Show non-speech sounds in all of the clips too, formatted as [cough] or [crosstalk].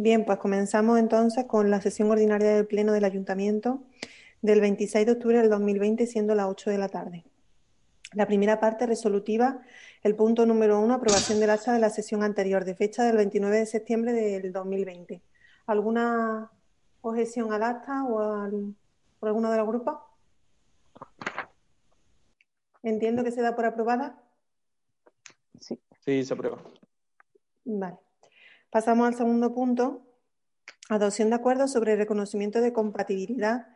Bien, pues comenzamos entonces con la sesión ordinaria del Pleno del Ayuntamiento del 26 de octubre del 2020, siendo las 8 de la tarde. La primera parte resolutiva, el punto número uno, aprobación del acta de la sesión anterior, de fecha del 29 de septiembre del 2020. ¿Alguna objeción al acta o al, por alguno de los grupos? Entiendo que se da por aprobada. Sí. Sí, se aprueba. Vale. Pasamos al segundo punto. Adopción de acuerdos sobre el reconocimiento de compatibilidad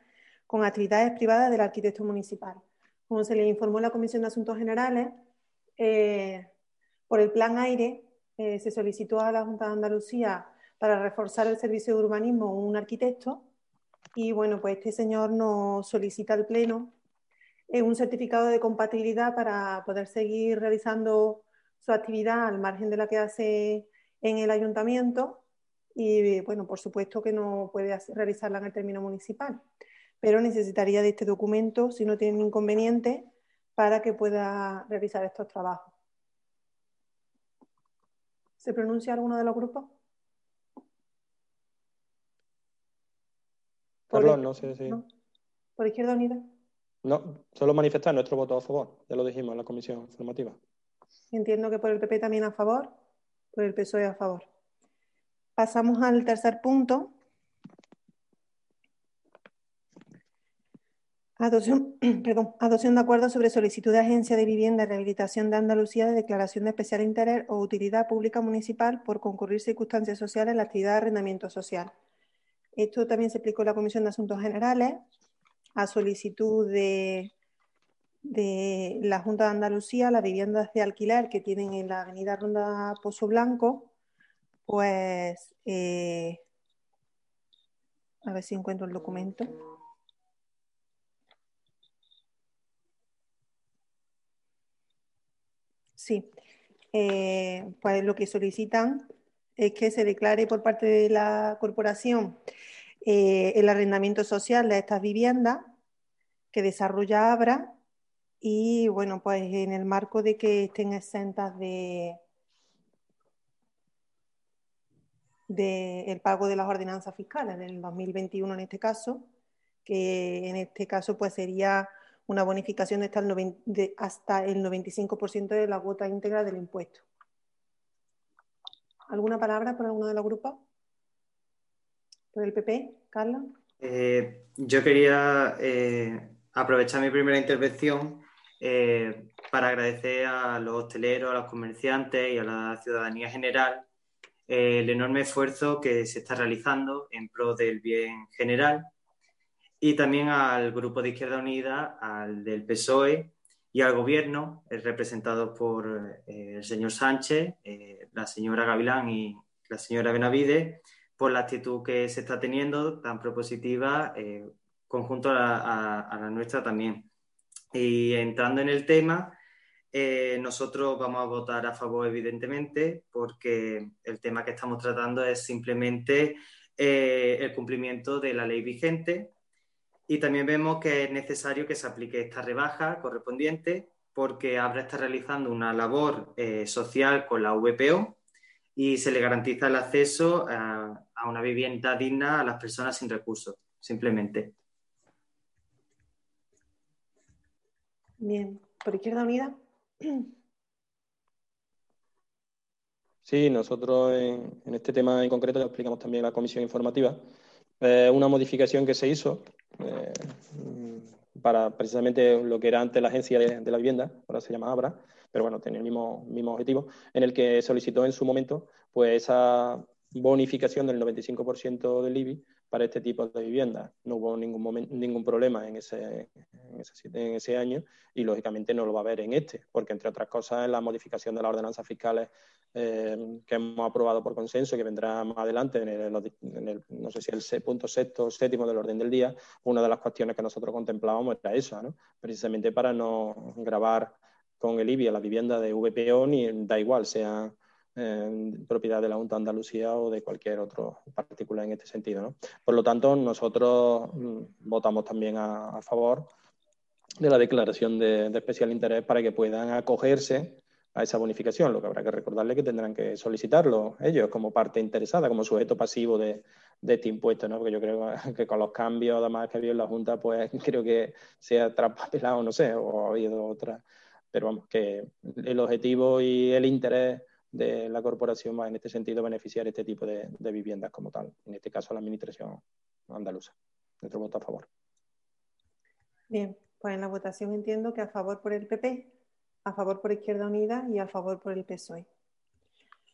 con actividades privadas del arquitecto municipal. Como se le informó en la Comisión de Asuntos Generales, eh, por el Plan Aire eh, se solicitó a la Junta de Andalucía para reforzar el servicio de urbanismo un arquitecto y bueno, pues este señor nos solicita al Pleno eh, un certificado de compatibilidad para poder seguir realizando su actividad al margen de la que hace en el ayuntamiento y, bueno, por supuesto que no puede realizarla en el término municipal, pero necesitaría de este documento, si no tiene inconveniente, para que pueda realizar estos trabajos. ¿Se pronuncia alguno de los grupos? Perdón, no sé si... ¿Por Izquierda Unida? No, solo manifestar nuestro voto a favor, ya lo dijimos en la comisión formativa. Entiendo que por el PP también a favor, por el PSOE a favor. Pasamos al tercer punto. Adopción, [clears throat] perdón, adopción de acuerdo sobre solicitud de Agencia de Vivienda y Rehabilitación de Andalucía de declaración de especial interés o utilidad pública municipal por concurrir circunstancias sociales en la actividad de arrendamiento social. Esto también se explicó en la Comisión de Asuntos Generales a solicitud de, de la Junta de Andalucía, las viviendas de alquiler que tienen en la avenida Ronda Pozo Blanco, pues eh, a ver si encuentro el documento. Sí, eh, pues lo que solicitan es que se declare por parte de la corporación eh, el arrendamiento social de estas viviendas que desarrolla Abra y bueno, pues en el marco de que estén exentas de, del pago de las ordenanzas fiscales del 2021 en este caso, que en este caso pues sería una bonificación de hasta el, de hasta el 95% de la cuota íntegra del impuesto. ¿Alguna palabra por alguno de los grupos? ¿Por el PP, Carlos? Eh, yo quería eh, aprovechar mi primera intervención eh, para agradecer a los hosteleros, a los comerciantes y a la ciudadanía general el enorme esfuerzo que se está realizando en pro del bien general y también al Grupo de Izquierda Unida, al del PSOE y al Gobierno, representados por eh, el señor Sánchez, eh, la señora Gavilán y la señora Benavide, por la actitud que se está teniendo tan propositiva, eh, conjunto a la nuestra también. Y entrando en el tema, eh, nosotros vamos a votar a favor, evidentemente, porque el tema que estamos tratando es simplemente eh, el cumplimiento de la ley vigente. Y también vemos que es necesario que se aplique esta rebaja correspondiente porque Abra está realizando una labor eh, social con la VPO y se le garantiza el acceso a, a una vivienda digna a las personas sin recursos, simplemente. Bien, por Izquierda Unida. [clears throat] Sí, nosotros en, este tema en concreto lo explicamos también en la comisión informativa. Eh, una modificación que se hizo eh, para precisamente lo que era antes la agencia de, la vivienda, ahora se llama Abra, pero bueno, tenía el mismo, mismo objetivo, en el que solicitó en su momento pues esa bonificación del 95% del IBI para este tipo de viviendas. No hubo ningún, momento, ningún problema en ese, en ese, año y, lógicamente, no lo va a haber en este, porque, entre otras cosas, en la modificación de las ordenanzas fiscales eh, que hemos aprobado por consenso, que vendrá más adelante en el, no sé si el punto sexto o séptimo del orden del día, una de las cuestiones que nosotros contemplábamos era esa, ¿no? precisamente para no grabar con el IBI a la vivienda de VPO, ni da igual, sea propiedad de la Junta de Andalucía o de cualquier otro particular en este sentido. ¿no? Por lo tanto, nosotros mm, votamos también a, favor de la declaración de, especial interés para que puedan acogerse a esa bonificación. Lo que habrá que recordarle que tendrán que solicitarlo ellos como parte interesada, como sujeto pasivo de, este impuesto, ¿no? Porque yo creo [laughs] que con los cambios además que ha habido en la Junta, pues [laughs] creo que se ha traspapelado, no sé, o ha habido otra. Pero vamos, que el objetivo y el interés de la corporación va en este sentido beneficiar este tipo de, de viviendas como tal. En este caso, la administración andaluza. Nuestro voto a favor. Bien, pues en la votación entiendo que a favor por el PP, a favor por Izquierda Unida y a favor por el PSOE.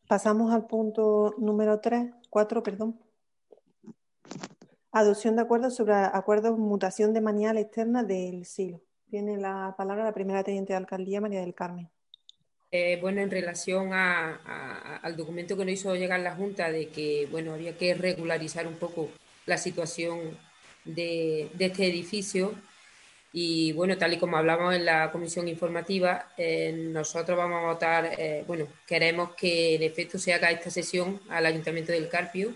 Pasamos al punto número 3, 4, perdón. Adopción de acuerdos sobre acuerdos mutación de manial externa del silo. Tiene la palabra la primera teniente de alcaldía, María del Carmen. Eh, bueno, en relación al documento que nos hizo llegar la Junta de que bueno había que regularizar un poco la situación de, este edificio, y bueno, tal y como hablamos en la comisión informativa, eh, nosotros vamos a votar, eh, bueno, queremos que en efecto se haga esta sesión al Ayuntamiento del Carpio,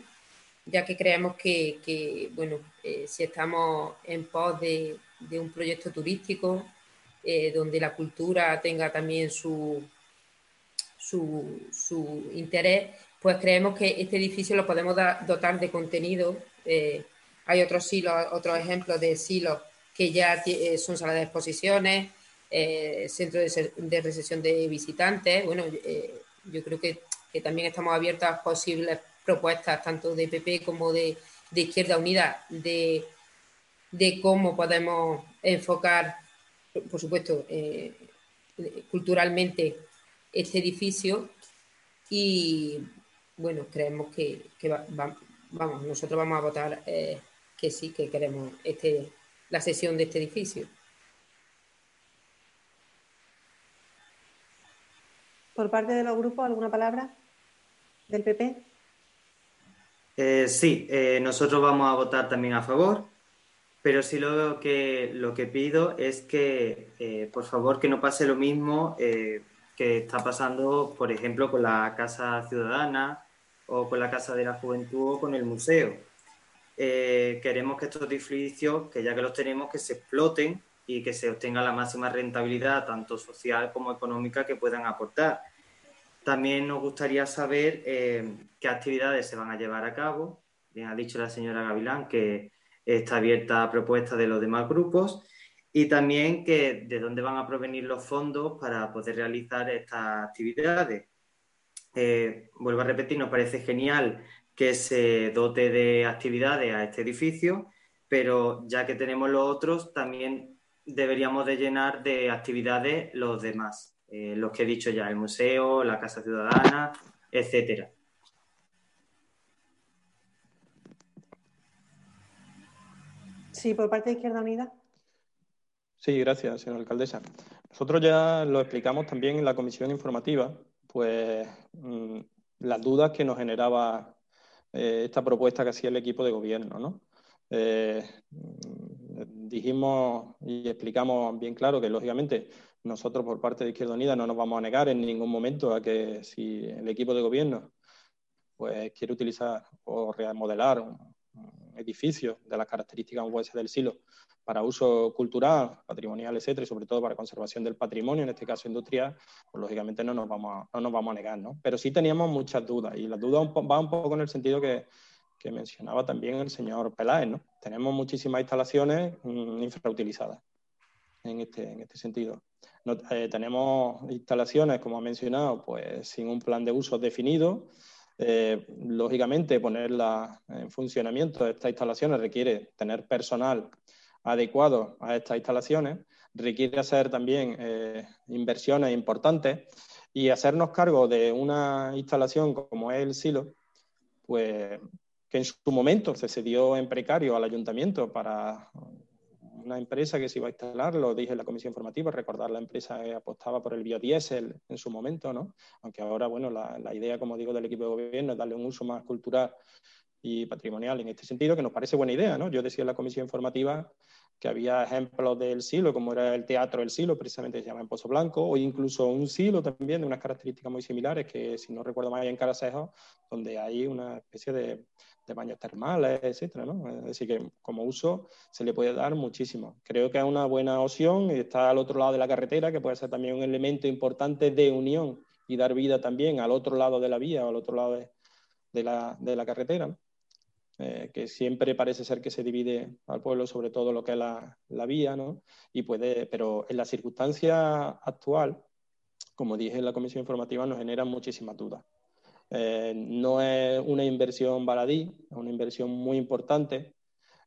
ya que creemos que, bueno, si estamos en pos de, un proyecto turístico, donde la cultura tenga también su, su, interés, pues creemos que este edificio lo podemos dotar de contenido. hay otros silos, otros ejemplos de silos que ya eh, son salas de exposiciones, eh, centro de, recepción de visitantes. Bueno, eh, yo creo que, también estamos abiertos a posibles propuestas, tanto de PP como de, Izquierda Unida, de, cómo podemos enfocar, por supuesto, culturalmente este edificio. Y bueno, creemos que, vamos, nosotros vamos a votar que sí, que queremos este la sesión de este edificio. Por parte de los grupos, ¿alguna palabra del PP? Eh, sí, eh, nosotros vamos a votar también a favor, pero sí lo que, lo que pido es que, eh, por favor, que no pase lo mismo que está pasando, por ejemplo, con la Casa Ciudadana o con la Casa de la Juventud o con el museo eh, queremos que estos edificios, que ya que los tenemos, que se exploten y que se obtenga la máxima rentabilidad, tanto social como económica, que puedan aportar. También nos gustaría saber eh, qué actividades se van a llevar a cabo. Bien ha dicho la señora Gavilán que está abierta a propuestas de los demás grupos y también que de dónde van a provenir los fondos para poder realizar estas actividades. Eh, vuelvo a repetir, nos parece genial que se dote de actividades a este edificio, pero ya que tenemos los otros, también deberíamos de llenar de actividades los demás, eh, los que he dicho ya, el museo, la Casa Ciudadana, etcétera. Sí, por parte de Izquierda Unida. Sí, gracias, señora alcaldesa. Nosotros ya lo explicamos también en la comisión informativa, pues mm, las dudas que nos generaba eh, esta propuesta que hacía el equipo de gobierno. ¿no? Eh, dijimos y explicamos bien claro que, lógicamente, nosotros por parte de Izquierda Unida no nos vamos a negar en ningún momento a que si el equipo de gobierno pues, quiere utilizar o remodelar un, edificio de las características huesas del silo para uso cultural, patrimonial, etcétera, y sobre todo para conservación del patrimonio, en este caso industrial, pues lógicamente no nos vamos a, no nos vamos a negar, ¿no? Pero sí teníamos muchas dudas, y las dudas van un poco en el sentido que, que mencionaba también el señor Peláez, ¿no? Tenemos muchísimas instalaciones mm, infrautilizadas en este, en este sentido. Eh, tenemos instalaciones, como ha mencionado, pues sin un plan de uso definido. Eh, lógicamente, ponerla en funcionamiento de estas instalaciones requiere tener personal adecuado a estas instalaciones, requiere hacer también eh, inversiones importantes y hacernos cargo de una instalación como es el silo, pues que en su momento se cedió en precario al ayuntamiento para una empresa que se iba a instalar, lo dije en la comisión informativa, recordar la empresa que apostaba por el biodiesel en su momento, ¿no? Aunque ahora, bueno, la, la idea, como digo, del equipo de gobierno es darle un uso más cultural y patrimonial en este sentido, que nos parece buena idea, ¿no? Yo decía en la comisión informativa que había ejemplos del silo, como era el teatro del silo, precisamente se llama en Pozo Blanco, o incluso un silo también de unas características muy similares, que si no recuerdo mal hay en Carasejo, donde hay una especie de, de baños termales, etcétera, ¿no? Es decir, que como uso se le puede dar muchísimo. Creo que es una buena opción y está al otro lado de la carretera, que puede ser también un elemento importante de unión y dar vida también al otro lado de la vía o al otro lado de, la, de la, carretera, eh, que siempre parece ser que se divide al pueblo sobre todo lo que es la, la vía, ¿no? Y puede, pero en la circunstancia actual, como dije en la comisión informativa, nos generan muchísimas dudas. Eh, no es una inversión baladí, es una inversión muy importante.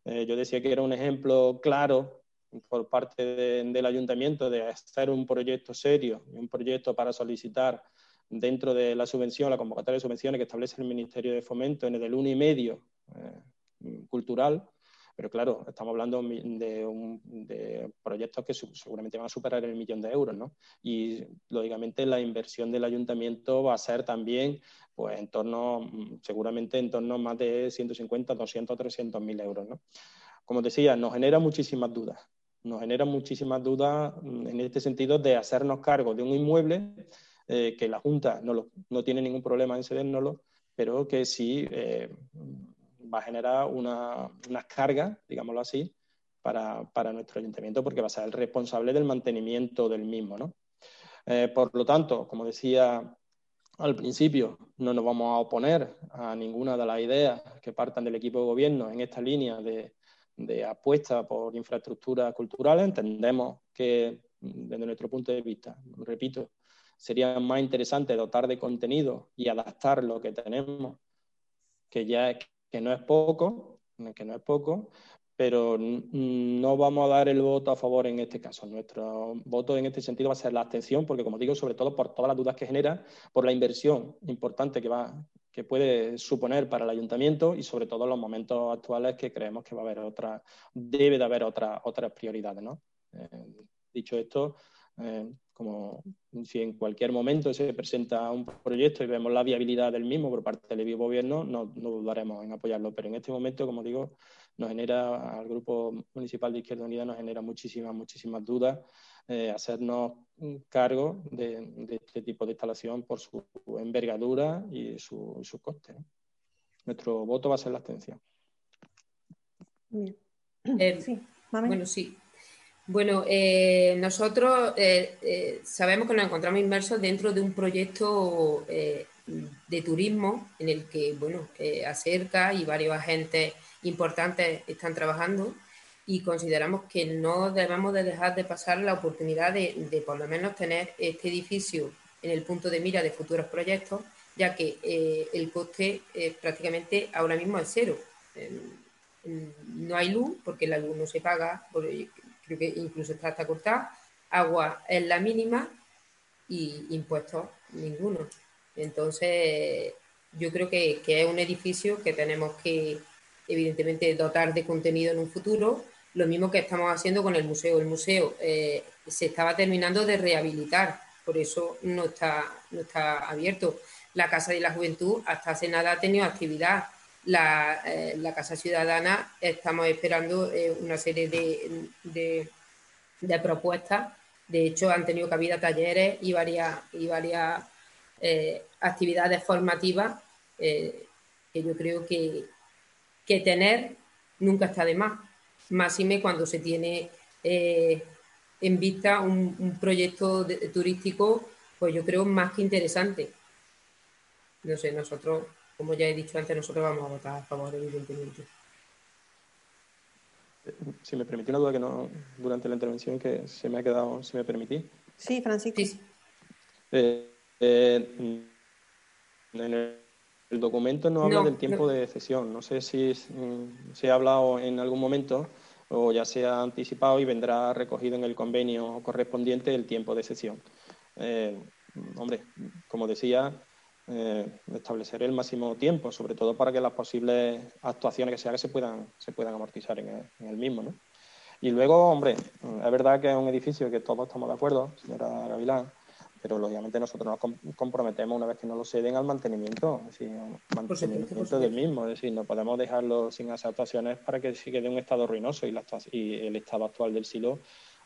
Eh, yo decía que era un ejemplo claro por parte del ayuntamiento de hacer un proyecto serio, un proyecto para solicitar dentro de la subvención, la convocatoria de subvenciones que establece el Ministerio de Fomento en el del 1,5 eh, cultural, pero claro, estamos hablando de, proyectos que seguramente van a superar el millón de euros, ¿no? Y lógicamente la inversión del ayuntamiento va a ser también, pues en torno, seguramente en torno a más de 150, 200, 300 mil euros, ¿no? Como decía, nos genera muchísimas dudas. Nos genera muchísimas dudas en este sentido de hacernos cargo de un inmueble eh, que la Junta no, no tiene ningún problema en cedérnoslo, pero que sí eh, va a generar una, unas cargas, digámoslo así, para, para, nuestro ayuntamiento porque va a ser el responsable del mantenimiento del mismo. ¿no? Eh, por lo tanto, como decía al principio, no nos vamos a oponer a ninguna de las ideas que partan del equipo de gobierno en esta línea de, de apuesta por infraestructuras culturales. Entendemos que, desde nuestro punto de vista, repito, sería más interesante dotar de contenido y adaptar lo que tenemos, que ya que no es poco, que no es poco, pero no vamos a dar el voto a favor en este caso. Nuestro voto en este sentido va a ser la abstención, porque como digo, sobre todo por todas las dudas que genera, por la inversión importante que va que puede suponer para el ayuntamiento y sobre todo en los momentos actuales que creemos que va a haber otra, debe de haber otra, otras prioridades. ¿no? Eh, dicho esto, eh, como si en cualquier momento se presenta un proyecto y vemos la viabilidad del mismo por parte del gobierno, no, no, dudaremos en apoyarlo. Pero en este momento, como digo, nos genera, al Grupo Municipal de Izquierda Unida nos genera muchísimas, muchísimas dudas eh, hacernos cargo de, este tipo de instalación por su envergadura y su, su coste. Nuestro voto va a ser la abstención. Eh, sí, bueno, sí, bueno, eh, nosotros eh, eh, sabemos que nos encontramos inmersos dentro de un proyecto de turismo en el que, bueno, acerca y varios agentes importantes están trabajando y consideramos que no debemos de dejar de pasar la oportunidad de, de por lo menos tener este edificio en el punto de mira de futuros proyectos, ya que el coste prácticamente ahora mismo es cero. no hay luz porque la luz no se paga, creo que incluso está hasta cortada, agua es la mínima y impuestos ninguno. Entonces, yo creo que, es un edificio que tenemos que, evidentemente, dotar de contenido en un futuro, lo mismo que estamos haciendo con el museo. El museo eh, se estaba terminando de rehabilitar, por eso no está, no está abierto. La Casa de la Juventud hasta hace nada ha tenido actividad la, eh, la Casa Ciudadana estamos esperando eh, una serie de, de, propuestas. De hecho, han tenido cabida talleres y varias, y varias eh, actividades formativas que yo creo que, que, tener nunca está de más. Máxime cuando se tiene en vista un, un proyecto turístico, pues yo creo más que interesante. No sé, nosotros como ya he dicho antes, nosotros vamos a votar a favor, evidentemente. Si me permití una duda que no durante la intervención que se me ha quedado, si me permití. Sí, Francisco. Eh, eh, en el, documento no habla del tiempo de cesión. No sé si se ha hablado en algún momento o ya se ha anticipado y vendrá recogido en el convenio correspondiente el tiempo de cesión. Eh, hombre, como decía, eh, establecer el máximo tiempo, sobre todo para que las posibles actuaciones que se hagan se puedan, se puedan amortizar en el, mismo. ¿no? Y luego, hombre, es verdad que es un edificio que todos estamos de acuerdo, señora Gavilán, pero lógicamente nosotros nos comprometemos una vez que nos lo ceden al mantenimiento, es decir, mantenimiento del mismo, es decir, no podemos dejarlo sin hacer actuaciones para que se quede un estado ruinoso y, la, y el estado actual del silo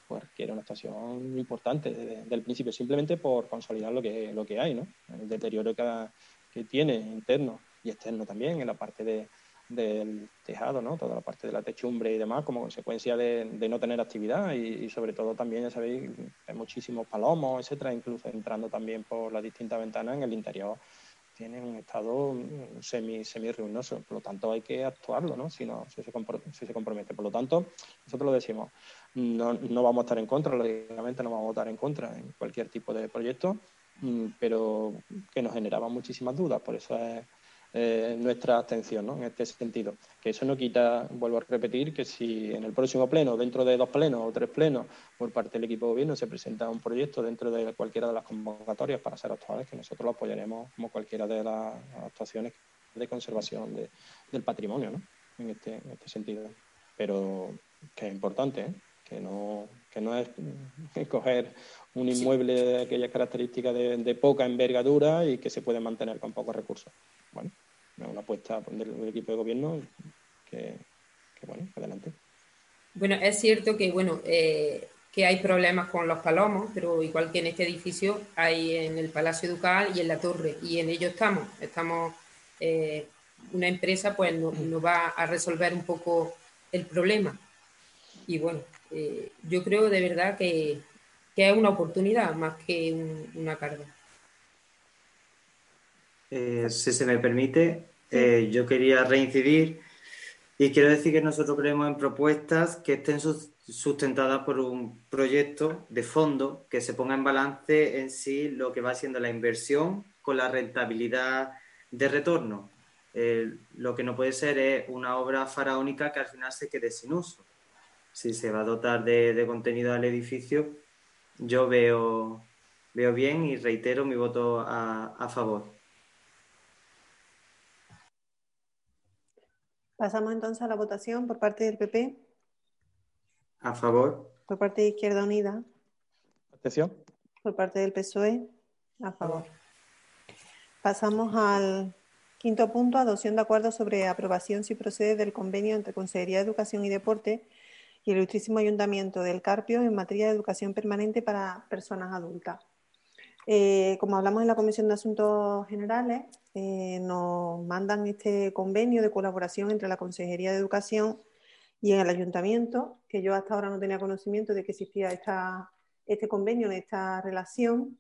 pues quiere una estación importante desde, el principio, simplemente por consolidar lo que, lo que hay, ¿no? El deterioro que, que tiene interno y externo también en la parte de, del tejado, ¿no? Toda la parte de la techumbre y demás, como consecuencia de, no tener actividad y, sobre todo también, ya sabéis, hay muchísimos palomos, etcétera, incluso entrando también por las distintas ventanas en el interior tiene un estado semi, semi ruinoso, por lo tanto hay que actuarlo, ¿no? Si, no, si, se, si se compromete. Por lo tanto, nosotros lo decimos, no, no vamos a estar en contra, lógicamente no vamos a votar en contra en cualquier tipo de proyecto, mm, pero que nos generaba muchísimas dudas, por eso es eh, nuestra atención ¿no? en este sentido. Que eso no quita, vuelvo a repetir, que si en el próximo pleno, dentro de dos plenos o tres plenos, por parte del equipo de gobierno se presenta un proyecto dentro de cualquiera de las convocatorias para ser actuales, que nosotros lo apoyaremos como cualquiera de las actuaciones de conservación del patrimonio ¿no? en, este, en este sentido. Pero que es importante, ¿eh? Que no, que no es [laughs] coger un inmueble de aquellas características de, poca envergadura y que se puede mantener con pocos recursos. Bueno, es una apuesta del, equipo de gobierno que, bueno, adelante. Bueno, es cierto que, bueno, eh, que hay problemas con los palomos, pero igual que en este edificio hay en el Palacio Ducal y en la torre, y en ello estamos. Estamos, eh, una empresa pues nos va a resolver un poco el problema. Y bueno, eh, yo creo de verdad que, es una oportunidad más que una carga. Eh, si se me permite, eh, yo quería reincidir y quiero decir que nosotros creemos en propuestas que estén sustentadas por un proyecto de fondo que se ponga en balance en sí lo que va siendo la inversión con la rentabilidad de retorno. lo que no puede ser es una obra faraónica que al final se quede sin uso si se va a dotar de, contenido al edificio, yo veo, veo bien y reitero mi voto a, favor. Pasamos entonces a la votación por parte del PP. A favor. Por parte de Izquierda Unida. Atención. Por parte del PSOE. A favor. Pasamos al quinto punto, adopción de acuerdo sobre aprobación si procede del convenio entre Consejería de Educación y Deporte y el Ilustrísimo Ayuntamiento del Carpio en materia de educación permanente para personas adultas. Eh, como hablamos en la Comisión de Asuntos Generales, eh, nos mandan este convenio de colaboración entre la Consejería de Educación y el Ayuntamiento, que yo hasta ahora no tenía conocimiento de que existía esta, este convenio en esta relación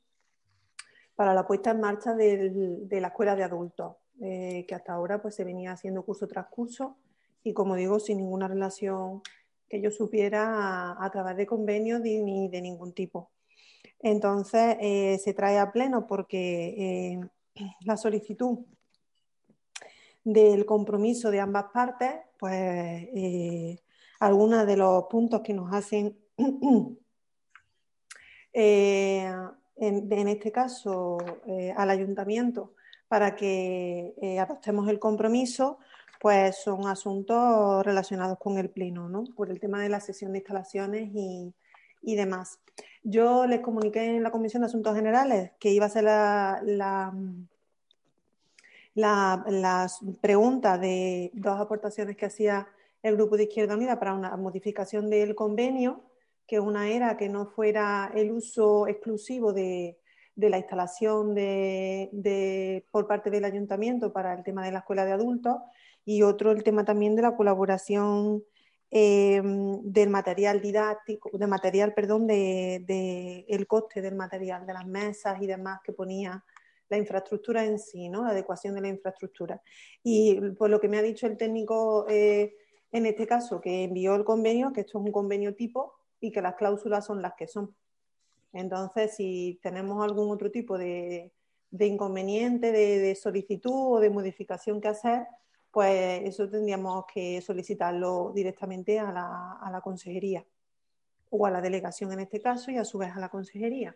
para la puesta en marcha de la Escuela de Adultos, eh, que hasta ahora pues, se venía haciendo curso tras curso y, como digo, sin ninguna relación que yo supiera a, través de convenios ni de ningún tipo. Entonces, eh, se trae a pleno porque eh, [clears throat] la solicitud del compromiso de ambas partes, pues eh, algunos de los puntos que nos hacen, [clears throat] en, este caso, al ayuntamiento, para que adoptemos el compromiso, pues son asuntos relacionados con el pleno, ¿no? Por el tema de la sesión de instalaciones y, demás. Yo les comuniqué en la Comisión de Asuntos Generales que iba a ser la, la, las preguntas de dos aportaciones que hacía el Grupo de Izquierda Unida para una modificación del convenio, que una era que no fuera el uso exclusivo de, la instalación de, por parte del ayuntamiento para el tema de la escuela de adultos y otro el tema también de la colaboración eh, del material didáctico, de material, perdón, de, el coste del material, de las mesas y demás que ponía la infraestructura en sí, ¿no? La adecuación de la infraestructura. Y por lo que me ha dicho el técnico eh, en este caso, que envió el convenio, que esto es un convenio tipo y que las cláusulas son las que son. Entonces, si tenemos algún otro tipo de, inconveniente, de solicitud o de modificación que hacer, pues eso tendríamos que solicitarlo directamente a la, consejería o a la delegación en este caso y a su vez a la consejería,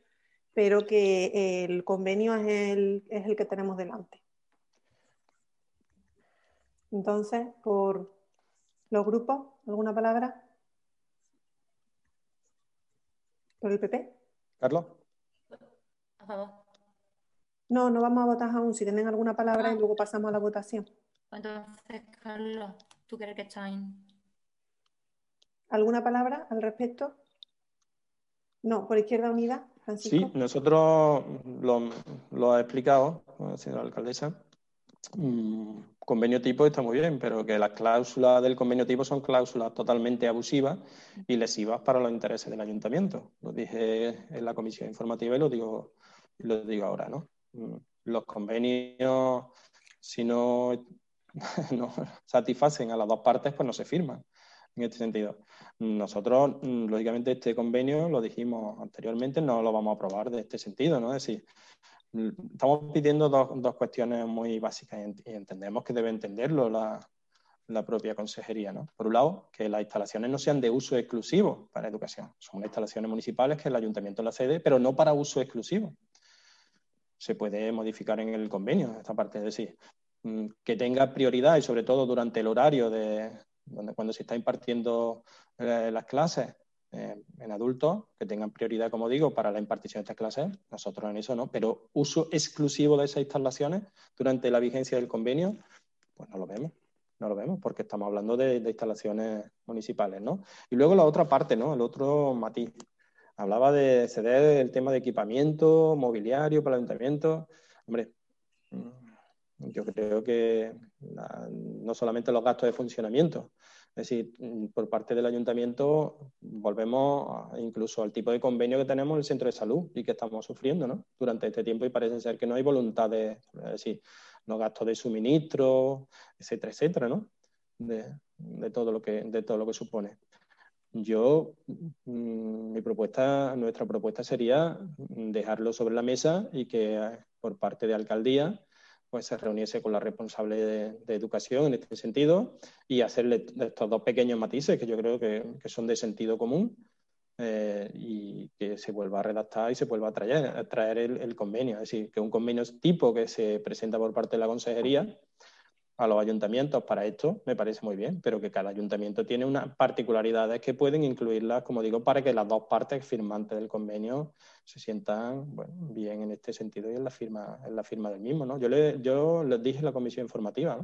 pero que el convenio es el, es el que tenemos delante. Entonces, por los grupos, ¿alguna palabra? ¿Por el PP? Carlos. No, no vamos a votar aún. Si tienen alguna palabra y luego pasamos a la votación. Entonces, Carlos, ¿tú crees que está en...? ¿Alguna palabra al respecto? No, por Izquierda Unida, Francisco. Sí, nosotros lo, lo ha explicado, señora alcaldesa. mm, convenio tipo está muy bien, pero que las cláusulas del convenio tipo son cláusulas totalmente abusivas y lesivas para los intereses del ayuntamiento. Lo dije en la comisión informativa y lo digo, lo digo ahora, ¿no? Mm, los convenios, si no, [laughs] no satisfacen a las dos partes, pues no se firman en este sentido. Nosotros, mm, lógicamente, este convenio, lo dijimos anteriormente, no lo vamos a aprobar de este sentido, ¿no? Es decir, mm, estamos pidiendo dos, dos cuestiones muy básicas y entendemos que debe entenderlo la, la propia consejería. ¿no? Por un lado, que las instalaciones no sean de uso exclusivo para educación. Son instalaciones municipales que el ayuntamiento la cede, pero no para uso exclusivo. Se puede modificar en el convenio esta parte, es decir, que tenga prioridad y sobre todo durante el horario de, donde cuando se está impartiendo eh, las clases eh, en adultos, que tengan prioridad, como digo, para la impartición de estas clases, nosotros en eso no, pero uso exclusivo de esas instalaciones durante la vigencia del convenio, pues no lo vemos, no lo vemos, porque estamos hablando de, instalaciones municipales, ¿no? Y luego la otra parte, ¿no? El otro matiz. Hablaba de ceder el tema de equipamiento, mobiliario para el ayuntamiento. Hombre, yo creo que no solamente los gastos de funcionamiento, es decir, por parte del ayuntamiento volvemos incluso al tipo de convenio que tenemos en el centro de salud y que estamos sufriendo ¿no? durante este tiempo y parece ser que no hay voluntad de, es decir, los gastos de suministro, etcétera, etcétera, ¿no? De, de, todo lo que, de todo lo que supone. Yo, mm, mi propuesta, nuestra propuesta sería dejarlo sobre la mesa y que por parte de alcaldía pues se reuniese con la responsable de, educación en este sentido y hacerle estos dos pequeños matices que yo creo que, son de sentido común eh, y que se vuelva a redactar y se vuelva a traer, a traer el, el, convenio. Es decir, que un convenio tipo que se presenta por parte de la consejería a los ayuntamientos para esto me parece muy bien, pero que cada ayuntamiento tiene unas particularidades que pueden incluirlas, como digo, para que las dos partes firmantes del convenio se sientan bien en este sentido y en la firma, en la firma del mismo. ¿no? Yo, le, yo les dije en la comisión informativa,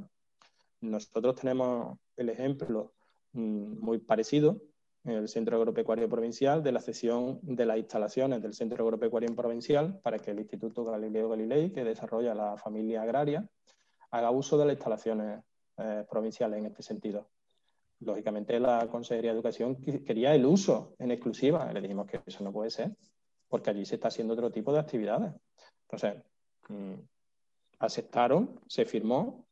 nosotros tenemos el ejemplo mm, muy parecido en el Centro Agropecuario Provincial de la cesión de las instalaciones del Centro Agropecuario Provincial para que el Instituto Galileo Galilei, que desarrolla la familia agraria, haga uso de las instalaciones eh, provinciales en este sentido. Lógicamente, la Consejería de Educación quería el uso en exclusiva. Le dijimos que eso no puede ser, porque allí se está haciendo otro tipo de actividades. Entonces, mm, aceptaron, se firmó,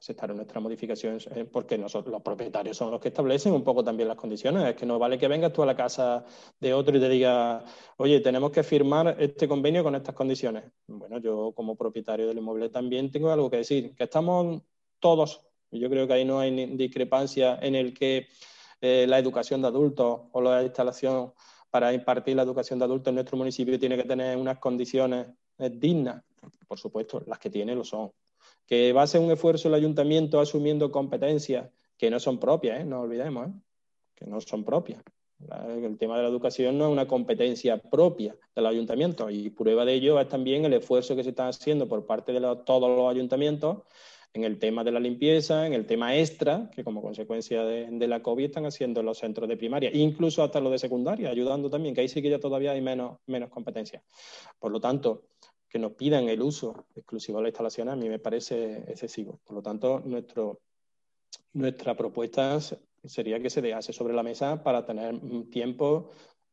aceptaron nuestra modificación, eh, porque nosotros, los propietarios son los que establecen un poco también las condiciones. Es que no vale que vengas tú a la casa de otro y te diga, oye, tenemos que firmar este convenio con estas condiciones. Bueno, yo como propietario del inmueble también tengo algo que decir, que estamos todos, yo creo que ahí no hay discrepancia en el que eh, la educación de adultos o la instalación para impartir la educación de adultos en nuestro municipio tiene que tener unas condiciones eh, dignas. Por supuesto, las que tiene lo son que va a ser un esfuerzo el ayuntamiento asumiendo competencias que no son propias, ¿eh? no olvidemos, ¿eh? que no son propias. El tema de la educación no es una competencia propia del ayuntamiento y prueba de ello es también el esfuerzo que se está haciendo por parte de todos los ayuntamientos en el tema de la limpieza, en el tema extra, que como consecuencia de, la COVID están haciendo los centros de primaria, incluso hasta los de secundaria, ayudando también, que ahí sí que ya todavía hay menos, menos competencia. Por lo tanto, que nos pidan el uso exclusivo de la instalación a mí me parece excesivo. Por lo tanto, nuestro, nuestra propuesta sería que se dejase sobre la mesa para tener tiempo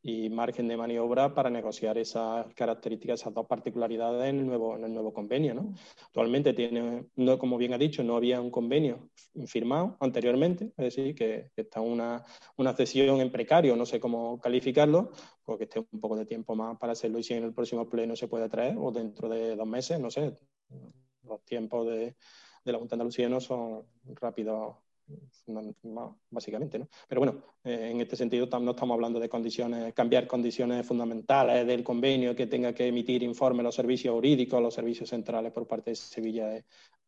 y margen de maniobra para negociar esas características, esas dos particularidades en el nuevo, en el nuevo convenio. ¿no? Actualmente tiene, no, como bien ha dicho, no había un convenio firmado anteriormente, es decir, que, está una, una cesión en precario, no sé cómo calificarlo, porque esté un poco de tiempo más para hacerlo y si en el próximo pleno se puede traer o dentro de dos meses, no sé, los tiempos de, de la Junta de Andalucía no son rápidos básicamente. ¿no? Pero bueno, eh, en este sentido no estamos hablando de condiciones, cambiar condiciones fundamentales del convenio que tenga que emitir informe los servicios jurídicos, los servicios centrales por parte de Sevilla y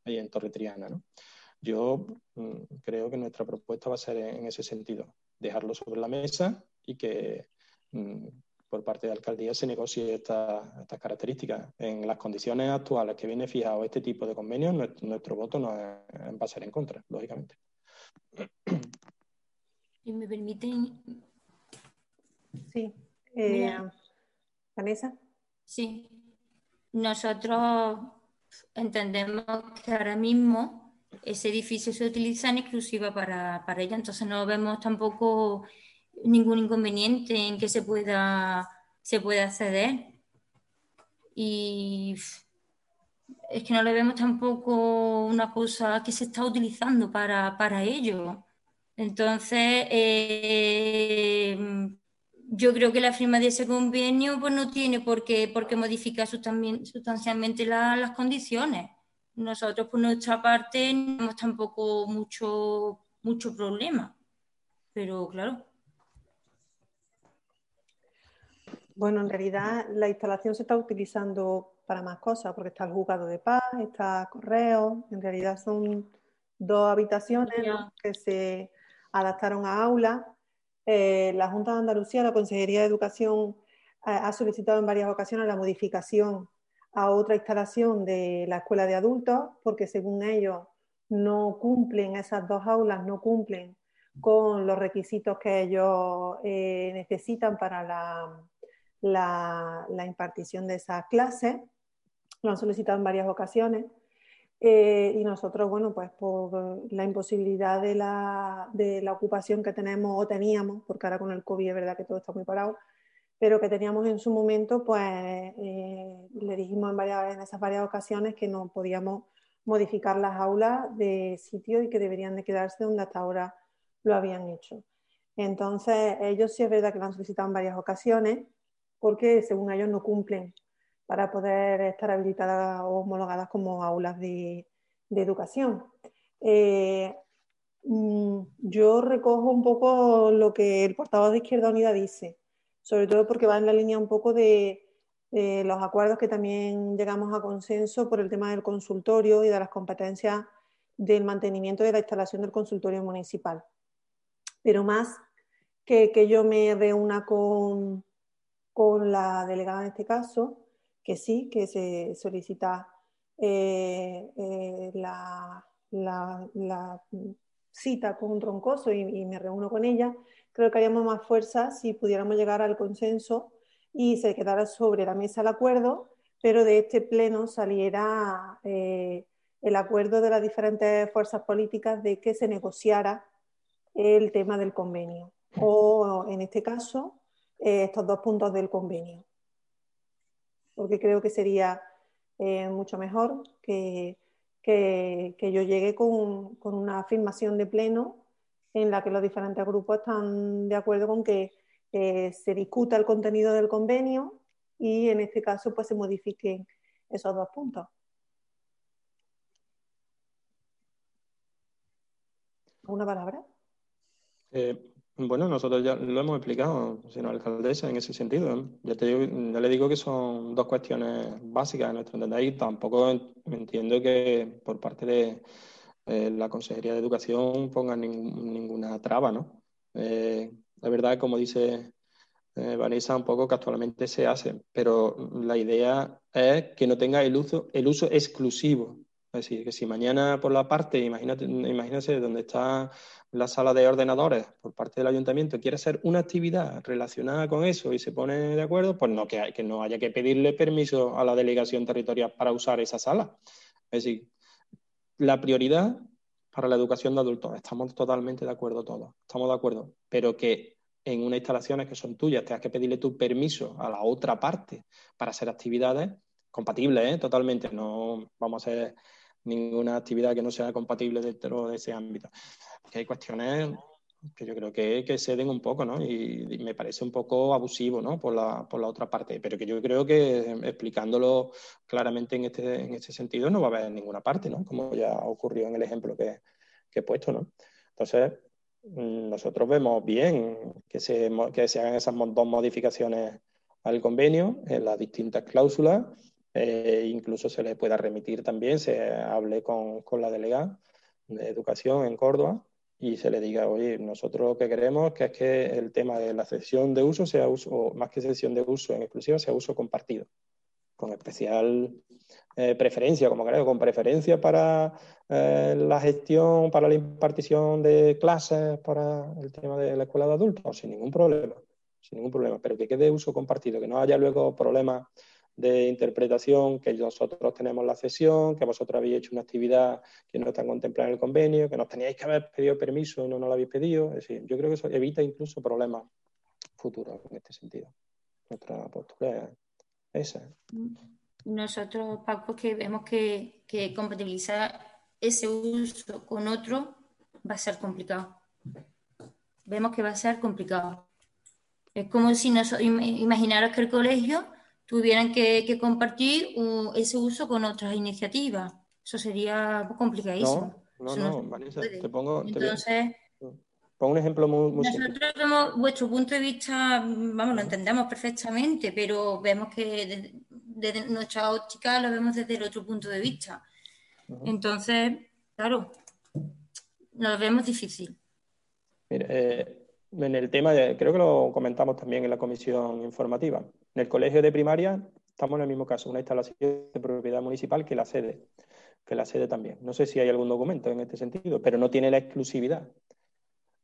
ahí en Torre Triana. ¿no? Yo mm, creo que nuestra propuesta va a ser en, ese sentido, dejarlo sobre la mesa y que mm, por parte de la alcaldía se negocie estas características. En las condiciones actuales que viene fijado este tipo de convenios, nuestro, voto no va a ser en contra, lógicamente. ¿Y me permiten? Sí. Eh, Vanessa. Sí. Nosotros entendemos que ahora mismo ese edificio se utiliza en exclusiva para, para ella, entonces no vemos tampoco ningún inconveniente en que se pueda, se pueda acceder. Y es que no le vemos tampoco una cosa que se está utilizando para, para ello. Entonces, eh, yo creo que la firma de ese convenio pues, no tiene por qué, por qué modificar sustancialmente las condiciones. Nosotros, por nuestra parte, no tenemos tampoco mucho, mucho problema. Pero claro. Bueno, en realidad la instalación se está utilizando para más cosas, porque está el juzgado de paz, está correo, en realidad son dos habitaciones que se adaptaron a aulas. Eh, la Junta de Andalucía, la Consejería de Educación, eh, ha solicitado en varias ocasiones la modificación a otra instalación de la escuela de adultos, porque según ellos no cumplen, esas dos aulas no cumplen con los requisitos que ellos eh, necesitan para la, la, impartición de esas clases. Lo han solicitado en varias ocasiones. Eh, y nosotros, bueno, pues por la imposibilidad de la, de la, ocupación que tenemos o teníamos, porque ahora con el COVID es verdad que todo está muy parado, pero que teníamos en su momento, pues eh, le dijimos en, varias, en esas varias ocasiones que no podíamos modificar las aulas de sitio y que deberían de quedarse donde hasta ahora lo habían hecho. Entonces, ellos sí es verdad que lo han solicitado en varias ocasiones, porque según ellos no cumplen para poder estar habilitadas o homologadas como aulas de, educación. Eh, mm, yo recojo un poco lo que el portavoz de Izquierda Unida dice, sobre todo porque va en la línea un poco de, los acuerdos que también llegamos a consenso por el tema del consultorio y de las competencias del mantenimiento de la instalación del consultorio municipal. Pero más que, que yo me reúna con, con la delegada en este caso, que sí, que se solicita eh, eh, la, cita con Troncoso y, me reúno con ella, creo que haríamos más fuerza si pudiéramos llegar al consenso y se quedara sobre la mesa el acuerdo, pero de este pleno saliera eh, el acuerdo de las diferentes fuerzas políticas de que se negociara el tema del convenio. O en este caso, estos dos puntos del convenio. Porque creo que sería eh, mucho mejor que, que, yo llegue con, con, una afirmación de pleno en la que los diferentes grupos están de acuerdo con que eh, se discuta el contenido del convenio y en este caso pues se modifiquen esos dos puntos. ¿Una palabra? Bueno, nosotros ya lo hemos explicado, señora alcaldesa, en ese sentido. Ya, te ya le digo que son dos cuestiones básicas de nuestro entender y tampoco entiendo que por parte de la Consejería de Educación pongan ninguna traba, ¿no? Eh, la verdad, como dice eh, Vanessa, un poco que actualmente se hace, pero la idea es que no tenga el uso, el uso exclusivo. Es decir, que si mañana por la parte, imagínate, imagínate donde está la sala de ordenadores por parte del ayuntamiento quiere hacer una actividad relacionada con eso y se pone de acuerdo, pues no que, que no haya que pedirle permiso a la delegación territorial para usar esa sala. Es decir, la prioridad para la educación de adultos, estamos totalmente de acuerdo todos, estamos de acuerdo, pero que en unas instalaciones que son tuyas tengas que pedirle tu permiso a la otra parte para hacer actividades compatibles, ¿eh? totalmente, no vamos a hacer ninguna actividad que no sea compatible dentro de ese ámbito. hay cuestiones que yo creo que, que ceden un poco, ¿no? Y, me parece un poco abusivo, ¿no? Por la, por la otra parte, pero que yo creo que explicándolo claramente en este, en este sentido no va a haber ninguna parte, ¿no? Como ya ocurrió en el ejemplo que, que he puesto, ¿no? Entonces, mm, nosotros vemos bien que se, que se hagan esas dos modificaciones al convenio en las distintas cláusulas eh, incluso se le pueda remitir también, se hable con, con, la delegada de educación en Córdoba y se le diga, oye, nosotros lo que queremos que es que el tema de la sesión de uso sea uso, más que sesión de uso en exclusiva, sea uso compartido, con especial eh, preferencia, como creo, con preferencia para eh, la gestión, para la impartición de clases, para el tema de la escuela de adultos, sin ningún problema, sin ningún problema, pero que quede uso compartido, que no haya luego problemas de interpretación, que nosotros tenemos la cesión, que vosotros habéis hecho una actividad que no está contemplada en el convenio, que nos teníais que haber pedido permiso y no nos lo habéis pedido. Es decir, yo creo que eso evita incluso problemas futuros en este sentido. Nuestra postura es esa. Nosotros, Paco, que vemos que, que compatibilizar ese uso con otro va a ser complicado. Vemos que va a ser complicado. Es como si nos, imaginaros que el colegio tuvieran que, compartir ese uso con otras iniciativas. Eso sería complicadísimo. No, no, no, te pongo... Entonces... pongo un ejemplo muy, Nosotros vemos vuestro punto de vista, vamos, lo entendemos perfectamente, pero vemos que desde, nuestra óptica lo vemos desde el otro punto de vista. Entonces, claro, lo vemos difícil. Mire, eh, en el tema, de, creo que lo comentamos también en la comisión informativa. En el colegio de primaria estamos en el mismo caso, una instalación de propiedad municipal que la sede, que la sede también. No sé si hay algún documento en este sentido, pero no tiene la exclusividad.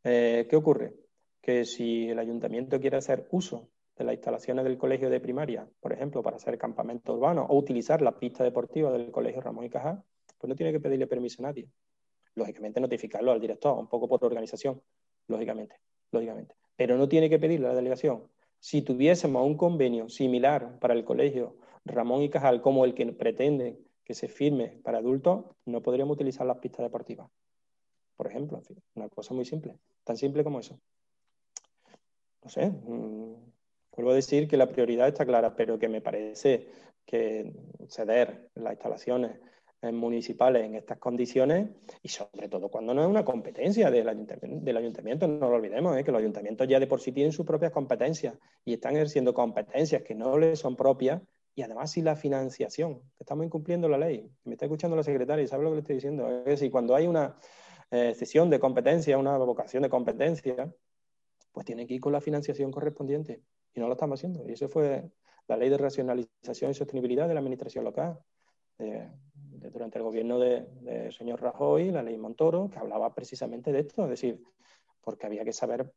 Eh, ¿Qué ocurre? Que si el ayuntamiento quiere hacer uso de las instalaciones del colegio de primaria, por ejemplo, para hacer campamento urbano o utilizar la pista deportiva del colegio Ramón y Cajal, pues no tiene que pedirle permiso a nadie. Lógicamente notificarlo al director, un poco por organización, lógicamente, lógicamente. Pero no tiene que pedirle a la delegación si tuviésemos un convenio similar para el colegio Ramón y Cajal como el que pretende que se firme para adultos, no podríamos utilizar las pistas deportivas. Por ejemplo, una cosa muy simple, tan simple como eso. No sé, mm, vuelvo a decir que la prioridad está clara, pero que me parece que ceder las instalaciones municipales en estas condiciones y sobre todo cuando no es una competencia del ayuntamiento. No lo olvidemos, ¿eh? que los ayuntamientos ya de por sí tienen sus propias competencias y están ejerciendo competencias que no les son propias y además si la financiación, estamos incumpliendo la ley. Me está escuchando la secretaria y sabe lo que le estoy diciendo. Es decir, cuando hay una eh, cesión de competencia, una vocación de competencia, pues tiene que ir con la financiación correspondiente y no lo estamos haciendo. Y eso fue la ley de racionalización y sostenibilidad de la administración local. Durante el gobierno del señor Rajoy, la ley Montoro, que hablaba precisamente de esto, es decir, porque había que saber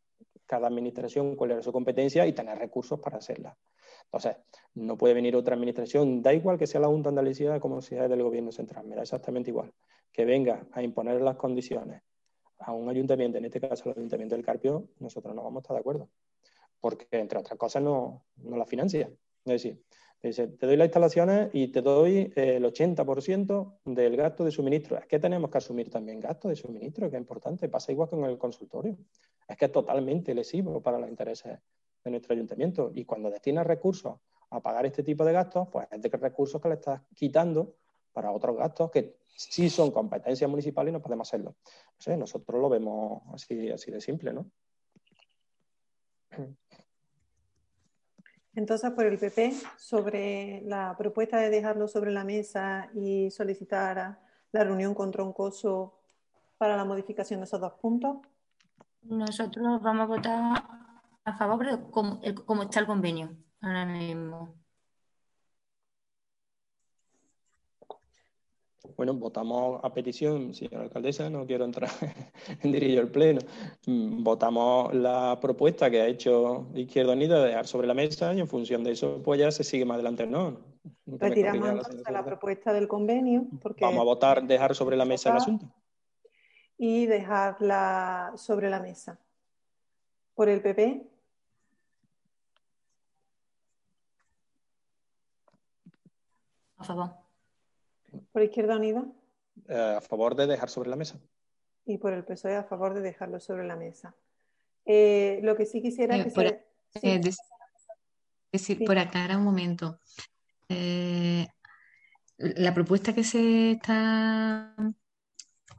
cada administración cuál era su competencia y tener recursos para hacerla. Entonces, no puede venir otra administración, da igual que sea la Junta de Andalucía como sea del gobierno central, me da exactamente igual, que venga a imponer las condiciones a un ayuntamiento, en este caso el ayuntamiento del Carpio, nosotros no vamos a estar de acuerdo, porque entre otras cosas no, no la financia. Es decir, Dice, te doy las instalaciones y te doy eh, el 80% del gasto de suministro. Es que tenemos que asumir también gastos de suministro, que es importante. Pasa igual con el consultorio. Es que es totalmente lesivo para los intereses de nuestro ayuntamiento. Y cuando destinas recursos a pagar este tipo de gastos, pues es de recursos que le estás quitando para otros gastos que sí son competencias municipales y no podemos hacerlo. nosotros lo vemos así, así de simple, ¿no? Entonces, por el PP, sobre la propuesta de dejarlo sobre la mesa y solicitar la reunión con Troncoso para la modificación de esos dos puntos. Nosotros vamos a votar a favor de cómo, está el convenio ahora mismo. Bueno, votamos a petición, señora alcaldesa, no quiero entrar [laughs] en dirigir el pleno. Mm, votamos la propuesta que ha hecho Izquierda Unida de dejar sobre la mesa y en función de eso, pues ya se sigue más adelante, ¿no? Retiramos entonces la, propuesta del convenio. Porque Vamos a votar dejar sobre la mesa el asunto. Y dejarla sobre la mesa. Por el PP. A favor. ¿Por Izquierda Unida? Eh, a favor de dejar sobre la mesa. Y por el PSOE a favor de dejarlo sobre la mesa. Eh, lo que sí quisiera eh, que por, decir, por aclarar un momento. la propuesta que se está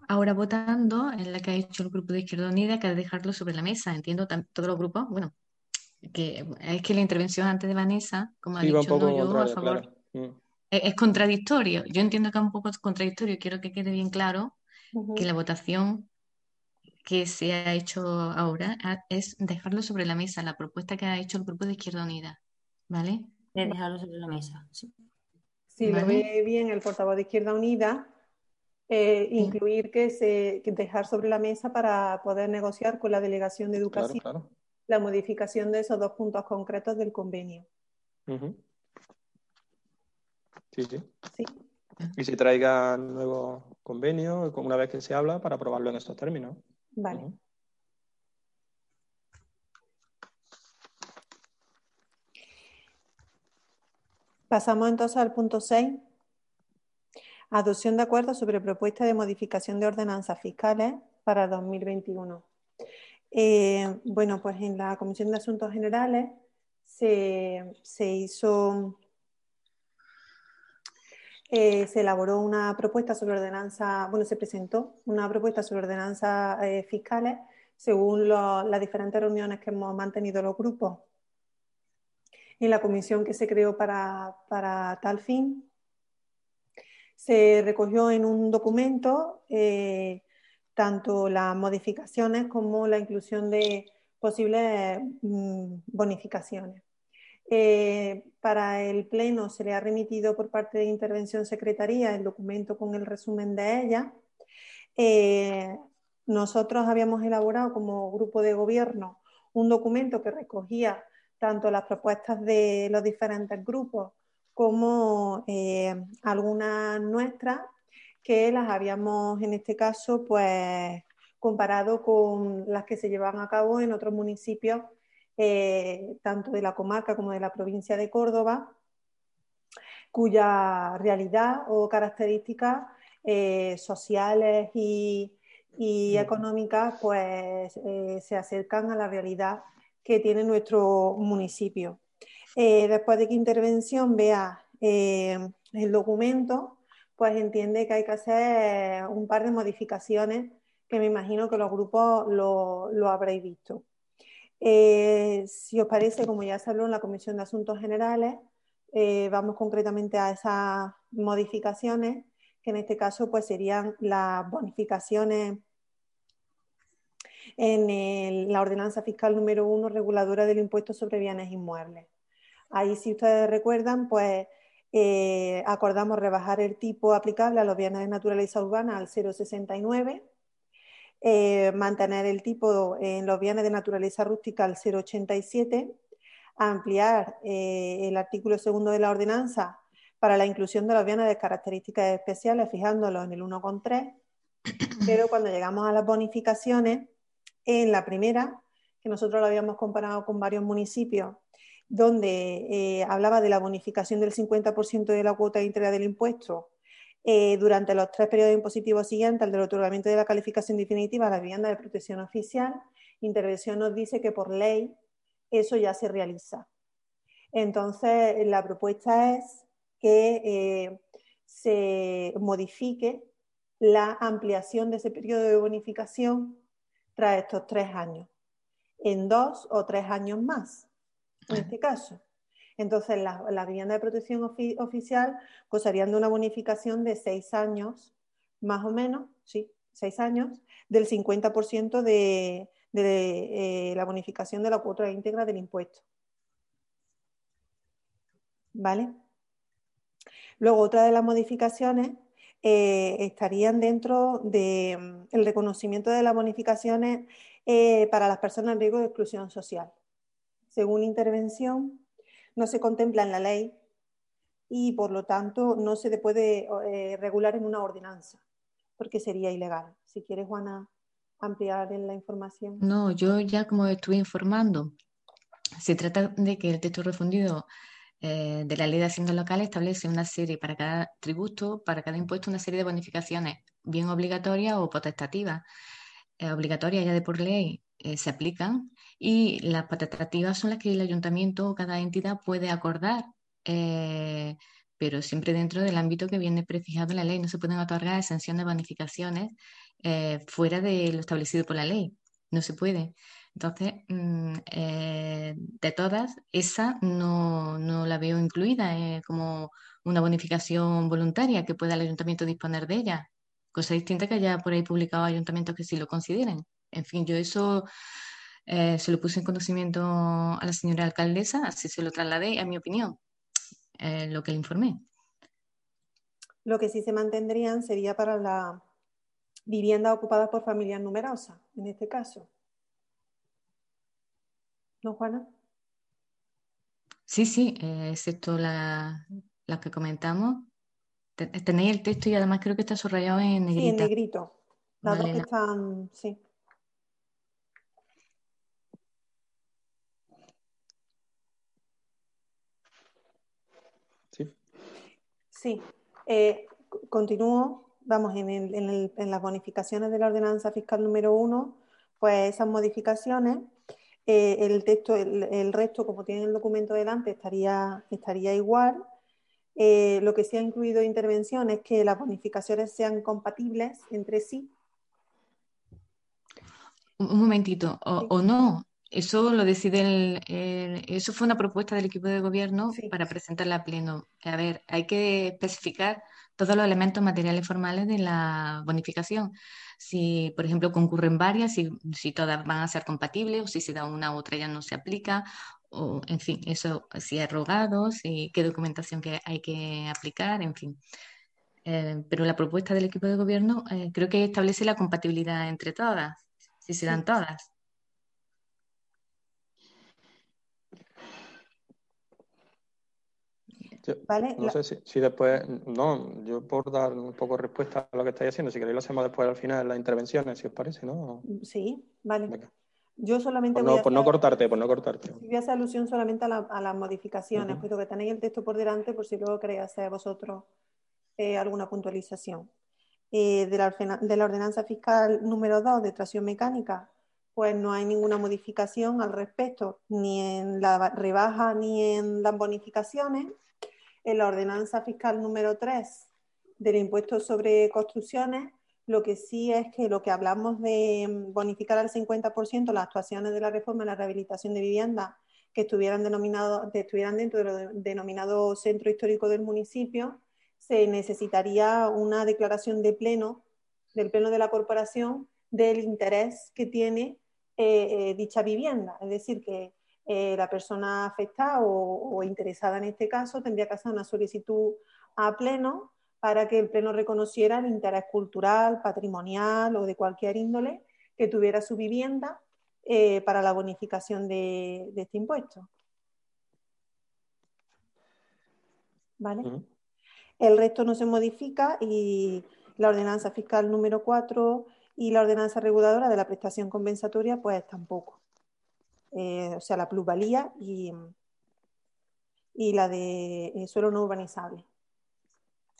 ahora votando es la que ha hecho el grupo de Izquierda Unida, que es dejarlo sobre la mesa. Entiendo todos los grupos, bueno, que es que la intervención antes de Vanessa, como ha dicho, no, yo a favor. Mm es, contradictorio. Yo entiendo que es un poco contradictorio. Quiero que quede bien claro que la votación que se ha hecho ahora es dejarlo sobre la mesa, la propuesta que ha hecho el grupo de Izquierda Unida. ¿Vale? De dejarlo sobre la mesa. Sí, lo ve bien el portavoz de Izquierda Unida. Eh, incluir que se dejar sobre la mesa para poder negociar con la delegación de educación la modificación de esos dos puntos concretos del convenio. Sí, sí. sí. Y se traiga nuevos convenios una vez que se habla para aprobarlo en estos términos. Vale. Pasamos entonces al punto 6. Adopción de acuerdos sobre propuesta de modificación de ordenanzas fiscales para 2021. Eh, bueno, pues en la Comisión de Asuntos Generales se, hizo, eh, se elaboró una propuesta sobre ordenanza, bueno, se presentó una propuesta sobre ordenanzas eh, fiscales según las diferentes reuniones que hemos mantenido los grupos en la comisión que se creó para, tal fin. Se recogió en un documento eh, tanto las modificaciones como la inclusión de posibles mm, bonificaciones. Eh, para el Pleno se le ha remitido por parte de Intervención Secretaría el documento con el resumen de ella. Eh, nosotros habíamos elaborado como grupo de gobierno un documento que recogía tanto las propuestas de los diferentes grupos como eh, algunas nuestras que las habíamos en este caso pues comparado con las que se llevan a cabo en otros municipios eh, tanto de la comarca como de la provincia de Córdoba cuya realidad o características eh, sociales y, económicas pues se acercan a la realidad que tiene nuestro municipio. Eh, después de que intervención vea eh, el documento, pues entiende que hay que hacer un par de modificaciones que me imagino que los grupos lo, habréis visto. Eh, si os parece, como ya se habló en la Comisión de Asuntos Generales, vamos concretamente a esas modificaciones, que en este caso pues, serían las bonificaciones en la ordenanza fiscal número uno reguladora del impuesto sobre bienes inmuebles. Ahí, si ustedes recuerdan, pues eh, acordamos rebajar el tipo aplicable a los bienes de naturaleza urbana al 0,69, eh, mantener el tipo en los bienes de naturaleza rústica al 0,87, ampliar eh, el artículo segundo de la ordenanza para la inclusión de los bienes de características especiales, fijándolo en el 1,3, [clears throat] pero cuando llegamos a las bonificaciones, en la primera, que nosotros lo habíamos comparado con varios municipios, donde eh, hablaba de la bonificación del 50% de la cuota íntegra del impuesto eh, durante los tres periodos impositivos siguientes al del otorgamiento de la calificación definitiva a la vivienda de protección oficial, Intervención nos dice que por ley eso ya se realiza. Entonces, la propuesta es que eh, se modifique la ampliación de ese periodo de bonificación tras estos tres años, en dos o tres años más, en este caso. Entonces, las la viviendas de protección oficial gozarían de una bonificación de seis años, más o menos, sí, seis años, del 50% de, de eh, la bonificación de la cuota íntegra del impuesto. ¿Vale? Luego, otra de las modificaciones eh, estarían dentro del mm, reconocimiento de las bonificaciones eh, para las personas en riesgo de exclusión social. Según intervención, no se contempla en la ley y por lo tanto no se puede eh, regular en una ordenanza, porque sería ilegal. Si quieres, Juana, ampliar en la información. No, yo ya como estuve informando, se trata de que el texto refundido eh, de la ley de haciendas locales establece una serie para cada tributo, para cada impuesto, una serie de bonificaciones, bien obligatorias o potestativas. Eh, obligatorias ya de por ley eh, se aplican y las potestativas son las que el ayuntamiento o cada entidad puede acordar, pero siempre dentro del ámbito que viene prefijado en la ley. No se pueden otorgar exenciones de bonificaciones fuera de lo establecido por la ley. No se puede. Entonces, mm, eh, de todas, esa no, la veo incluida eh, como una bonificación voluntaria que pueda el ayuntamiento disponer de ella. Cosa distinta que haya por ahí publicado ayuntamientos que sí lo consideren. En fin, yo eso eh, se lo puse en conocimiento a la señora alcaldesa, así se lo trasladé, a mi opinión, lo que le informé. Lo que sí se mantendrían sería para la vivienda ocupada por familias numerosas, en este caso. ¿No, Juana? Sí, sí, eh, excepto las la que comentamos, tenéis el texto y además creo que está subrayado en negrita. Sí, en negrito. Las dos que están, sí. Sí. Sí. Eh, continúo, vamos, en, en, las bonificaciones de la ordenanza fiscal número uno, pues esas modificaciones, eh, el texto, el, resto, como tiene el documento delante, estaría, estaría igual. Eh, lo que se ha incluido intervención es que las bonificaciones sean compatibles entre sí un momentito, o, no, eso lo decide el, eso fue una propuesta del equipo de gobierno para presentarla a pleno. A ver, hay que especificar todos los elementos materiales formales de la bonificación. Si, por ejemplo, concurren varias, si, si todas van a ser compatibles, o si se da una u otra ya no se aplica, o en fin, eso, si hay rogado, si qué documentación que hay que aplicar, en fin. Eh, pero la propuesta del equipo de gobierno eh, creo que establece la compatibilidad entre todas si se dan todas. ¿Vale? No sé si, después, no, yo por dar un poco de respuesta a lo que estáis haciendo, si queréis lo hacemos después al final las intervenciones, si os parece, ¿no? Sí, vale. Yo solamente por no, por no cortarte, por no cortarte. Voy a hacer alusión solamente a, las modificaciones, puesto que tenéis el texto por delante por si luego queréis hacer vosotros eh, alguna puntualización. Eh, de, la, de, la, ordenanza fiscal número 2 de tracción mecánica, pues no hay ninguna modificación al respecto, ni en la rebaja ni en las bonificaciones. En la ordenanza fiscal número 3 del impuesto sobre construcciones, lo que sí es que lo que hablamos de bonificar al 50% las actuaciones de la reforma y la rehabilitación de viviendas que estuvieran, dentro del denominado centro histórico del municipio, se necesitaría una declaración de pleno, del pleno de la corporación, del interés que tiene eh, eh, dicha vivienda. Es decir, que eh, la persona afectada o, interesada en este caso tendría que hacer una solicitud a pleno para que el pleno reconociera el interés cultural, patrimonial o de cualquier índole que tuviera su vivienda para la bonificación de, este impuesto. ¿Vale? El resto no se modifica y la ordenanza fiscal número 4 y la ordenanza reguladora de la prestación compensatoria, pues tampoco. Eh, o sea, la plusvalía y, y la de eh, suelo no urbanizable.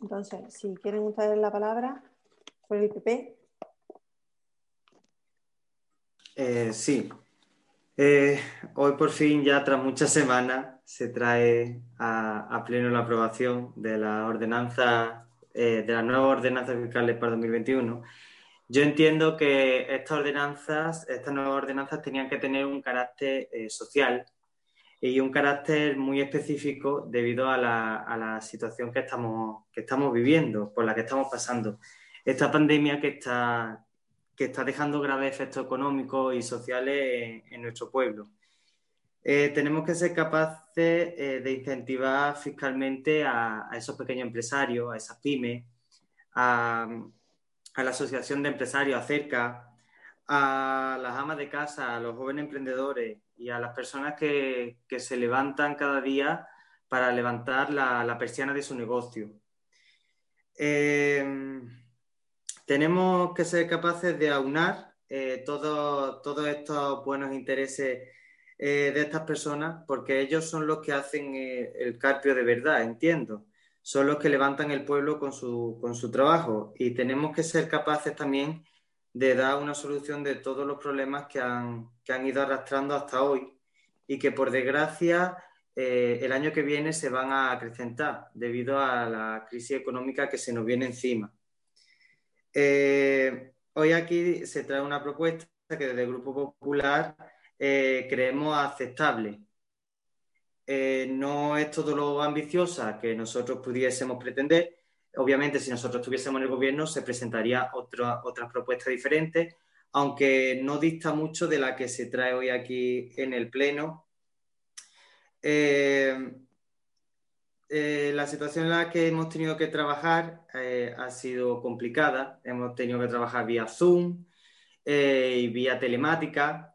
Entonces, si quieren ustedes la palabra por el IPP. Eh, sí. hoy por fin, ya tras muchas semanas, se trae a, pleno la aprobación de la ordenanza, eh, de las nuevas ordenanzas fiscales para 2021. Yo entiendo que estas ordenanzas, estas nuevas ordenanzas tenían que tener un carácter eh, social y un carácter muy específico debido a la, situación que estamos, que estamos viviendo, por la que estamos pasando. Esta pandemia que está, que está dejando graves efectos económicos y sociales en nuestro pueblo. Eh, tenemos que ser capaces eh, de incentivar fiscalmente a, esos pequeños empresarios, a esas pymes, a, la Asociación de Empresarios, acerca, a las amas de casa, a los jóvenes emprendedores y a las personas que, se levantan cada día para levantar la, persiana de su negocio. Eh, tenemos que ser capaces de aunar todos estos buenos intereses eh, de estas personas porque ellos son los que hacen eh, el carpio de verdad, entiendo. Son los que levantan el pueblo con su, con su trabajo y tenemos que ser capaces también de dar una solución de todos los problemas que han, que han ido arrastrando hasta hoy y que por desgracia eh, el año que viene se van a acrecentar debido a la crisis económica que se nos viene encima. hoy aquí se trae una propuesta que desde el Grupo Popular eh, creemos aceptable. Eh, no es todo lo ambiciosa que nosotros pudiésemos pretender. Obviamente, si nosotros estuviésemos en el gobierno, se presentaría otra, otras propuestas diferentes, aunque no dista mucho de la que se trae hoy aquí en el Pleno. Eh, la situación en la que hemos tenido que trabajar ha sido complicada. Hemos tenido que trabajar vía Zoom y vía telemática.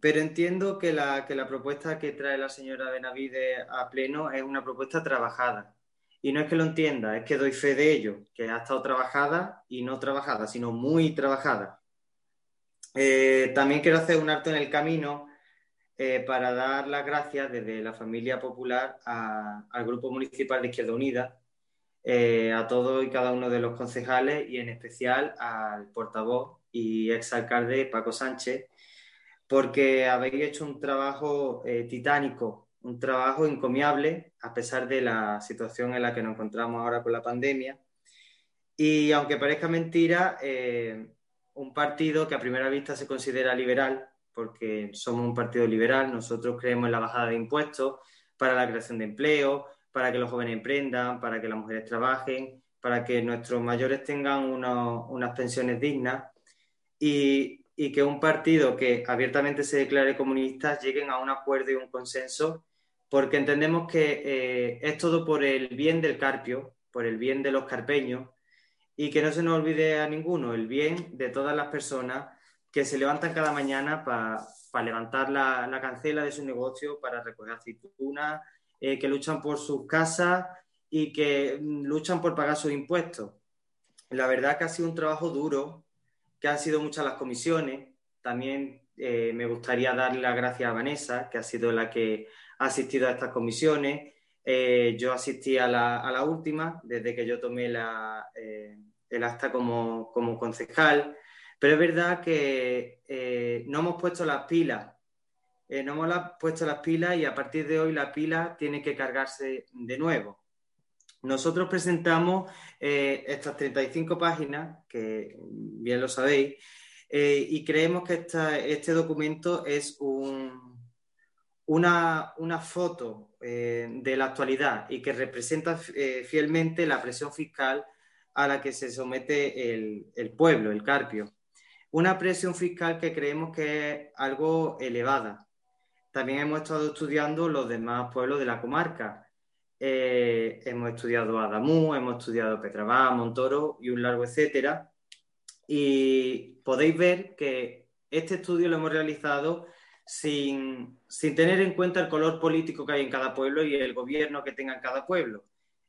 Pero entiendo que la, que la propuesta que trae la señora Benavide a pleno es una propuesta trabajada Y no es que lo entienda, es que doy fe de ello, que ha estado trabajada y no trabajada, sino muy trabajada. Eh, también quiero hacer un alto en el camino eh, para dar las gracias desde la familia popular al Grupo Municipal de Izquierda Unida, eh, a todos y cada uno de los concejales y en especial al portavoz y exalcalde Paco Sánchez, porque habéis hecho un trabajo titánico un trabajo encomiable a pesar de la situación en la que nos encontramos ahora con la pandemia. Y aunque parezca mentira, eh, un partido que a primera vista se considera liberal, porque somos un partido liberal, nosotros creemos en la bajada de impuestos para la creación de empleo, para que los jóvenes emprendan, para que las mujeres trabajen, para que nuestros mayores tengan unas pensiones dignas y, y, que un partido que abiertamente se declare comunista lleguen a un acuerdo y un consenso porque entendemos que eh, es todo por el bien del carpio, por el bien de los carpeños, y que no se nos olvide a ninguno el bien de todas las personas que se levantan cada mañana para levantar la, cancela de su negocio, para recoger aceitunas, eh, que luchan por sus casas y que mm, luchan por pagar sus impuestos. La verdad que ha sido un trabajo duro, que han sido muchas las comisiones. También eh, me gustaría darle las gracias a Vanessa, que ha sido la que asistido a estas comisiones. Eh, yo asistí a la, última, desde que yo tomé eh, el acta como, concejal, pero es verdad que eh, no hemos puesto las pilas, no hemos puesto las pilas y a partir de hoy la pila tiene que cargarse de nuevo. Nosotros presentamos estas 35 páginas, que bien lo sabéis, y creemos que este documento es un, una, foto eh, de la actualidad y que representa eh, fielmente la presión fiscal a la que se somete el, pueblo, el Carpio. Una presión fiscal que creemos que es algo elevada. También hemos estado estudiando los demás pueblos de la comarca. Eh, hemos estudiado Adamú, hemos estudiado Petrabá, Montoro y un largo etcétera. Y podéis ver que este estudio lo hemos realizado sin, tener en cuenta el color político que hay en cada pueblo y el gobierno que tenga en cada pueblo.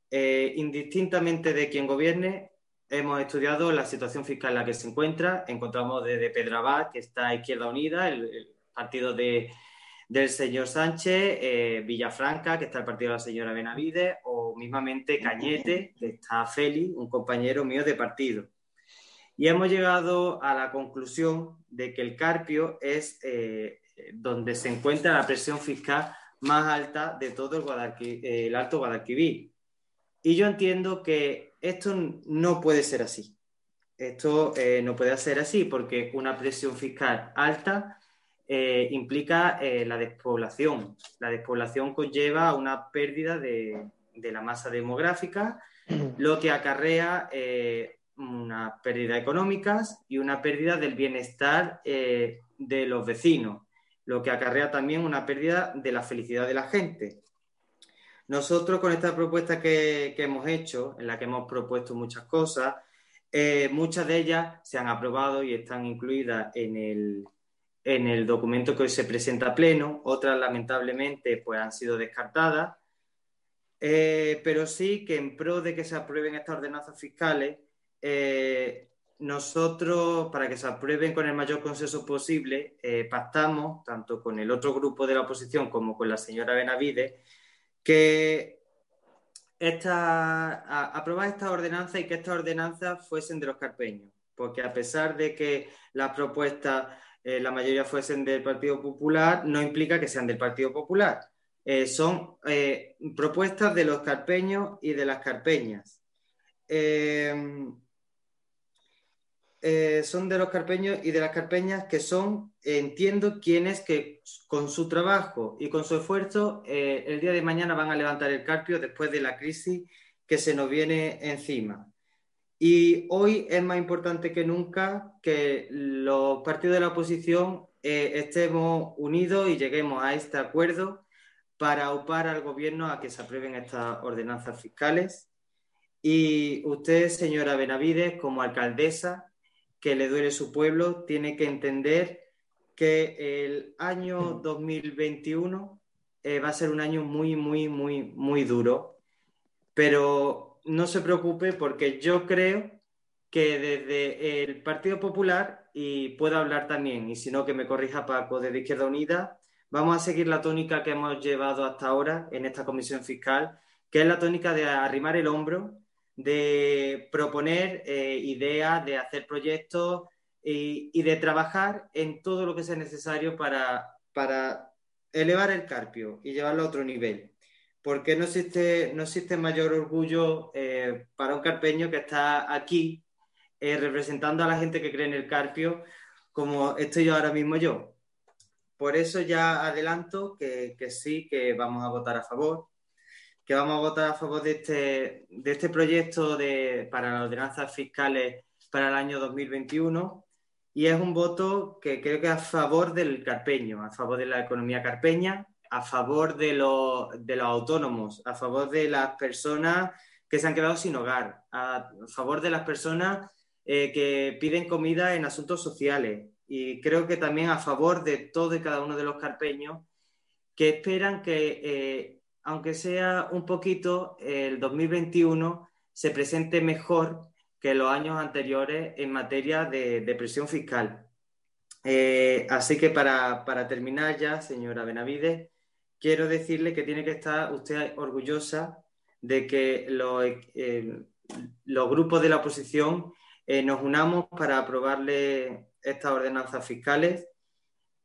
Eh, indistintamente de quien gobierne, hemos estudiado la situación fiscal en la que se encuentra. Encontramos desde Pedrabad, que está Izquierda Unida, el, partido de, del señor Sánchez, eh, Villafranca, que está el partido de la señora Benavides, o mismamente Cañete, que está Félix, un compañero mío de partido. Y hemos llegado a la conclusión de que el Carpio es eh, donde se encuentra la presión fiscal más alta de todo el, Alto Guadalquivir. Y yo entiendo que esto no puede ser así. Esto eh, no puede ser así porque una presión fiscal alta eh, implica eh, la despoblación. La despoblación conlleva una pérdida de, de la masa demográfica, [clears throat] lo que acarrea una pérdida económica y una pérdida del bienestar de los vecinos lo que acarrea también una pérdida de la felicidad de la gente. Nosotros con esta propuesta que, hemos hecho, en la que hemos propuesto muchas cosas, eh, muchas de ellas se han aprobado y están incluidas en el, en el documento que hoy se presenta a pleno, otras lamentablemente pues, han sido descartadas, eh, pero sí que en pro de que se aprueben estas ordenanzas fiscales, eh, nosotros, para que se aprueben con el mayor consenso posible, eh, pactamos, tanto con el otro grupo de la oposición como con la señora Benavides, que esta, aprobar esta ordenanza y que estas ordenanzas fuesen de los carpeños, porque a pesar de que las propuestas, eh, la mayoría fuesen del Partido Popular, no implica que sean del Partido Popular. Eh, son propuestas de los carpeños y de las carpeñas. Eh, son de los carpeños y de las carpeñas que son, entiendo, quienes que con su trabajo y con su esfuerzo eh, el día de mañana van a levantar el carpio después de la crisis que se nos viene encima. Y hoy es más importante que nunca que los partidos de la oposición eh, estemos unidos y lleguemos a este acuerdo para opar al gobierno a que se aprueben estas ordenanzas fiscales. Y usted, señora Benavides, como alcaldesa, que le duele su pueblo, tiene que entender que el año 2021 eh, va a ser un año muy, muy, muy, muy duro, pero no se preocupe porque yo creo que desde el Partido Popular, y puedo hablar también, y si no que me corrija Paco, desde Izquierda Unida, vamos a seguir la tónica que hemos llevado hasta ahora en esta comisión fiscal, que es la tónica de arrimar el hombro, de proponer eh, ideas, de hacer proyectos y, de trabajar en todo lo que sea necesario para, para elevar el carpio y llevarlo a otro nivel. Porque no existe, no existe mayor orgullo eh, para un carpeño que está aquí eh, representando a la gente que cree en el carpio como estoy ahora mismo yo. Por eso ya adelanto que, que, sí, que vamos a votar a favor, que vamos a votar a favor de este, de este proyecto de, para las ordenanzas fiscales para el año 2021 y es un voto que creo que a favor del carpeño, a favor de la economía carpeña, a favor de los, de los autónomos, a favor de las personas que se han quedado sin hogar, a favor de las personas eh, que piden comida en asuntos sociales. Y creo que también a favor de todo y cada uno de los carpeños que esperan que, eh, aunque sea un poquito, el 2021 se presente mejor que los años anteriores en materia de, presión fiscal. Eh, así que para, terminar ya, señora Benavides, quiero decirle que tiene que estar usted orgullosa de que los, eh, los grupos de la oposición eh, nos unamos para aprobarle estas ordenanzas fiscales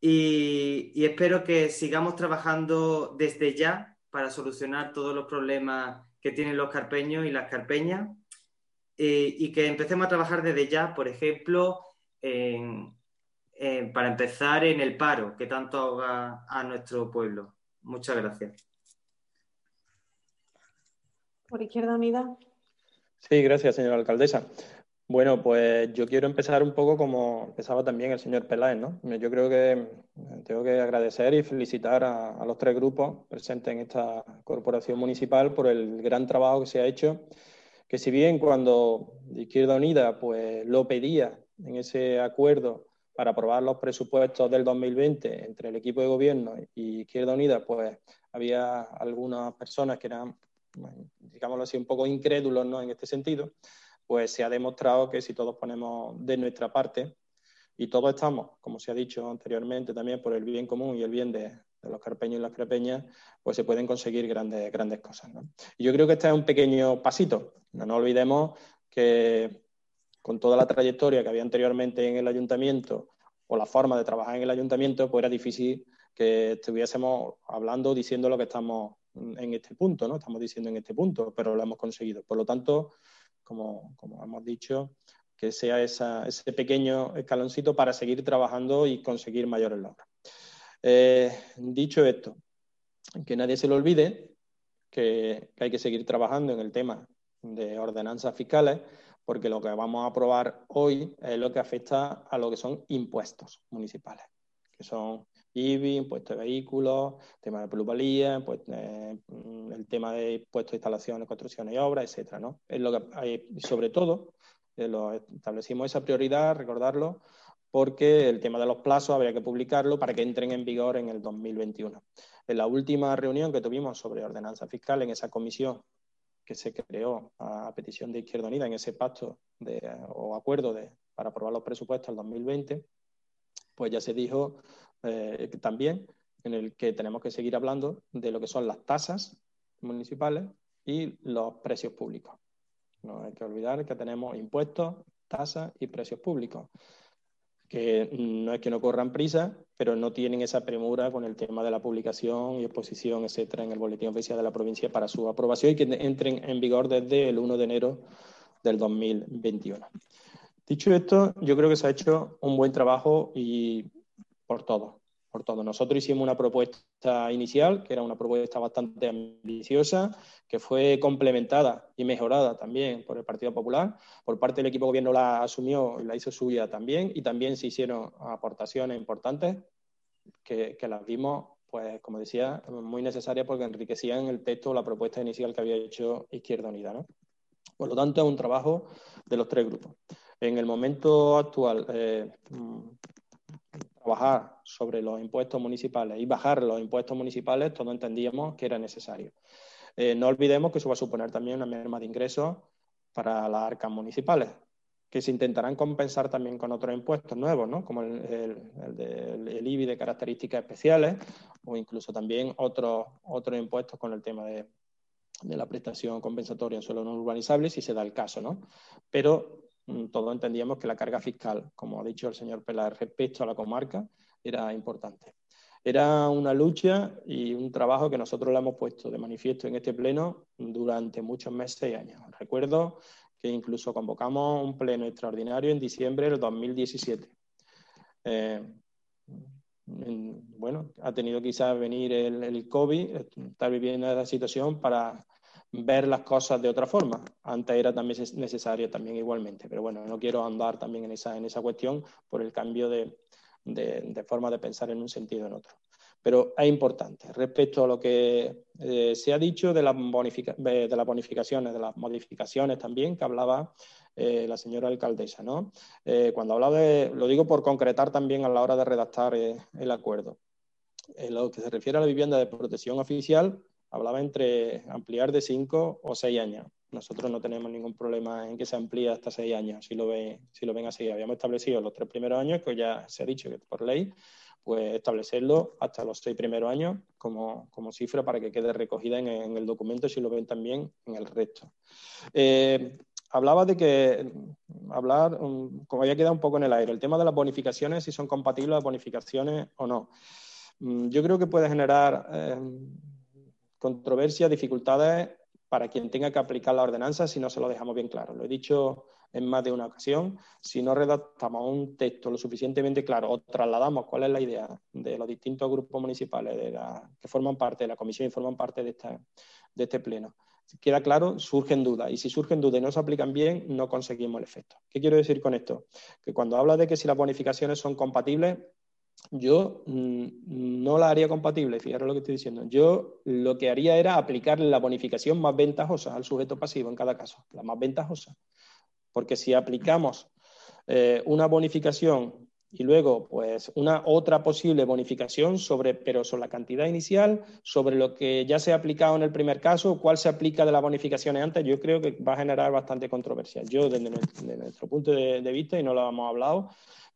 y espero que sigamos trabajando desde ya para solucionar todos los problemas que tienen los carpeños y las carpeñas eh, y que empecemos a trabajar desde ya, por ejemplo, para empezar en el paro que tanto ahoga a nuestro pueblo. Muchas gracias. Por Izquierda Unida. Sí, gracias, señora alcaldesa. Bueno, pues yo quiero empezar un poco como empezaba también el señor Peláez, ¿no? Yo creo que tengo que agradecer y felicitar a, a los tres grupos presentes en esta corporación municipal por el gran trabajo que se ha hecho que si bien cuando Izquierda Unida pues, lo pedía en ese acuerdo para aprobar los presupuestos del 2020 entre el equipo de gobierno y Izquierda Unida, pues había algunas personas que eran, digámoslo así, un poco incrédulos ¿no? en este sentido, pues se ha demostrado que si todos ponemos de nuestra parte y todos estamos, como se ha dicho anteriormente, también por el bien común y el bien de, los carpeños y las crepeñas, pues se pueden conseguir grandes, grandes cosas. Y yo creo que este es un pequeño pasito. No nos olvidemos que con toda la trayectoria que había anteriormente en el ayuntamiento o la forma de trabajar en el ayuntamiento, pues era difícil que estuviésemos hablando, diciendo lo que estamos en este punto, ¿no? Estamos diciendo en este punto, pero lo hemos conseguido. Por lo tanto, como, como hemos dicho, que sea ese pequeño escaloncito para seguir trabajando y conseguir mayores logros. Eh, dicho esto, que nadie se lo olvide que, hay que seguir trabajando en el tema de ordenanzas fiscales, porque lo que vamos a aprobar hoy es lo que afecta a lo que son impuestos municipales, que son IBI, impuestos de vehículos, tema de plusvalía, pues, el tema de impuestos de instalaciones, construcciones y obras, etcétera, ¿no? Es lo que hay, sobre todo, eh, lo establecimos esa prioridad, recordarlo, porque el tema de los plazos habría que publicarlo para que entren en vigor en el 2021. En la última reunión que tuvimos sobre ordenanza fiscal en esa comisión que se creó a petición de Izquierda Unida en ese pacto o acuerdo de, para aprobar los presupuestos del 2020, pues ya se dijo eh, también en el que tenemos que seguir hablando de lo que son las tasas municipales y los precios públicos. No hay que olvidar que tenemos impuestos, tasas y precios públicos que no es que no corran prisa, pero no tienen esa premura con el tema de la publicación y exposición, etcétera, en el boletín oficial de la provincia para su aprobación y que entren en vigor desde el 1 de enero del 2021. Dicho esto, yo creo que se ha hecho un buen trabajo y por todo por todo. Nosotros hicimos una propuesta inicial, que era una propuesta bastante ambiciosa, que fue complementada y mejorada también por el Partido Popular. Por parte del equipo de gobierno la asumió y la hizo suya también, y también se hicieron aportaciones importantes que, las vimos, pues como decía, muy necesarias porque enriquecían el texto la propuesta inicial que había hecho Izquierda Unida. ¿no? Por lo tanto, es un trabajo de los tres grupos. En el momento actual, eh, trabajar sobre los impuestos municipales y bajar los impuestos municipales, todos entendíamos que era necesario. Eh, no olvidemos que eso va a suponer también una merma de ingresos para las arcas municipales, que se intentarán compensar también con otros impuestos nuevos, ¿no? como el, el, IBI de características especiales o incluso también otros, otros impuestos con el tema de, de la prestación compensatoria en suelo no urbanizable, si se da el caso. ¿no? Pero todos entendíamos que la carga fiscal, como ha dicho el señor Pelar, respecto a la comarca, era importante. Era una lucha y un trabajo que nosotros le hemos puesto de manifiesto en este pleno durante muchos meses y años. Recuerdo que incluso convocamos un pleno extraordinario en diciembre del 2017. Eh, bueno, ha tenido quizás venir el, el COVID, estar viviendo esa situación para ver las cosas de otra forma. Antes era también necesario también igualmente, pero bueno, no quiero andar también en esa, en esa cuestión por el cambio de, de, forma de pensar en un sentido o en otro. Pero es importante. Respecto a lo que eh, se ha dicho de, las de las bonificaciones, de las modificaciones también, que hablaba eh, la señora alcaldesa, ¿no? Eh, cuando hablaba de, lo digo por concretar también a la hora de redactar el acuerdo. En lo que se refiere a la vivienda de protección oficial, hablaba entre ampliar de cinco o seis años. Nosotros no tenemos ningún problema en que se amplíe hasta seis años, si lo, ven, si lo ven así. Habíamos establecido los tres primeros años, que ya se ha dicho que por ley, pues establecerlo hasta los seis primeros años como, cifra para que quede recogida en, el documento, si lo ven también en el resto. Eh, hablaba de que, hablar, como había quedado un poco en el aire, el tema de las bonificaciones, si son compatibles las bonificaciones o no. Mm, yo creo que puede generar eh, controversias, dificultades para quien tenga que aplicar la ordenanza si no se lo dejamos bien claro. Lo he dicho en más de una ocasión, si no redactamos un texto lo suficientemente claro o trasladamos cuál es la idea de los distintos grupos municipales de que forman parte de la comisión y forman parte de, este pleno, queda claro, surgen dudas. Y si surgen dudas y no se aplican bien, no conseguimos el efecto. ¿Qué quiero decir con esto? Que cuando habla de que si las bonificaciones son compatibles, yo mm, no la haría compatible, fíjate lo que estoy diciendo. Yo lo que haría era aplicar la bonificación más ventajosa al sujeto pasivo en cada caso, la más ventajosa. Porque si aplicamos eh, una bonificación y luego pues una otra posible bonificación sobre, pero sobre la cantidad inicial, sobre lo que ya se ha aplicado en el primer caso, cuál se aplica de las bonificaciones antes, yo creo que va a generar bastante controversia. Yo desde nuestro, punto de, de, vista, y no lo hemos hablado,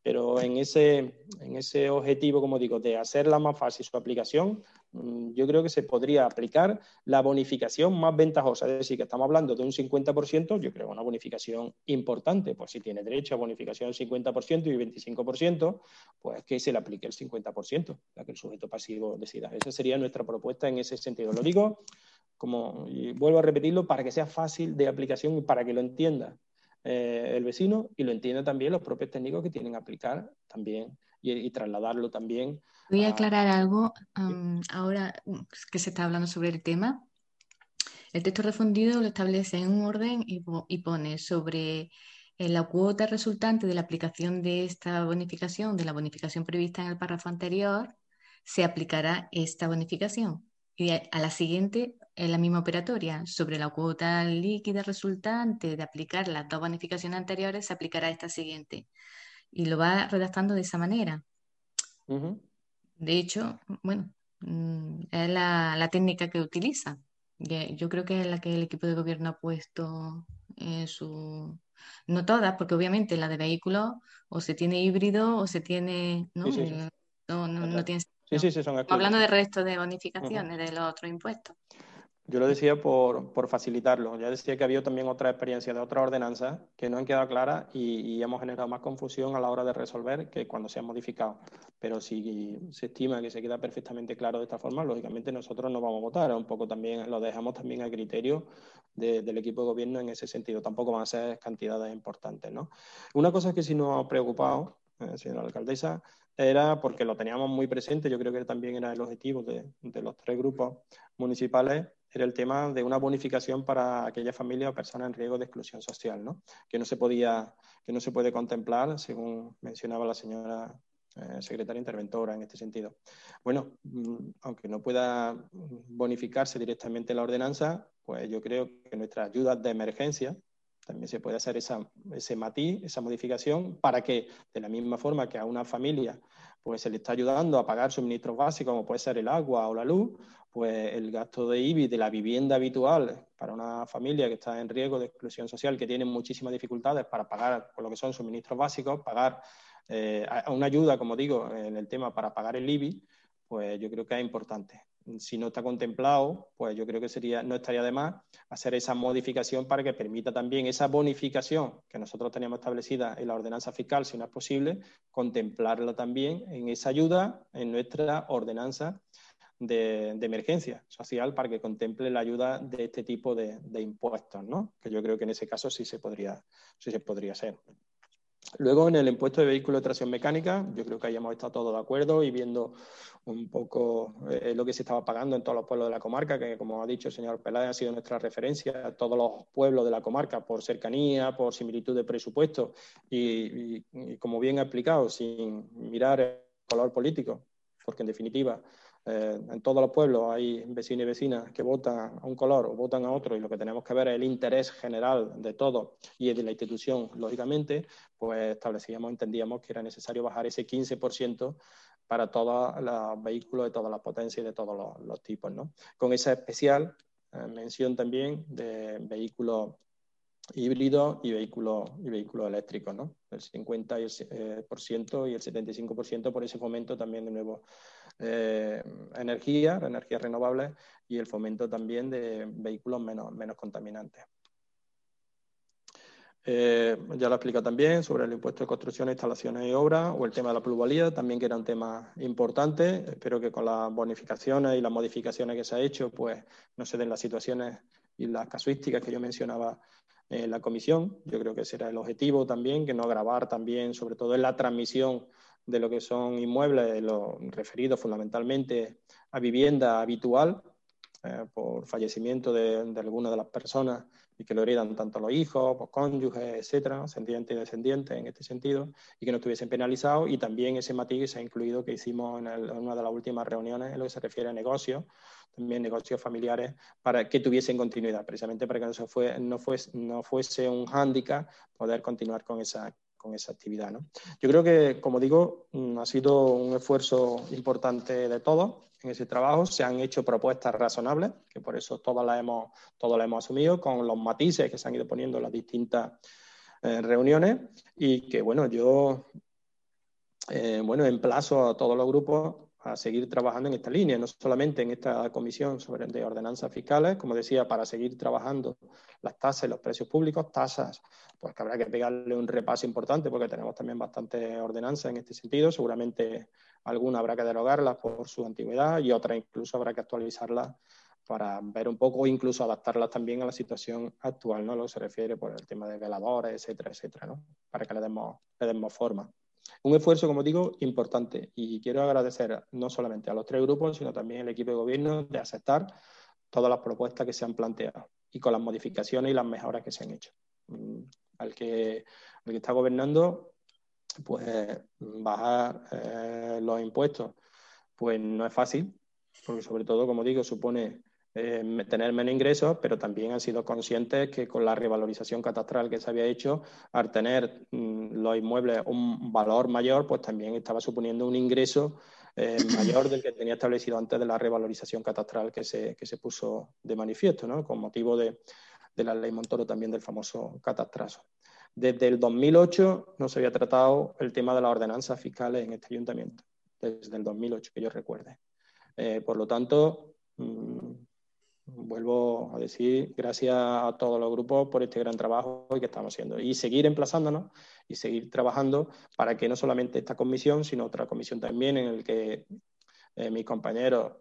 pero en ese, en ese objetivo, como digo, de hacerla más fácil su aplicación, mm, yo creo que se podría aplicar la bonificación más ventajosa. Es decir, que estamos hablando de un 50%, yo creo una bonificación importante, pues si tiene derecho a bonificación del 50% y 25%, pues que se le aplique el 50%, la que el sujeto pasivo decida. Esa sería nuestra propuesta en ese sentido. Lo digo como, y vuelvo a repetirlo, para que sea fácil de aplicación y para que lo entienda eh, el vecino y lo entienden también los propios técnicos que tienen que aplicar también y, trasladarlo también. Voy a aclarar algo ahora que se está hablando sobre el tema. El texto refundido lo establece en un orden y, y pone sobre eh, la cuota resultante de la aplicación de esta bonificación, de la bonificación prevista en el párrafo anterior, se aplicará esta bonificación. Y a la siguiente en la misma operatoria sobre la cuota líquida resultante de aplicar las dos bonificaciones anteriores, se aplicará esta siguiente. Y lo va redactando de esa manera. De hecho, bueno, mm, es la, técnica que utiliza. Yo creo que es la que el equipo de gobierno ha puesto en su... No todas, porque obviamente la de vehículos o se tiene híbrido o se tiene... No, eh, no, tiene... Hablando del resto de bonificaciones de los otros impuestos. Yo lo decía por, por, facilitarlo. Ya decía que había también otra experiencia de otras ordenanzas que no han quedado claras y, hemos generado más confusión a la hora de resolver que cuando se han modificado. Pero si se estima que se queda perfectamente claro de esta forma, lógicamente nosotros no vamos a votar. Un poco también lo dejamos también a criterio del equipo de gobierno en ese sentido. Tampoco van a ser cantidades importantes. ¿no? Una cosa que sí nos ha preocupado, eh, señora alcaldesa, era porque lo teníamos muy presente, yo creo que también era el objetivo de los tres grupos municipales, el tema de una bonificación para aquellas familias o personas en riesgo de exclusión social, ¿no? que no se podía, que no se puede contemplar, según mencionaba la señora eh, secretaria interventora en este sentido. Bueno, mm, aunque no pueda bonificarse directamente la ordenanza, pues yo creo que nuestras ayudas de emergencia también se puede hacer esa, ese matiz, esa modificación, para que de la misma forma que a una familia pues se le está ayudando a pagar suministros básicos, como puede ser el agua o la luz, pues el gasto de IBI de la vivienda habitual para una familia que está en riesgo de exclusión social, que tiene muchísimas dificultades para pagar por lo que son suministros básicos, pagar eh, una ayuda, como digo, en el tema para pagar el IBI, pues yo creo que es importante. Si no está contemplado, pues yo creo que sería, no estaría de más hacer esa modificación para que permita también esa bonificación que nosotros teníamos establecida en la ordenanza fiscal, si no es posible, contemplarla también en esa ayuda en nuestra ordenanza de, emergencia social para que contemple la ayuda de este tipo de, impuestos, ¿no? Que yo creo que en ese caso sí se podría, sí se podría hacer. Luego, en el impuesto de vehículo de tracción mecánica, yo creo que ahí hemos estado todos de acuerdo y viendo un poco eh, lo que se estaba pagando en todos los pueblos de la comarca, que como ha dicho el señor Peláez, ha sido nuestra referencia a todos los pueblos de la comarca por cercanía, por similitud de presupuesto y como bien ha explicado, sin mirar el color político, porque en definitiva eh, en todos los pueblos hay vecinos y vecinas que votan a un color o votan a otro y lo que tenemos que ver es el interés general de todos y de la institución, lógicamente, pues establecíamos, entendíamos que era necesario bajar ese 15% para todos los vehículos de todas las potencias y de todos los, tipos. ¿no? Con esa especial eh, mención también de vehículos híbridos y vehículos y vehículos eléctricos, ¿no? El 50 y el, eh, por ciento y el 75% por ese fomento también de nuevo eh, energía, energías renovables y el fomento también de vehículos menos, menos contaminantes. Eh, ya lo explica también sobre el impuesto de construcción, instalaciones y obras o el tema de la plusvalía, también que era un tema importante. Espero que con las bonificaciones y las modificaciones que se ha hecho, pues no se den las situaciones y las casuísticas que yo mencionaba en la comisión. Yo creo que será el objetivo también, que no agravar también, sobre todo en la transmisión de lo que son inmuebles, lo referidos fundamentalmente a vivienda habitual, eh, por fallecimiento de, alguna de las personas y que lo heredan tanto los hijos, los cónyuges, etcétera, ascendientes y descendientes en este sentido, y que no estuviesen penalizados. Y también ese matiz se ha incluido que hicimos en, una de las últimas reuniones en lo que se refiere a negocios, también negocios familiares, para que tuviesen continuidad, precisamente para que fuese, no fuese un hándicap poder continuar con esa, esa actividad. ¿no? Yo creo que, como digo, mm, ha sido un esfuerzo importante de todos en ese trabajo. Se han hecho propuestas razonables, que por eso todas las hemos, todas las hemos asumido, con los matices que se han ido poniendo en las distintas eh, reuniones. Y que, bueno, yo eh, bueno, emplazo a todos los grupos a seguir trabajando en esta línea, no solamente en esta comisión sobre de ordenanzas fiscales, como decía, para seguir trabajando las tasas los precios públicos, tasas, pues que habrá que pegarle un repaso importante porque tenemos también bastante ordenanzas en este sentido, seguramente alguna habrá que derogarlas por su antigüedad y otras incluso habrá que actualizarlas para ver un poco, incluso adaptarlas también a la situación actual, ¿no? Lo que se refiere por el tema de veladores, etcétera, etcétera, ¿no? Para que le demos, le demos forma. Un esfuerzo, como digo, importante y quiero agradecer no solamente a los tres grupos, sino también al equipo de gobierno de aceptar todas las propuestas que se han planteado y con las modificaciones y las mejoras que se han hecho. Mm, al que, está gobernando, pues bajar eh, los impuestos, pues no es fácil, porque sobre todo, como digo, supone eh, tener menos ingresos, pero también han sido conscientes que con la revalorización catastral que se había hecho, al tener mm, los inmuebles un valor mayor, pues también estaba suponiendo un ingreso eh, [clears throat] mayor del que tenía establecido antes de la revalorización catastral que se, que se puso de manifiesto, ¿no? con motivo de, de la ley Montoro también del famoso catastrazo. Desde el 2008 no se había tratado el tema de las ordenanzas fiscales en este ayuntamiento, desde el 2008, que yo recuerde. Eh, por lo tanto, mm, vuelvo a decir gracias a todos los grupos por este gran trabajo que estamos haciendo y seguir emplazándonos y seguir trabajando para que no solamente esta comisión, sino otra comisión también en el que eh, mis compañeros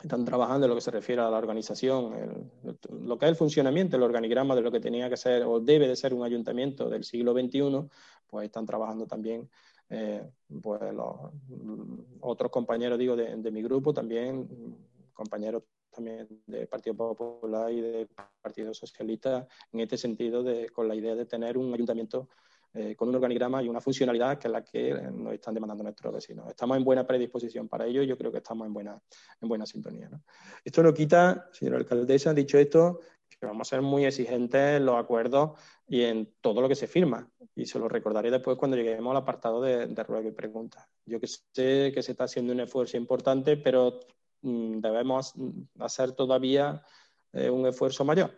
están trabajando en lo que se refiere a la organización, lo que es el funcionamiento, el organigrama de lo que tenía que ser o debe de ser un ayuntamiento del siglo XXI, pues están trabajando también eh, pues los otros compañeros, digo, de mi grupo, también compañeros también del Partido Popular y del Partido Socialista en este sentido de, con la idea de tener un ayuntamiento eh, con un organigrama y una funcionalidad que es la que nos están demandando nuestros vecinos. Estamos en buena predisposición para ello y yo creo que estamos en buena, en buena sintonía. Esto no quita, señora alcaldesa, dicho esto, que vamos a ser muy exigentes en los acuerdos y en todo lo que se firma. Y se lo recordaré después cuando lleguemos al apartado de, de ruego y preguntas. Yo que sé que se está haciendo un esfuerzo importante, pero debemos hacer todavía eh, un esfuerzo mayor.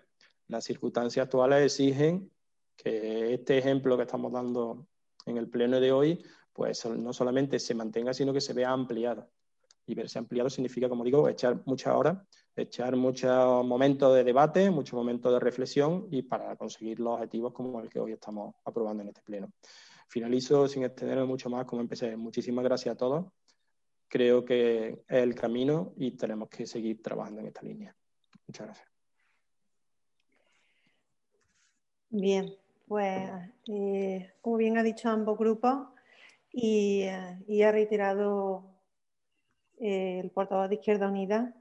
Las circunstancias actuales exigen que este ejemplo que estamos dando en el pleno de hoy, pues no solamente se mantenga, sino que se vea ampliado. Y verse ampliado significa, como digo, echar muchas horas, echar muchos momentos de debate, muchos momentos de reflexión y para conseguir los objetivos como el que hoy estamos aprobando en este pleno. Finalizo sin extenderme mucho más como empecé. Muchísimas gracias a todos. Creo que es el camino y tenemos que seguir trabajando en esta línea. Muchas gracias. Bien, pues eh, como bien ha dicho ambos grupos y, y ha reiterado eh, el portavoz de Izquierda Unida,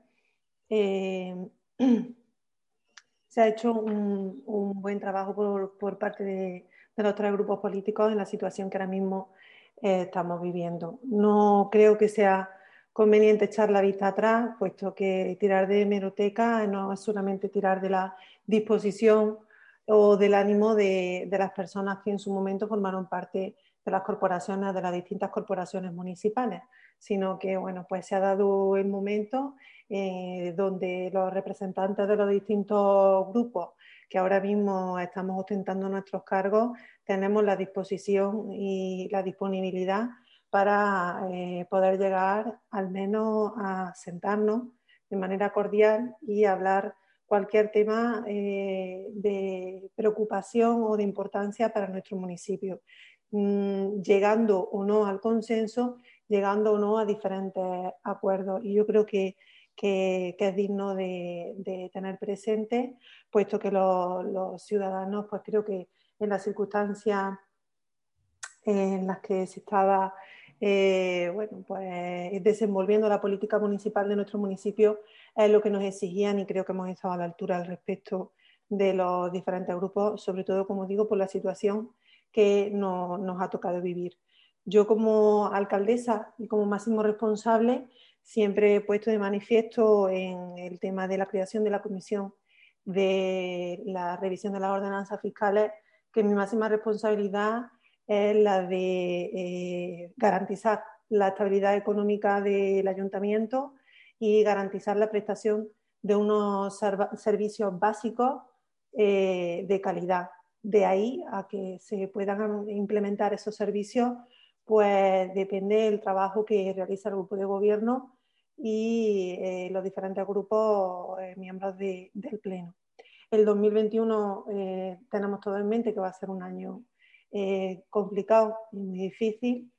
eh, [clears throat] se ha hecho un, un buen trabajo por, por parte de, de, los tres grupos políticos en la situación que ahora mismo eh, estamos viviendo. No creo que sea conveniente echar la vista atrás, puesto que tirar de hemeroteca no es solamente tirar de la disposición o del ánimo de, de, las personas que en su momento formaron parte de las corporaciones, de las distintas corporaciones municipales, sino que bueno, pues se ha dado el momento eh, donde los representantes de los distintos grupos que ahora mismo estamos ostentando nuestros cargos, tenemos la disposición y la disponibilidad para eh, poder llegar al menos a sentarnos de manera cordial y hablar cualquier tema eh, de preocupación o de importancia para nuestro municipio, mm, llegando o no al consenso, llegando o no a diferentes acuerdos. Y yo creo que, que, es digno de, tener presente, puesto que los, ciudadanos, pues creo que en las circunstancias en las que se estaba eh, bueno, pues desenvolviendo la política municipal de nuestro municipio es lo que nos exigían y creo que hemos estado a la altura al respecto de los diferentes grupos, sobre todo, como digo, por la situación que no, nos ha tocado vivir. Yo como alcaldesa y como máximo responsable siempre he puesto de manifiesto en el tema de la creación de la comisión de la revisión de las ordenanzas fiscales que mi máxima responsabilidad es la de eh, garantizar la estabilidad económica del ayuntamiento y garantizar la prestación de unos servicios básicos eh, de calidad. De ahí a que se puedan implementar esos servicios, pues depende del trabajo que realiza el grupo de gobierno y eh, los diferentes grupos miembros de, del Pleno. El 2021 eh, tenemos todo en mente que va a ser un año eh, complicado y muy difícil.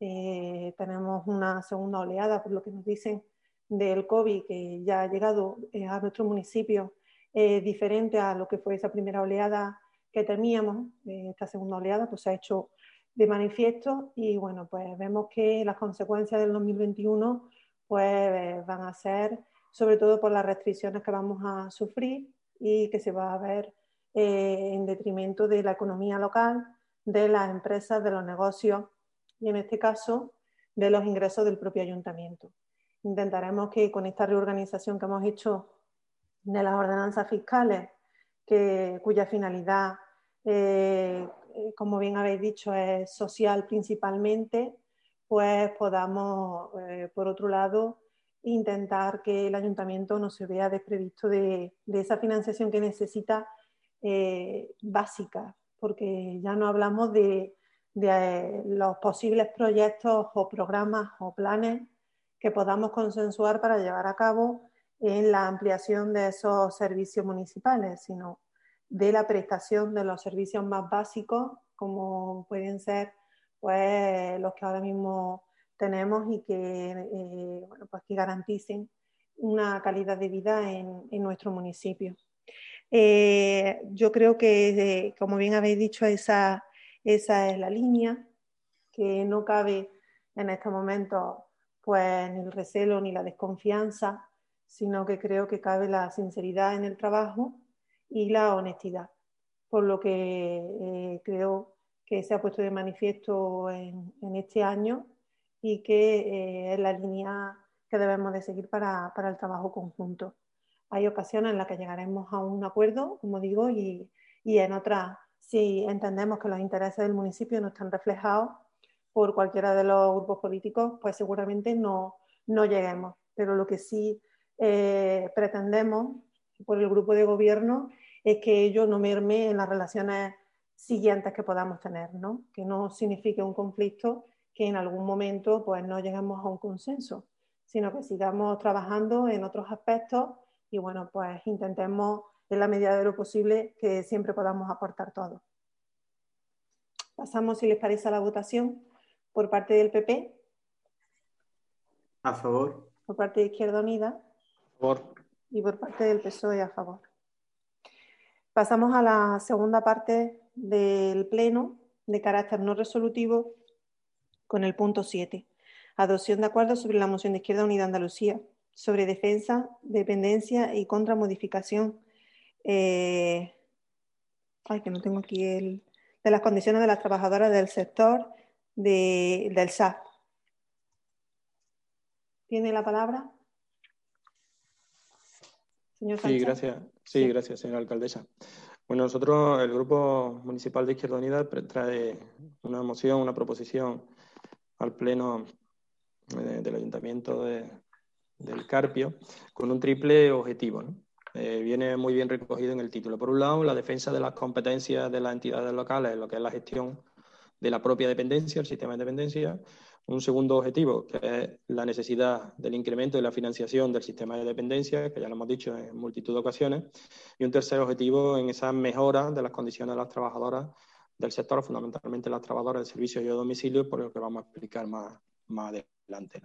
Eh, tenemos una segunda oleada, por lo que nos dicen, del COVID que ya ha llegado eh, a nuestro municipio, diferente a lo que fue esa primera oleada que temíamos. esta segunda oleada pues, se ha hecho de manifiesto y bueno, pues vemos que las consecuencias del 2021 pues, van a ser sobre todo por las restricciones que vamos a sufrir y que se va a ver en detrimento de la economía local, de las empresas, de los negocios y en este caso de los ingresos del propio ayuntamiento. Intentaremos que con esta reorganización que hemos hecho de las ordenanzas fiscales, cuya finalidad, eh, como bien habéis dicho, es social principalmente, pues podamos, eh, por otro lado, intentar que el ayuntamiento no se vea desprevisto de, de esa financiación que necesita eh, básica porque ya no hablamos de, de eh, los posibles proyectos o programas o planes que podamos consensuar para llevar a cabo en la ampliación de esos servicios municipales, sino de la prestación de los servicios más básicos, como pueden ser pues, los que ahora mismo tenemos y que, eh, bueno, pues, que garanticen una calidad de vida en, en nuestro municipio. Eh, yo creo que, eh, como bien habéis dicho, esa, esa es la línea, que no cabe en este momento pues, ni el recelo ni la desconfianza, sino que creo que cabe la sinceridad en el trabajo y la honestidad, por lo que creo que se ha puesto de manifiesto en, en este año y que eh, es la línea que debemos de seguir para, para el trabajo conjunto. Hay ocasiones en las que llegaremos a un acuerdo, como digo, y, y en otras, si entendemos que los intereses del municipio no están reflejados por cualquiera de los grupos políticos, pues seguramente no, no lleguemos. pero lo que sí eh, pretendemos por el grupo de gobierno es que ello no merme en las relaciones siguientes que podamos tener, ¿no? que no signifique un conflicto que en algún momento pues, no lleguemos a un consenso, sino que sigamos trabajando en otros aspectos y bueno, pues intentemos en la medida de lo posible que siempre podamos aportar todo. Pasamos, si les parece, a la votación por parte del PP. A favor. Por parte de Izquierda Unida. A favor. Y por parte del PSOE a favor. Pasamos a la segunda parte del Pleno de carácter no resolutivo con el punto 7. Adopción de acuerdo sobre la moción de Izquierda Unida Andalucía sobre defensa, dependencia y contramodificación. Eh, ay, que no tengo aquí el. de las condiciones de las trabajadoras del sector del SAP. ¿Tiene la palabra? Señor Sí, gracias. Sí, gracias, señora alcaldesa. Bueno, nosotros, el Grupo Municipal de Izquierda Unida, trae una moción, una proposición al Pleno eh, del Ayuntamiento del Carpio con un triple objetivo. Eh, viene muy bien recogido en el título. Por un lado, la defensa de las competencias de las entidades locales en lo que es la gestión de la propia dependencia, el sistema de dependencia. Un segundo objetivo, que es la necesidad del incremento de la financiación del sistema de dependencia, que ya lo hemos dicho en multitud de ocasiones. Y un tercer objetivo en esa mejora de las condiciones de las trabajadoras del sector, fundamentalmente las trabajadoras de servicios y de domicilio, por lo que vamos a explicar más, más adelante.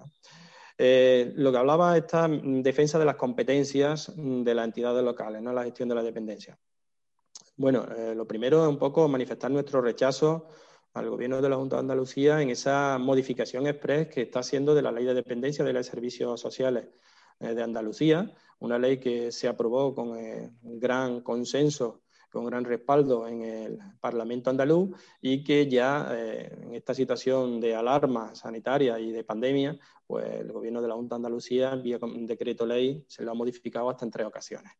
Eh, lo que hablaba es esta defensa de las competencias de las entidades locales, no la gestión de la dependencia. Bueno, eh, lo primero es un poco manifestar nuestro rechazo al Gobierno de la Junta de Andalucía en esa modificación express que está haciendo de la Ley de Dependencia de los Servicios Sociales eh, de Andalucía, una ley que se aprobó con gran consenso, con gran respaldo en el Parlamento andaluz y que ya eh, en esta situación de alarma sanitaria y de pandemia, pues el Gobierno de la Junta de Andalucía, vía decreto ley, se lo ha modificado hasta en tres ocasiones.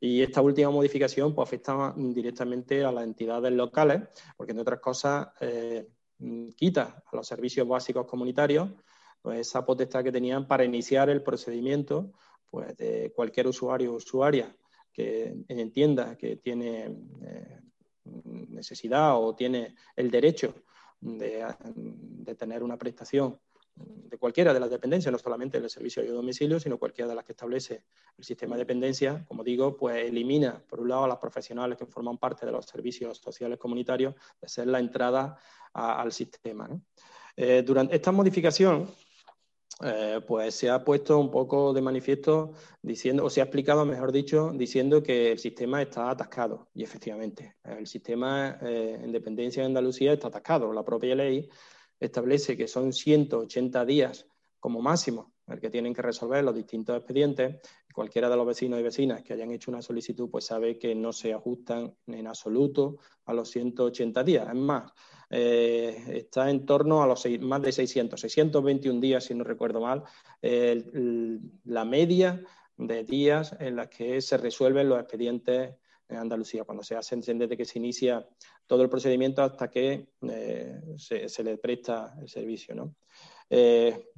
Y esta última modificación pues, afecta directamente a las entidades locales, porque entre otras cosas eh, quita a los servicios básicos comunitarios pues, esa potestad que tenían para iniciar el procedimiento pues, de cualquier usuario o usuaria que entienda que tiene eh, necesidad o tiene el derecho de tener una prestación de cualquiera de las dependencias, no solamente el servicio de domicilio, sino cualquiera de las que establece el sistema de dependencia, como digo, pues elimina, por un lado, a las profesionales que forman parte de los servicios sociales comunitarios de ser la entrada al sistema. Eh, durante esta modificación, eh, pues se ha puesto un poco de manifiesto diciendo, o se ha explicado, mejor dicho, diciendo que el sistema está atascado. Y efectivamente, el sistema eh, en dependencia de Andalucía está atascado. La propia ley establece que son 180 días como máximo el que tienen que resolver los distintos expedientes. Cualquiera de los vecinos y vecinas que hayan hecho una solicitud, pues sabe que no se ajustan en absoluto a los 180 días. Es más, eh, está en torno a los más de 600, 621 días, si no recuerdo mal, la media de días en las que se resuelven los expedientes en Andalucía, cuando se hace desde que se inicia todo el procedimiento hasta que eh, se, le presta el servicio. ¿no? Eh,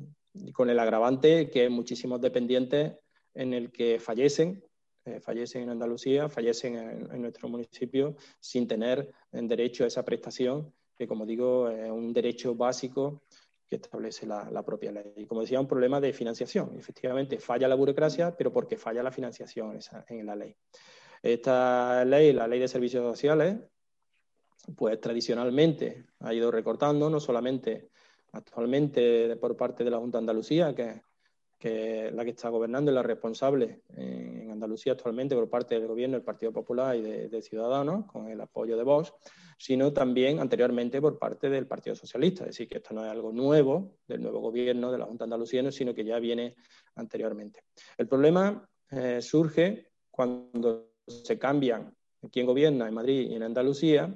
con el agravante que muchísimos dependientes en el que fallecen, eh, fallecen en Andalucía, fallecen en, nuestro municipio sin tener derecho a esa prestación, que como digo es un derecho básico que establece la, propia ley. Y como decía, un problema de financiación. Efectivamente, falla la burocracia, pero porque falla la financiación en la ley. Esta ley, la ley de servicios sociales, pues tradicionalmente ha ido recortando, no solamente actualmente por parte de la Junta de Andalucía, que, la que está gobernando y la responsable en Andalucía actualmente por parte del Gobierno, del Partido Popular y de, Ciudadanos, con el apoyo de Vox, sino también anteriormente por parte del Partido Socialista. Es decir, que esto no es algo nuevo del nuevo Gobierno de la Junta Andalucía, sino que ya viene anteriormente. El problema eh, surge cuando se cambian quién gobierna en Madrid y en Andalucía,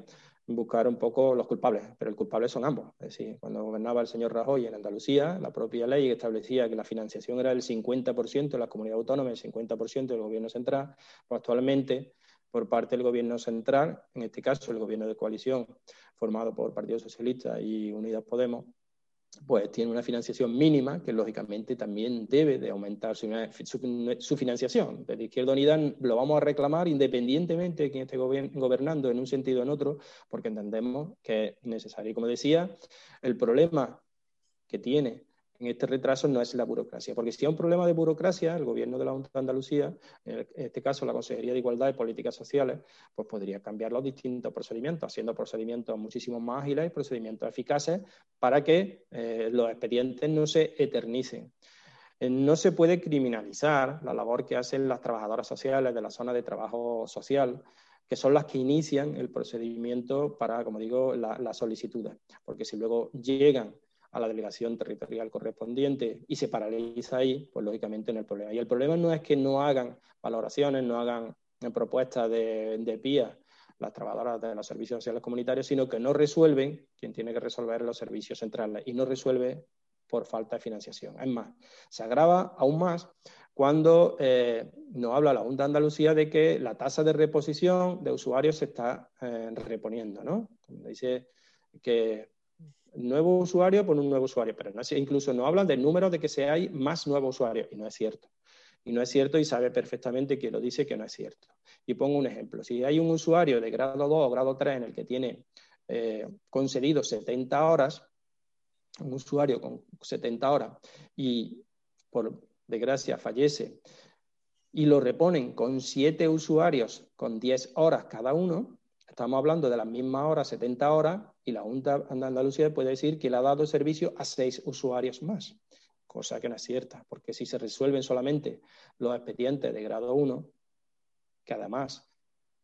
buscar un poco los culpables, pero el culpable son ambos. Es decir, cuando gobernaba el señor Rajoy en Andalucía, la propia ley establecía que la financiación era del 50% de la comunidad autónoma y el 50% del gobierno central, pues actualmente por parte del gobierno central, en este caso el gobierno de coalición formado por Partido Socialista y Unidas Podemos, pues tiene una financiación mínima que lógicamente también debe de aumentar su, financiación. Desde Izquierda Unida lo vamos a reclamar independientemente de quién esté gobernando en un sentido o en otro, porque entendemos que es necesario. Y como decía, el problema que tiene en este retraso no es la burocracia, porque si hay un problema de burocracia, el gobierno de la Junta de Andalucía, en este caso la Consejería de Igualdad y Políticas Sociales, pues podría cambiar los distintos procedimientos, haciendo procedimientos muchísimo más ágiles y procedimientos eficaces para que eh, los expedientes no se eternicen. Eh, no se puede criminalizar la labor que hacen las trabajadoras sociales de la zona de trabajo social, que son las que inician el procedimiento para, como digo, las la solicitudes. Porque si luego llegan a la delegación territorial correspondiente y se paraliza ahí, pues lógicamente no hay problema. Y el problema no es que no hagan valoraciones, no hagan eh, propuestas de, de PIA las trabajadoras de los servicios sociales comunitarios, sino que no resuelven quien tiene que resolver los servicios centrales y no resuelve por falta de financiación. Es más, se agrava aún más cuando eh, nos habla la Junta de Andalucía de que la tasa de reposición de usuarios se está eh, reponiendo, ¿no? dice que nuevo usuario por un nuevo usuario, pero incluso no hablan del número de que se hay más nuevos usuarios, y no es cierto. Y no es cierto y sabe perfectamente que lo dice que no es cierto. Y pongo un ejemplo. Si hay un usuario de grado 2 o grado 3 en el que tiene eh, concedido 70 horas, un usuario con 70 horas, y por desgracia fallece, y lo reponen con 7 usuarios con 10 horas cada uno, estamos hablando de las mismas horas, 70 horas, y la Junta de Andalucía puede decir que le ha dado servicio a seis usuarios más, cosa que no es cierta, porque si se resuelven solamente los expedientes de grado 1, que además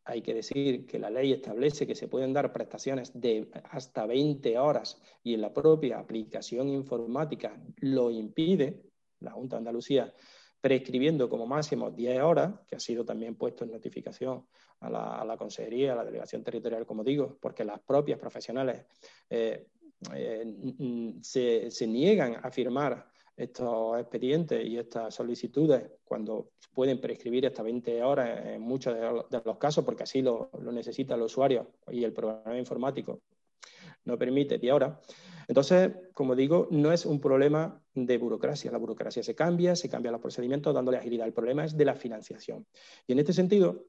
hay que decir que la ley establece que se pueden dar prestaciones de hasta 20 horas y en la propia aplicación informática lo impide, la Junta de Andalucía prescribiendo como máximo 10 horas, que ha sido también puesto en notificación a la, Consejería, a la Delegación Territorial, como digo, porque las propias profesionales eh, eh, se, niegan a firmar estos expedientes y estas solicitudes cuando pueden prescribir hasta 20 horas en muchos de los casos, porque así lo, necesita el usuario y el programa informático no permite 10 horas. Entonces, como digo, no es un problema de burocracia. La burocracia se cambia, se cambian los procedimientos dándole agilidad. El problema es de la financiación. Y en este sentido,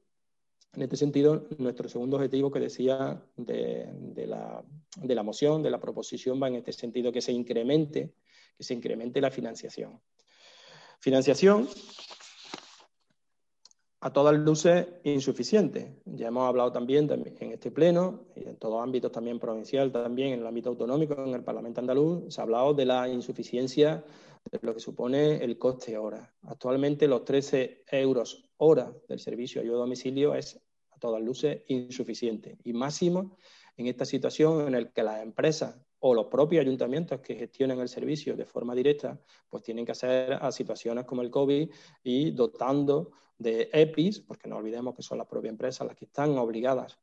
en este sentido, nuestro segundo objetivo que decía de, la, moción, de la proposición, va en este sentido, que se incremente, que se incremente la financiación. Financiación a todas luces insuficiente. Ya hemos hablado también, en este pleno y en todos ámbitos también provincial, también en el ámbito autonómico, en el Parlamento andaluz, se ha hablado de la insuficiencia de lo que supone el coste hora. Actualmente los 13 euros hora del servicio de ayuda a domicilio es a todas luces insuficiente y máximo en esta situación en la que las empresas o los propios ayuntamientos que gestionen el servicio de forma directa, pues tienen que hacer a situaciones como el COVID y dotando de EPIs, porque no olvidemos que son las propias empresas las que están obligadas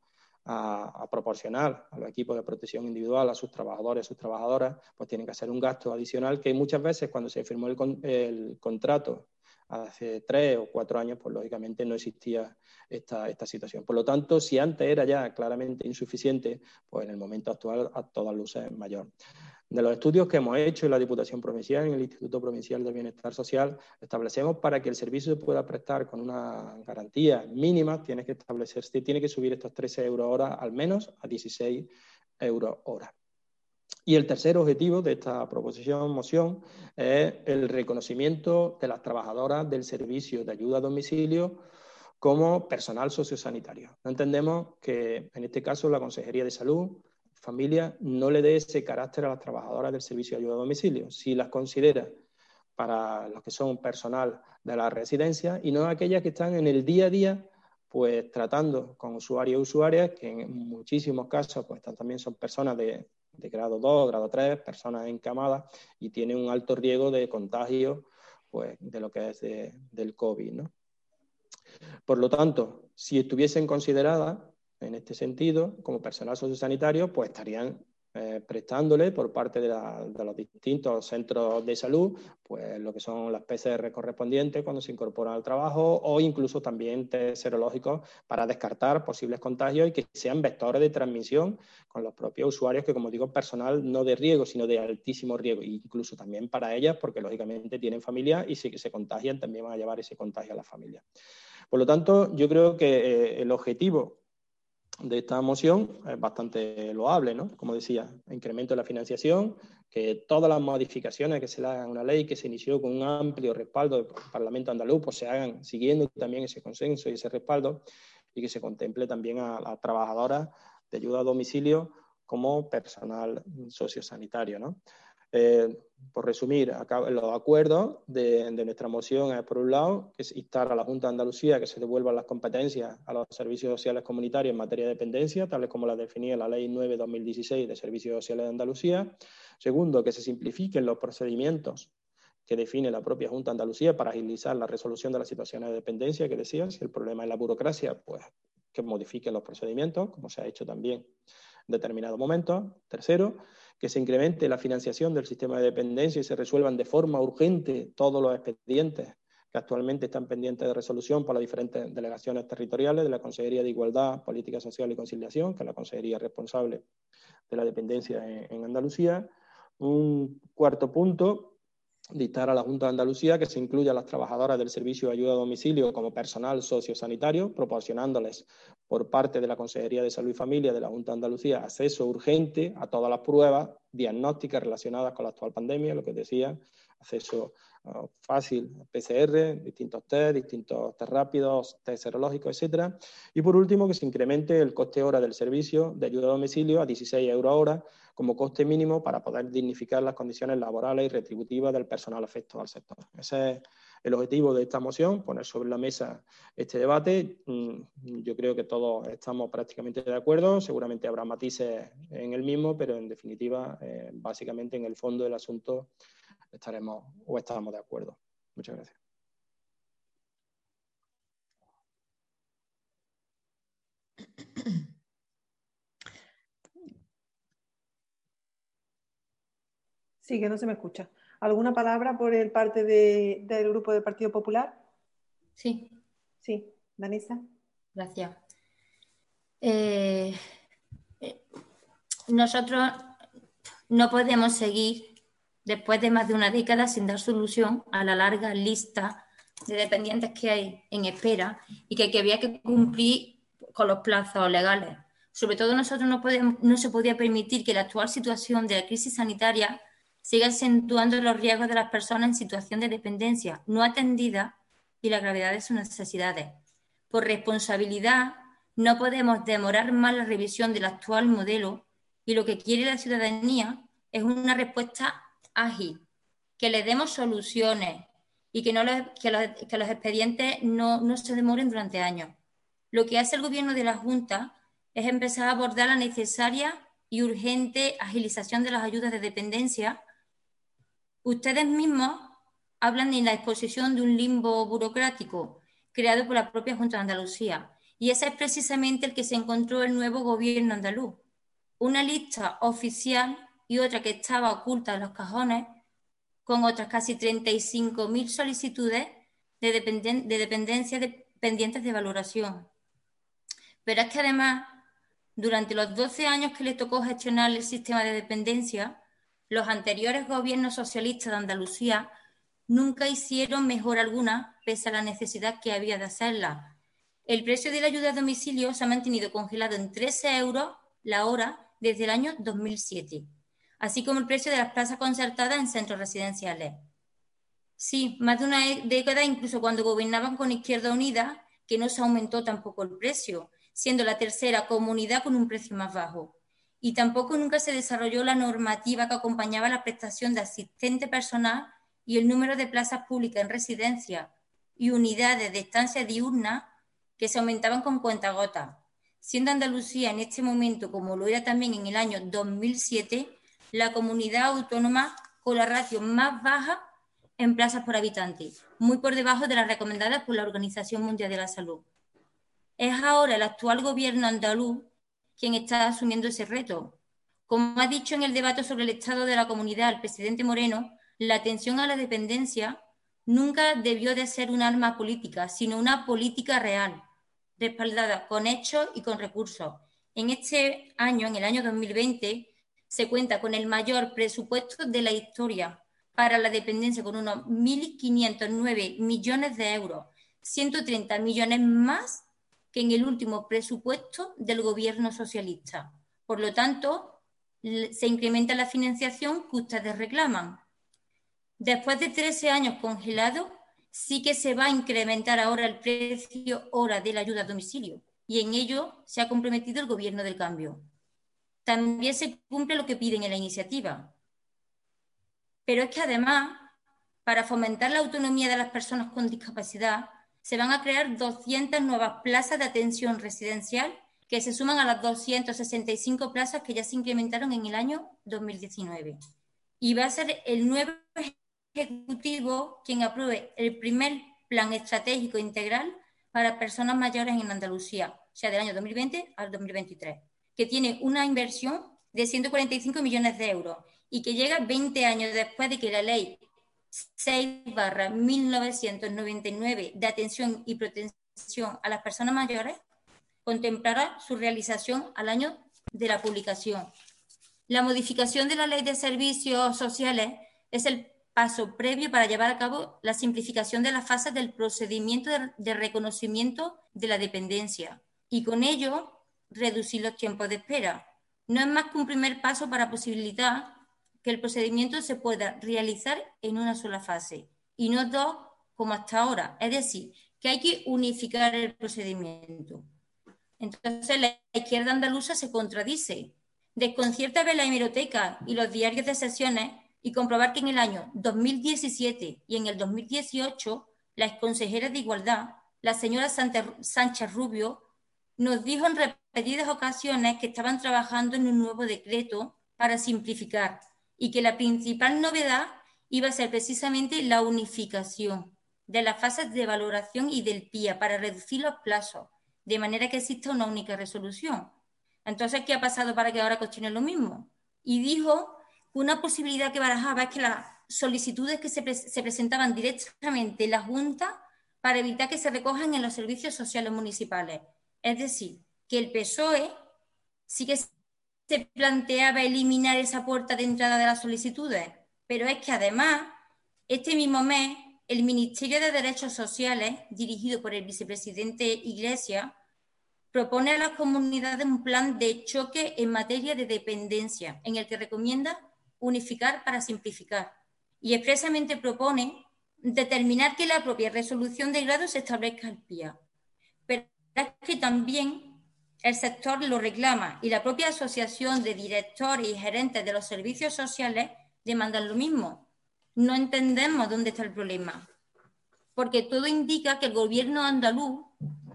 a, proporcionar a los equipos de protección individual a sus trabajadores, sus trabajadoras, pues tienen que hacer un gasto adicional que muchas veces cuando se firmó el, el contrato hace tres o cuatro años, pues lógicamente no existía esta, esta, situación. Por lo tanto, si antes era ya claramente insuficiente, pues en el momento actual a todas luces es mayor. De los estudios que hemos hecho en la Diputación Provincial, en el Instituto Provincial de Bienestar Social, establecemos para que el servicio se pueda prestar con una garantía mínima, tiene que establecerse, tiene que subir estos 13 euros hora al menos a 16 euros hora. Y el tercer objetivo de esta proposición, moción, es el reconocimiento de las trabajadoras del servicio de ayuda a domicilio como personal sociosanitario. No entendemos que, en este caso, la Consejería de Salud, Familia, no le dé ese carácter a las trabajadoras del servicio de ayuda a domicilio, si las considera para los que son personal de la residencia y no aquellas que están en el día a día pues tratando con usuarios y usuarias que en muchísimos casos pues también son personas de, de grado 2, grado 3, personas encamadas y tienen un alto riesgo de contagio pues, de lo que es del COVID. ¿no? Por lo tanto, si estuviesen consideradas en este sentido como personal sociosanitario, pues estarían eh, prestándole por parte de, los distintos centros de salud, pues lo que son las PCR correspondientes cuando se incorporan al trabajo o incluso también test serológicos para descartar posibles contagios y que sean vectores de transmisión con los propios usuarios, que como digo, personal no de riesgo, sino de altísimo riesgo, incluso también para ellas, porque lógicamente tienen familia y si se contagian también van a llevar ese contagio a la familia. Por lo tanto, yo creo que eh, el objetivo de esta moción es bastante loable, ¿no? Como decía, incremento de la financiación, que todas las modificaciones que se le hagan a una ley que se inició con un amplio respaldo del Parlamento andaluz, pues se hagan siguiendo también ese consenso y ese respaldo y que se contemple también a las trabajadoras de ayuda a domicilio como personal sociosanitario, ¿no? Eh, por resumir, los acuerdos de, nuestra moción es, por un lado, instar a la Junta de Andalucía que se devuelvan las competencias a los servicios sociales comunitarios en materia de dependencia, tales como las definía la Ley 9-2016 de Servicios Sociales de Andalucía. Segundo, que se simplifiquen los procedimientos que define la propia Junta de Andalucía para agilizar la resolución de las situaciones de dependencia que decía. Si el problema es la burocracia, pues que modifiquen los procedimientos, como se ha hecho también en determinados momentos. Tercero, que se incremente la financiación del sistema de dependencia y se resuelvan de forma urgente todos los expedientes que actualmente están pendientes de resolución por las diferentes delegaciones territoriales de la Consejería de Igualdad, Política Social y Conciliación, que es la consejería responsable de la dependencia en, Andalucía. Un cuarto punto, dictar a la Junta de Andalucía que se incluya a las trabajadoras del servicio de ayuda a domicilio como personal sociosanitario, proporcionándoles por parte de la Consejería de Salud y Familia de la Junta de Andalucía acceso urgente a todas las pruebas diagnósticas relacionadas con la actual pandemia, lo que decía, acceso uh, fácil, PCR, distintos test, distintos test rápidos, test serológicos, etcétera. Y por último, que se incremente el coste hora del servicio de ayuda a domicilio a 16 euros hora como coste mínimo para poder dignificar las condiciones laborales y retributivas del personal afecto al sector. Ese es el objetivo de esta moción, poner sobre la mesa este debate. Mm, yo creo que todos estamos prácticamente de acuerdo, seguramente habrá matices en el mismo, pero en definitiva, eh, básicamente en el fondo del asunto estaremos o estamos de acuerdo. Muchas gracias. [coughs] Sí, que no se me escucha. ¿Alguna palabra por el parte del grupo del Partido Popular? Sí. Sí, Danisa. Gracias. Eh, eh, nosotros no podemos seguir después de más de una década sin dar solución a la larga lista de dependientes que hay en espera y que, que había que cumplir con los plazos legales. Sobre todo nosotros no, podemos, no se podía permitir que la actual situación de la crisis sanitaria sigue acentuando los riesgos de las personas en situación de dependencia no atendida y la gravedad de sus necesidades. Por responsabilidad, no podemos demorar más la revisión del actual modelo y lo que quiere la ciudadanía es una respuesta ágil, que le demos soluciones y que, no los, que, los, expedientes no, no se demoren durante años. Lo que hace el Gobierno de la Junta es empezar a abordar la necesaria y urgente agilización de las ayudas de dependencia Ustedes mismos hablan en la exposición de un limbo burocrático creado por la propia Junta de Andalucía. Y ese es precisamente el que se encontró el nuevo gobierno andaluz. Una lista oficial y otra que estaba oculta en los cajones, con otras casi 35.000 solicitudes de, de dependencia pendientes de valoración. Pero es que además, durante los 12 años que le tocó gestionar el sistema de dependencia, los anteriores gobiernos socialistas de Andalucía nunca hicieron mejor alguna, pese a la necesidad que había de hacerla. El precio de la ayuda a domicilio se ha mantenido congelado en 13 euros la hora desde el año 2007, así como el precio de las plazas concertadas en centros residenciales. Sí, más de una década, incluso cuando gobernaban con Izquierda Unida, que no se aumentó tampoco el precio, siendo la tercera comunidad con un precio más bajo y tampoco nunca se desarrolló la normativa que acompañaba la prestación de asistente personal y el número de plazas públicas en residencia y unidades de estancia diurna que se aumentaban con cuenta siendo Andalucía en este momento, como lo era también en el año 2007, la comunidad autónoma con la ratio más baja en plazas por habitante, muy por debajo de las recomendadas por la Organización Mundial de la Salud. Es ahora el actual gobierno andaluz quien está asumiendo ese reto, Como ha dicho en el debate sobre el estado de la comunidad el presidente Moreno, la atención a la dependencia nunca debió de ser un arma política, sino una política real, respaldada con hechos y con recursos. En este año, en el año 2020, se cuenta con el mayor presupuesto de la historia para la dependencia, con unos 1.509 millones de euros, 130 millones más en el último presupuesto del gobierno socialista. Por lo tanto, se incrementa la financiación que ustedes reclaman. Después de 13 años congelado, sí que se va a incrementar ahora el precio hora de la ayuda a domicilio y en ello se ha comprometido el gobierno del cambio. También se cumple lo que piden en la iniciativa. Pero es que además, para fomentar la autonomía de las personas con discapacidad, se van a crear 200 nuevas plazas de atención residencial que se suman a las 265 plazas que ya se incrementaron en el año 2019. Y va a ser el nuevo Ejecutivo quien apruebe el primer plan estratégico integral para personas mayores en Andalucía, o sea, del año 2020 al 2023, que tiene una inversión de 145 millones de euros y que llega 20 años después de que la ley 6 1999 de atención y protección a las personas mayores contemplará su realización al año de la publicación. La modificación de la ley de servicios sociales es el paso previo para llevar a cabo la simplificación de las fases del procedimiento de, reconocimiento de la dependencia y con ello reducir los tiempos de espera. No es más que un primer paso para posibilitar que el procedimiento se pueda realizar en una sola fase y no dos como hasta ahora. Es decir, que hay que unificar el procedimiento. Entonces la izquierda andaluza se contradice. Desconcierta ver la hemeroteca y los diarios de sesiones y comprobar que en el año 2017 y en el 2018 la exconsejera de Igualdad, la señora Sánchez Rubio, nos dijo en repetidas ocasiones que estaban trabajando en un nuevo decreto para simplificar y que la principal novedad iba a ser precisamente la unificación de las fases de valoración y del PIA para reducir los plazos, de manera que exista una única resolución. Entonces, ¿qué ha pasado para que ahora cuestione lo mismo? Y dijo una posibilidad que barajaba es que las solicitudes que se, presentaban directamente en la Junta para evitar que se recojan en los servicios sociales municipales. Es decir, que el PSOE sí que se planteaba eliminar esa puerta de entrada de las solicitudes, pero es que además, este mismo mes, el Ministerio de Derechos Sociales, dirigido por el vicepresidente Iglesias, propone a las comunidades un plan de choque en materia de dependencia, en el que recomienda unificar para simplificar. Y expresamente propone determinar que la propia resolución de grado se establezca al PIA. Pero es que también el sector lo reclama y la propia Asociación de Directores y Gerentes de los Servicios Sociales demandan lo mismo. No entendemos dónde está el problema, porque todo indica que el gobierno andaluz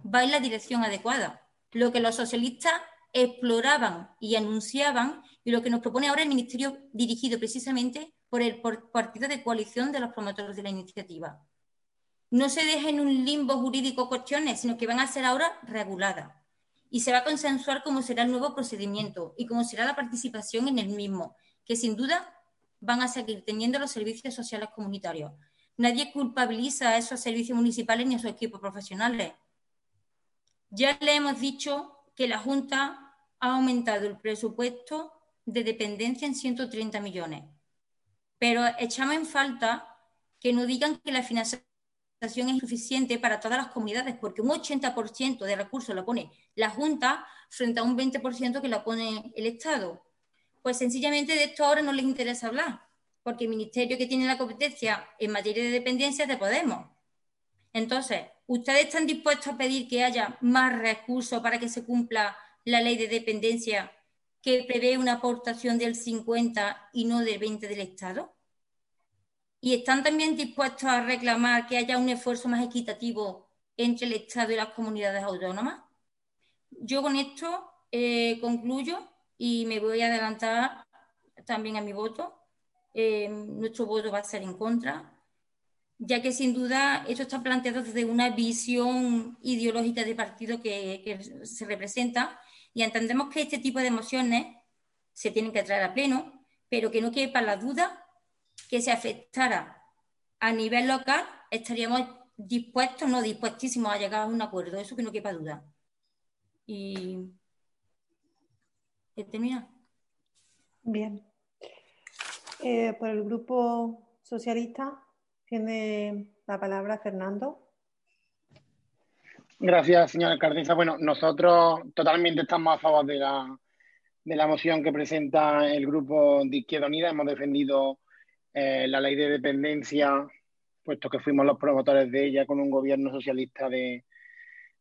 va en la dirección adecuada. Lo que los socialistas exploraban y anunciaban y lo que nos propone ahora el Ministerio dirigido precisamente por el partido de coalición de los promotores de la iniciativa. No se dejen en un limbo jurídico cuestiones, sino que van a ser ahora reguladas. Y se va a consensuar cómo será el nuevo procedimiento y cómo será la participación en el mismo, que sin duda van a seguir teniendo los servicios sociales comunitarios. Nadie culpabiliza a esos servicios municipales ni a sus equipos profesionales. Ya le hemos dicho que la Junta ha aumentado el presupuesto de dependencia en 130 millones. Pero echamos en falta que no digan que la financiación es insuficiente para todas las comunidades, porque un 80% de recursos lo pone la Junta frente a un 20% que lo pone el Estado. Pues sencillamente de esto ahora no les interesa hablar, porque el ministerio que tiene la competencia en materia de dependencia es de Podemos. Entonces, ¿ustedes están dispuestos a pedir que haya más recursos para que se cumpla la ley de dependencia que prevé una aportación del 50 y no del 20 del Estado? ¿Y están también dispuestos a reclamar que haya un esfuerzo más equitativo entre el Estado y las comunidades autónomas? Yo con esto eh, concluyo y me voy a adelantar también a mi voto. Eh, nuestro voto va a ser en contra, ya que sin duda esto está planteado desde una visión ideológica de partido que, que se representa y entendemos que este tipo de emociones se tienen que traer a pleno, pero que no quepa la duda que se afectara a nivel local, estaríamos dispuestos, no dispuestísimos a llegar a un acuerdo, eso que no quepa duda. Y he terminado. Bien. Eh, por el grupo socialista tiene la palabra Fernando. Gracias, señora alcaldesa. Bueno, nosotros totalmente estamos a favor de la, de la moción que presenta el grupo de Izquierda Unida. Hemos defendido eh, la ley de dependencia, puesto que fuimos los promotores de ella con un gobierno socialista de,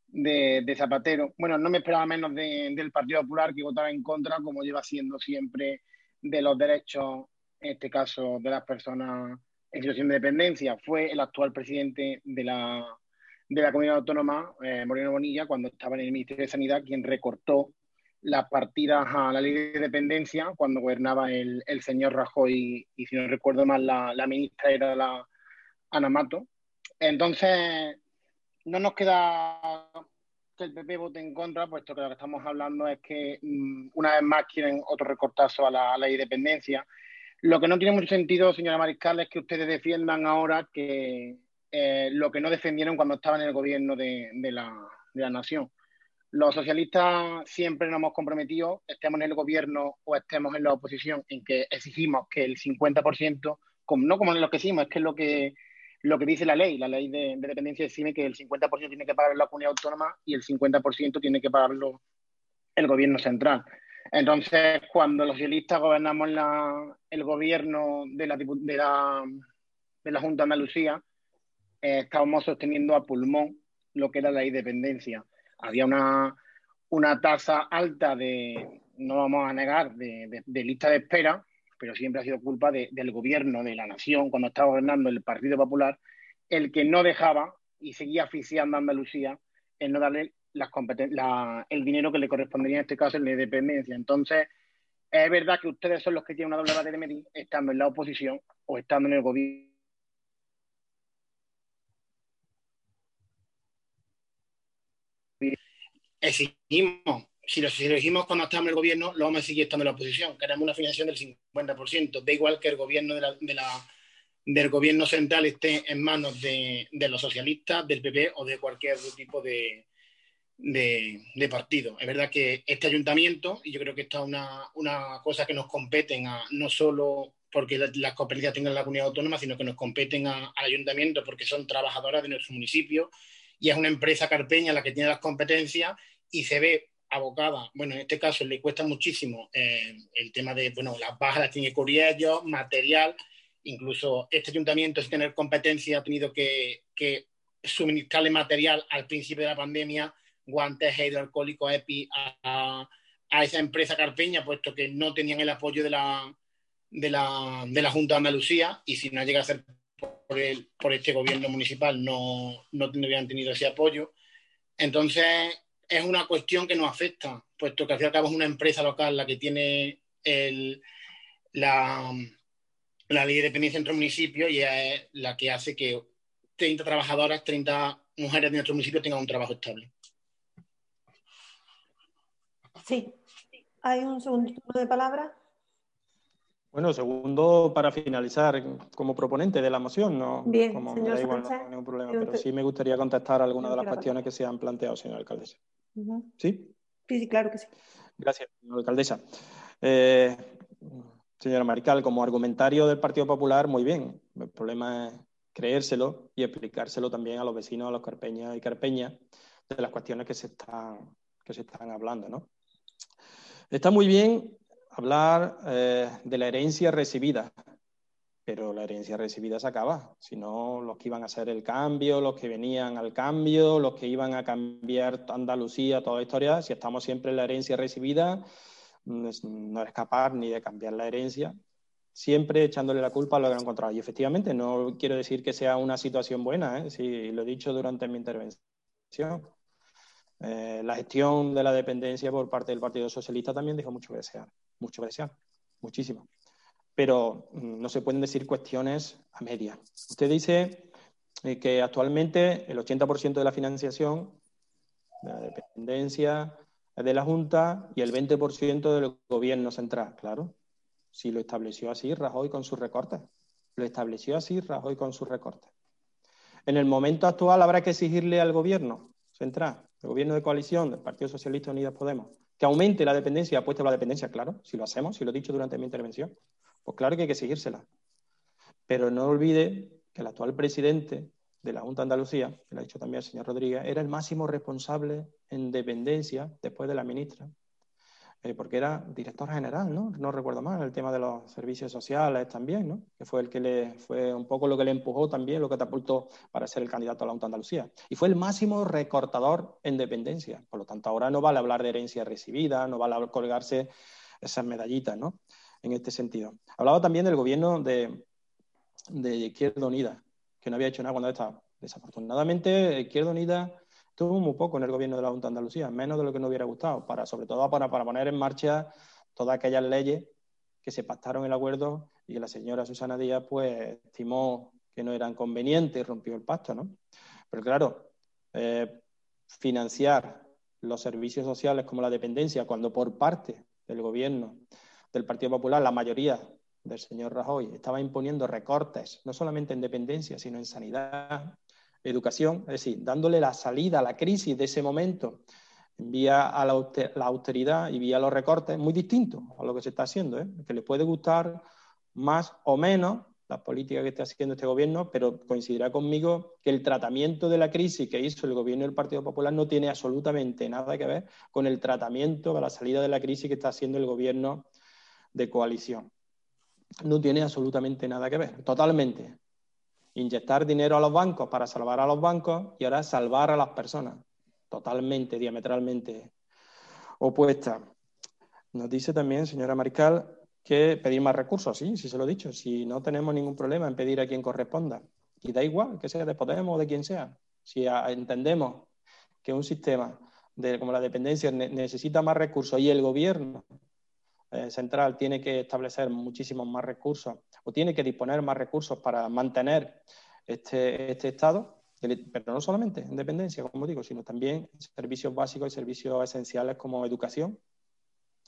de, Zapatero. Bueno, no me esperaba menos del Partido Popular que votara en contra, como lleva siendo siempre de los derechos, en este caso de las personas en situación de dependencia. Fue el actual presidente de la de la comunidad autónoma, eh, Moreno Bonilla, cuando estaba en el Ministerio de Sanidad, quien recortó las partidas a la ley de dependencia cuando gobernaba el, señor Rajoy y, si no recuerdo mal, la, ministra era la Ana Mato. Entonces, no nos queda que el PP vote en contra, puesto que lo que estamos hablando es que mm, una vez más quieren otro recortazo a la, ley de dependencia. Lo que no tiene mucho sentido, señora Mariscal, es que ustedes defiendan ahora que eh, lo que no defendieron cuando estaban en el gobierno de, la, nación. Los socialistas siempre nos hemos comprometido, estemos en el gobierno o estemos en la oposición, en que exigimos que el 50%, como, no como lo que hicimos, es que es lo que, lo que dice la ley. La ley de, dependencia exime que el 50% tiene que pagar la comunidad autónoma y el 50% tiene que pagarlo el gobierno central. Entonces, cuando los socialistas gobernamos el gobierno de la, de la, de la Junta de Andalucía, eh, estábamos sosteniendo a pulmón lo que era la independencia. Había una, una tasa alta de, no vamos a negar, de, lista de espera, pero siempre ha sido culpa del gobierno de la nación, cuando estaba gobernando el Partido Popular, el que no dejaba y seguía asfixiando a Andalucía en no darle las el dinero que le correspondería en este caso en la independencia. Entonces, es verdad que ustedes son los que tienen una doble base de medir, estando en la oposición o estando en el gobierno exigimos, si lo, exigimos cuando estamos en el gobierno, lo vamos a seguir estando en la oposición. Queremos una financiación del 50%. Da igual que el gobierno de la, del gobierno central esté en manos de, los socialistas, del PP o de cualquier otro tipo de, de, partido. Es verdad que este ayuntamiento, y yo creo que esta es una, una cosa que nos competen a, no solo porque las competencias tengan la comunidad autónoma, sino que nos competen al ayuntamiento porque son trabajadoras de nuestro municipio y es una empresa carpeña la que tiene las competencias y se ve abocada, bueno, en este caso le cuesta muchísimo eh, el tema de, bueno, las bajas las tiene que cubrir material, incluso este ayuntamiento sin tener competencia ha tenido que, suministrarle material al principio de la pandemia, guantes hidroalcohólicos EPI a, esa empresa carpeña, puesto que no tenían el apoyo de la, de la, de la Junta de Andalucía y si no llega a ser por, el, por este gobierno municipal no, no tendrían tenido ese apoyo. Entonces, es una cuestión que nos afecta, puesto que al fin y al cabo es una empresa local la que tiene la, la ley de dependencia entre municipios y es la que hace que 30 trabajadoras, 30 mujeres de nuestro municipio tengan un trabajo estable. Sí. ¿Hay un segundo de palabra? Bueno, segundo, para finalizar, como proponente de la moción, no, Bien, como señor da igual, no ningún problema, pero sí me gustaría contestar algunas de las cuestiones que se han planteado, señor alcaldesa. ¿Sí? Sí, claro que sí. Gracias, señora alcaldesa. Eh, señora Marical, como argumentario del Partido Popular, muy bien. El problema es creérselo y explicárselo también a los vecinos, a los carpeñas y carpeñas, de las cuestiones que se están, que se están hablando. ¿no? Está muy bien hablar eh, de la herencia recibida, pero la herencia recibida se acaba. Si no, los que iban a hacer el cambio, los que venían al cambio, los que iban a cambiar Andalucía, toda la historia, si estamos siempre en la herencia recibida, no es capaz ni de cambiar la herencia, siempre echándole la culpa a lo que han encontrado. Y efectivamente, no quiero decir que sea una situación buena, ¿eh? lo he dicho durante mi intervención. Eh, la gestión de la dependencia por parte del Partido Socialista también dejó mucho que desear, mucho que desear, muchísimo pero mm, no se pueden decir cuestiones a media. Usted dice eh, que actualmente el 80% de la financiación la dependencia de la Junta y el 20% del gobierno central, claro. Si lo estableció así Rajoy con sus recortes. Lo estableció así Rajoy con sus recortes. En el momento actual habrá que exigirle al gobierno central, el gobierno de coalición del Partido Socialista Unidas Podemos, que aumente la dependencia, apueste por la dependencia, claro, si lo hacemos, si lo he dicho durante mi intervención, pues claro que hay que exigírsela. Pero no olvide que el actual presidente de la Junta de Andalucía, que lo ha dicho también el señor Rodríguez, era el máximo responsable en dependencia después de la ministra, eh, porque era director general, ¿no? No recuerdo mal, el tema de los servicios sociales también, ¿no? Que fue el que le fue un poco lo que le empujó también, lo que apuntó para ser el candidato a la Junta de Andalucía. Y fue el máximo recortador en dependencia. Por lo tanto, ahora no vale hablar de herencia recibida, no vale colgarse esas medallitas, ¿no? En este sentido. Hablaba también del gobierno de, de Izquierda Unida, que no había hecho nada cuando estaba. Desafortunadamente, Izquierda Unida tuvo muy poco en el gobierno de la Junta de Andalucía, menos de lo que nos hubiera gustado, para, sobre todo para, para poner en marcha todas aquellas leyes que se pactaron el acuerdo y que la señora Susana Díaz pues estimó que no eran convenientes y rompió el pacto, ¿no? Pero claro, eh, financiar los servicios sociales como la dependencia, cuando por parte del gobierno del Partido Popular la mayoría del señor Rajoy estaba imponiendo recortes, no solamente en dependencia, sino en sanidad, educación, es decir, dándole la salida a la crisis de ese momento vía a la, austeridad y vía los recortes, muy distinto a lo que se está haciendo, ¿eh? que le puede gustar más o menos la política que está haciendo este gobierno, pero coincidirá conmigo que el tratamiento de la crisis que hizo el gobierno del Partido Popular no tiene absolutamente nada que ver con el tratamiento de la salida de la crisis que está haciendo el gobierno de coalición no tiene absolutamente nada que ver, totalmente. Inyectar dinero a los bancos para salvar a los bancos y ahora salvar a las personas, totalmente, diametralmente opuesta. Nos dice también, señora Mariscal, que pedir más recursos, sí, sí se lo he dicho, si no tenemos ningún problema en pedir a quien corresponda. Y da igual que sea de Podemos o de quien sea. Si entendemos que un sistema de, como la dependencia necesita más recursos y el gobierno eh, central tiene que establecer muchísimos más recursos o tiene que disponer más recursos para mantener este, este Estado, pero no solamente en dependencia, como digo, sino también servicios básicos y servicios esenciales como educación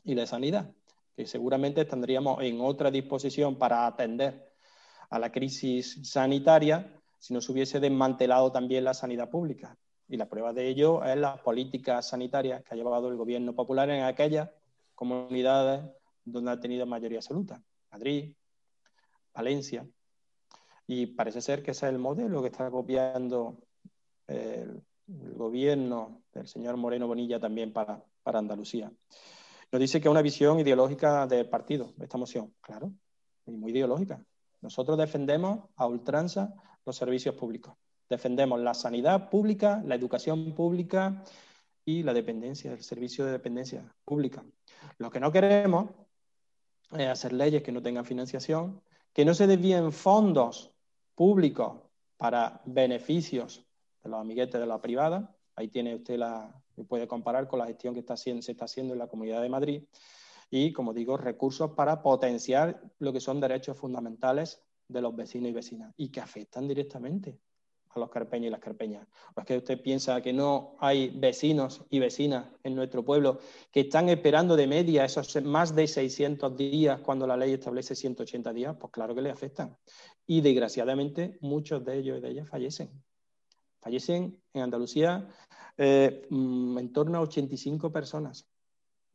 y la sanidad, que seguramente tendríamos en otra disposición para atender a la crisis sanitaria si no se hubiese desmantelado también la sanidad pública. Y la prueba de ello es las políticas sanitarias que ha llevado el gobierno popular en aquellas comunidades donde ha tenido mayoría absoluta, Madrid, Valencia. Y parece ser que ese es el modelo que está copiando el, gobierno del señor Moreno Bonilla también para, para Andalucía. Nos dice que es una visión ideológica del partido, esta moción, claro, y muy ideológica. Nosotros defendemos a ultranza los servicios públicos. Defendemos la sanidad pública, la educación pública y la dependencia, el servicio de dependencia pública. Lo que no queremos es hacer leyes que no tengan financiación, que no se desvíen fondos públicos para beneficios de los amiguetes de la privada. Ahí tiene usted la, puede comparar con la gestión que está se está haciendo en la Comunidad de Madrid. Y, como digo, recursos para potenciar lo que son derechos fundamentales de los vecinos y vecinas y que afectan directamente a los carpeños y las carpeñas. ¿O es que usted piensa que no hay vecinos y vecinas en nuestro pueblo que están esperando de media esos más de 600 días cuando la ley establece 180 días? Pues claro que le afectan. Y desgraciadamente muchos de ellos y de ellas fallecen. Fallecen en Andalucía eh, mm, en torno a 85 personas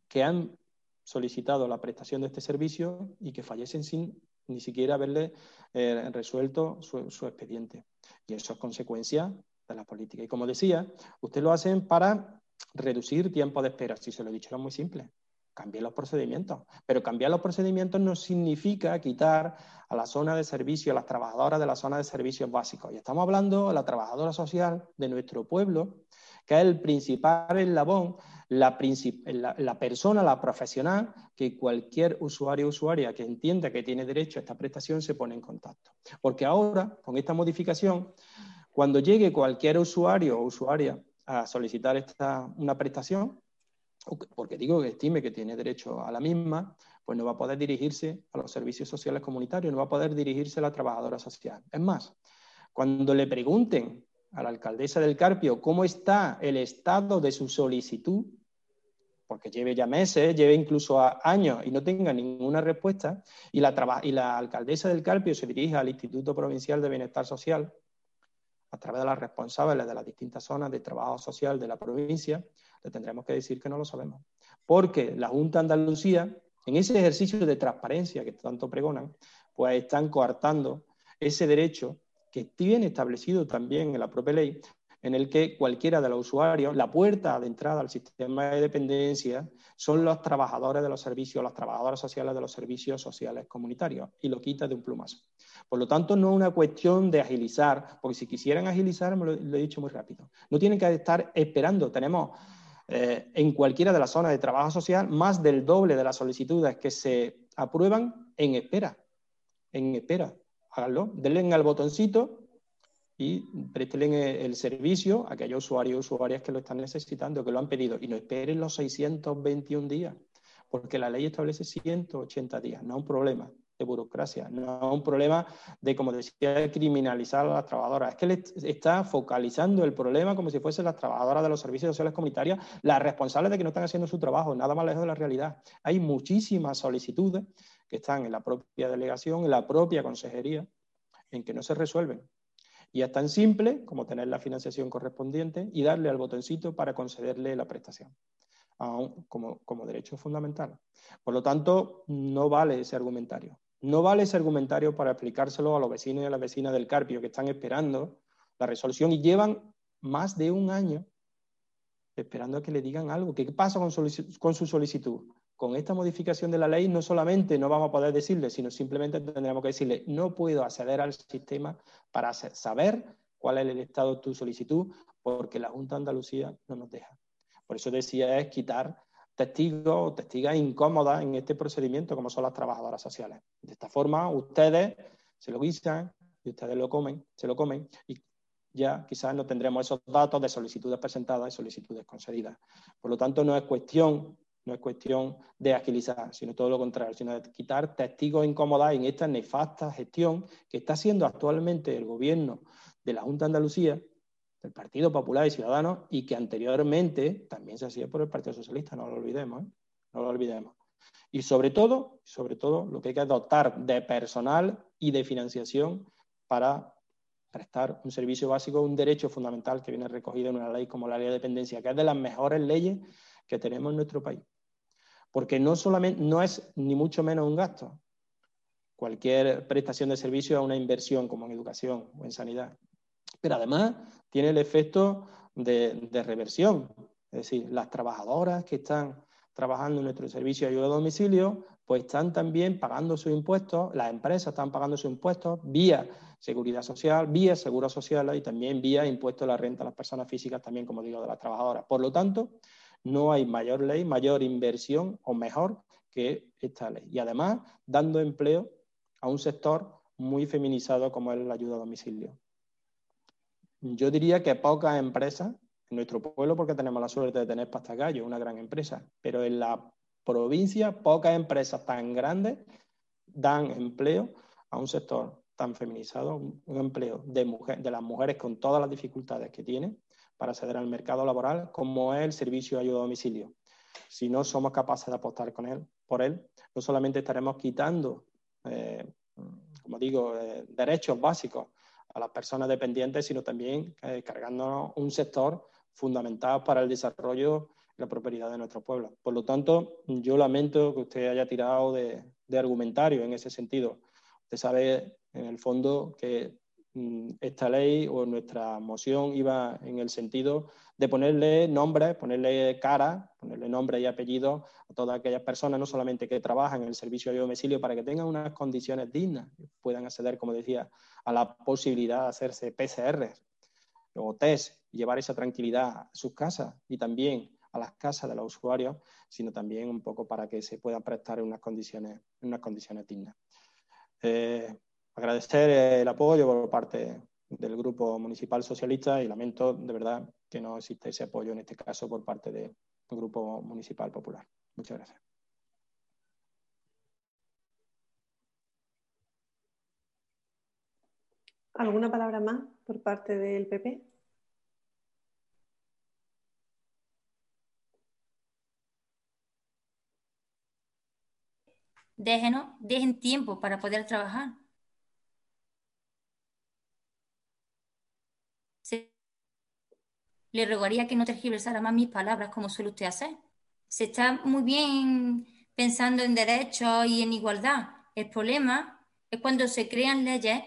que han solicitado la prestación de este servicio y que fallecen sin ni siquiera haberle eh, resuelto su, expediente. Y eso es consecuencia de la política. Y como decía, usted lo hacen para reducir tiempo de espera. Si se lo he dicho, era muy simple. Cambiar los procedimientos. Pero cambiar los procedimientos no significa quitar a la zona de servicio, a las trabajadoras de la zona de servicios básicos. Y estamos hablando de la trabajadora social de nuestro pueblo, que es el principal eslabón la, persona, la profesional, que cualquier usuario o usuaria que entienda que tiene derecho a esta prestación se pone en contacto. Porque ahora, con esta modificación, cuando llegue cualquier usuario o usuaria a solicitar esta, una prestación, porque digo que estime que tiene derecho a la misma, pues no va a poder dirigirse a los servicios sociales comunitarios, no va a poder dirigirse a la trabajadora social. Es más, cuando le pregunten a la alcaldesa del Carpio cómo está el estado de su solicitud, porque lleve ya meses, lleve incluso años y no tenga ninguna respuesta, y la, alcaldesa del Carpio se dirige al Instituto Provincial de Bienestar Social, a través de las responsables de las distintas zonas de trabajo social de la provincia, le tendremos que decir que no lo sabemos. Porque la Junta Andalucía, en ese ejercicio de transparencia que tanto pregonan, pues están coartando ese derecho que tiene establecido también en la propia ley, en el que cualquiera de los usuarios, la puerta de entrada al sistema de dependencia son los trabajadores de los servicios, las trabajadoras sociales de los servicios sociales comunitarios, y lo quita de un plumazo. Por lo tanto, no es una cuestión de agilizar, porque si quisieran agilizar, me lo, he dicho muy rápido, no tienen que estar esperando. Tenemos eh, en cualquiera de las zonas de trabajo social más del doble de las solicitudes que se aprueban en espera. En espera. Háganlo, denle al botoncito y presten el servicio a aquellos usuarios y usuarias que lo están necesitando, que lo han pedido, y no esperen los 621 días, porque la ley establece 180 días, no es un problema de burocracia, no es un problema de, como decía, criminalizar a las trabajadoras. Es que está focalizando el problema como si fuesen las trabajadoras de los servicios sociales comunitarios las responsables de que no están haciendo su trabajo, nada más lejos de la realidad. Hay muchísimas solicitudes que están en la propia delegación, en la propia consejería, en que no se resuelven. Y es tan simple como tener la financiación correspondiente y darle al botoncito para concederle la prestación como, como derecho fundamental. Por lo tanto, no vale ese argumentario. No vale ese argumentario para aplicárselo a los vecinos y a las vecinas del Carpio que están esperando la resolución y llevan más de un año esperando a que le digan algo. ¿Qué pasa con su solicitud? Con esta modificación de la ley no solamente no vamos a poder decirle, sino simplemente tendremos que decirle, no puedo acceder al sistema para saber cuál es el estado de tu solicitud, porque la Junta Andalucía no nos deja. Por eso decía es quitar testigos o testigas incómodas en este procedimiento, como son las trabajadoras sociales. De esta forma, ustedes se lo guisan y ustedes lo comen, se lo comen y ya quizás no tendremos esos datos de solicitudes presentadas y solicitudes concedidas. Por lo tanto, no es cuestión no es cuestión de agilizar, sino todo lo contrario, sino de quitar testigos incómodos en esta nefasta gestión que está haciendo actualmente el gobierno de la Junta de Andalucía, del Partido Popular y Ciudadanos, y que anteriormente también se hacía por el Partido Socialista, no lo olvidemos, ¿eh? no lo olvidemos. Y sobre todo, sobre todo, lo que hay que dotar de personal y de financiación para prestar un servicio básico, un derecho fundamental que viene recogido en una ley como la ley de dependencia, que es de las mejores leyes que tenemos en nuestro país. Porque no solamente no es ni mucho menos un gasto. Cualquier prestación de servicio es una inversión, como en educación o en sanidad. Pero además tiene el efecto de, de reversión. Es decir, las trabajadoras que están trabajando en nuestro servicio de ayuda a domicilio, pues están también pagando sus impuestos, las empresas están pagando sus impuestos vía seguridad social, vía seguros sociales y también vía impuesto a la renta a las personas físicas, también, como digo, de las trabajadoras. Por lo tanto, no hay mayor ley, mayor inversión o mejor que esta ley. Y además, dando empleo a un sector muy feminizado como es la ayuda a domicilio. Yo diría que pocas empresas en nuestro pueblo, porque tenemos la suerte de tener Pastagallo, una gran empresa, pero en la provincia pocas empresas tan grandes dan empleo a un sector tan feminizado, un empleo de, de las mujeres con todas las dificultades que tienen, para acceder al mercado laboral, como es el servicio de ayuda a domicilio. Si no somos capaces de apostar con él, por él, no solamente estaremos quitando, eh, como digo, eh, derechos básicos a las personas dependientes, sino también eh, cargándonos un sector fundamental para el desarrollo y la prosperidad de nuestro pueblo. Por lo tanto, yo lamento que usted haya tirado de, de argumentario en ese sentido. Usted sabe, en el fondo, que esta ley o nuestra moción iba en el sentido de ponerle nombre, ponerle cara, ponerle nombre y apellido a todas aquellas personas, no solamente que trabajan en el servicio de domicilio, para que tengan unas condiciones dignas, puedan acceder, como decía, a la posibilidad de hacerse PCR o test llevar esa tranquilidad a sus casas y también a las casas de los usuarios, sino también un poco para que se puedan prestar en unas condiciones, unas condiciones dignas. Eh, agradecer el apoyo por parte del Grupo Municipal Socialista y lamento de verdad que no existe ese apoyo en este caso por parte del Grupo Municipal Popular. Muchas gracias. ¿Alguna palabra más por parte del PP? déjenos, dejen tiempo para poder trabajar. Le rogaría que no tergiversara más mis palabras como suele usted hacer. Se está muy bien pensando en derechos y en igualdad. El problema es cuando se crean leyes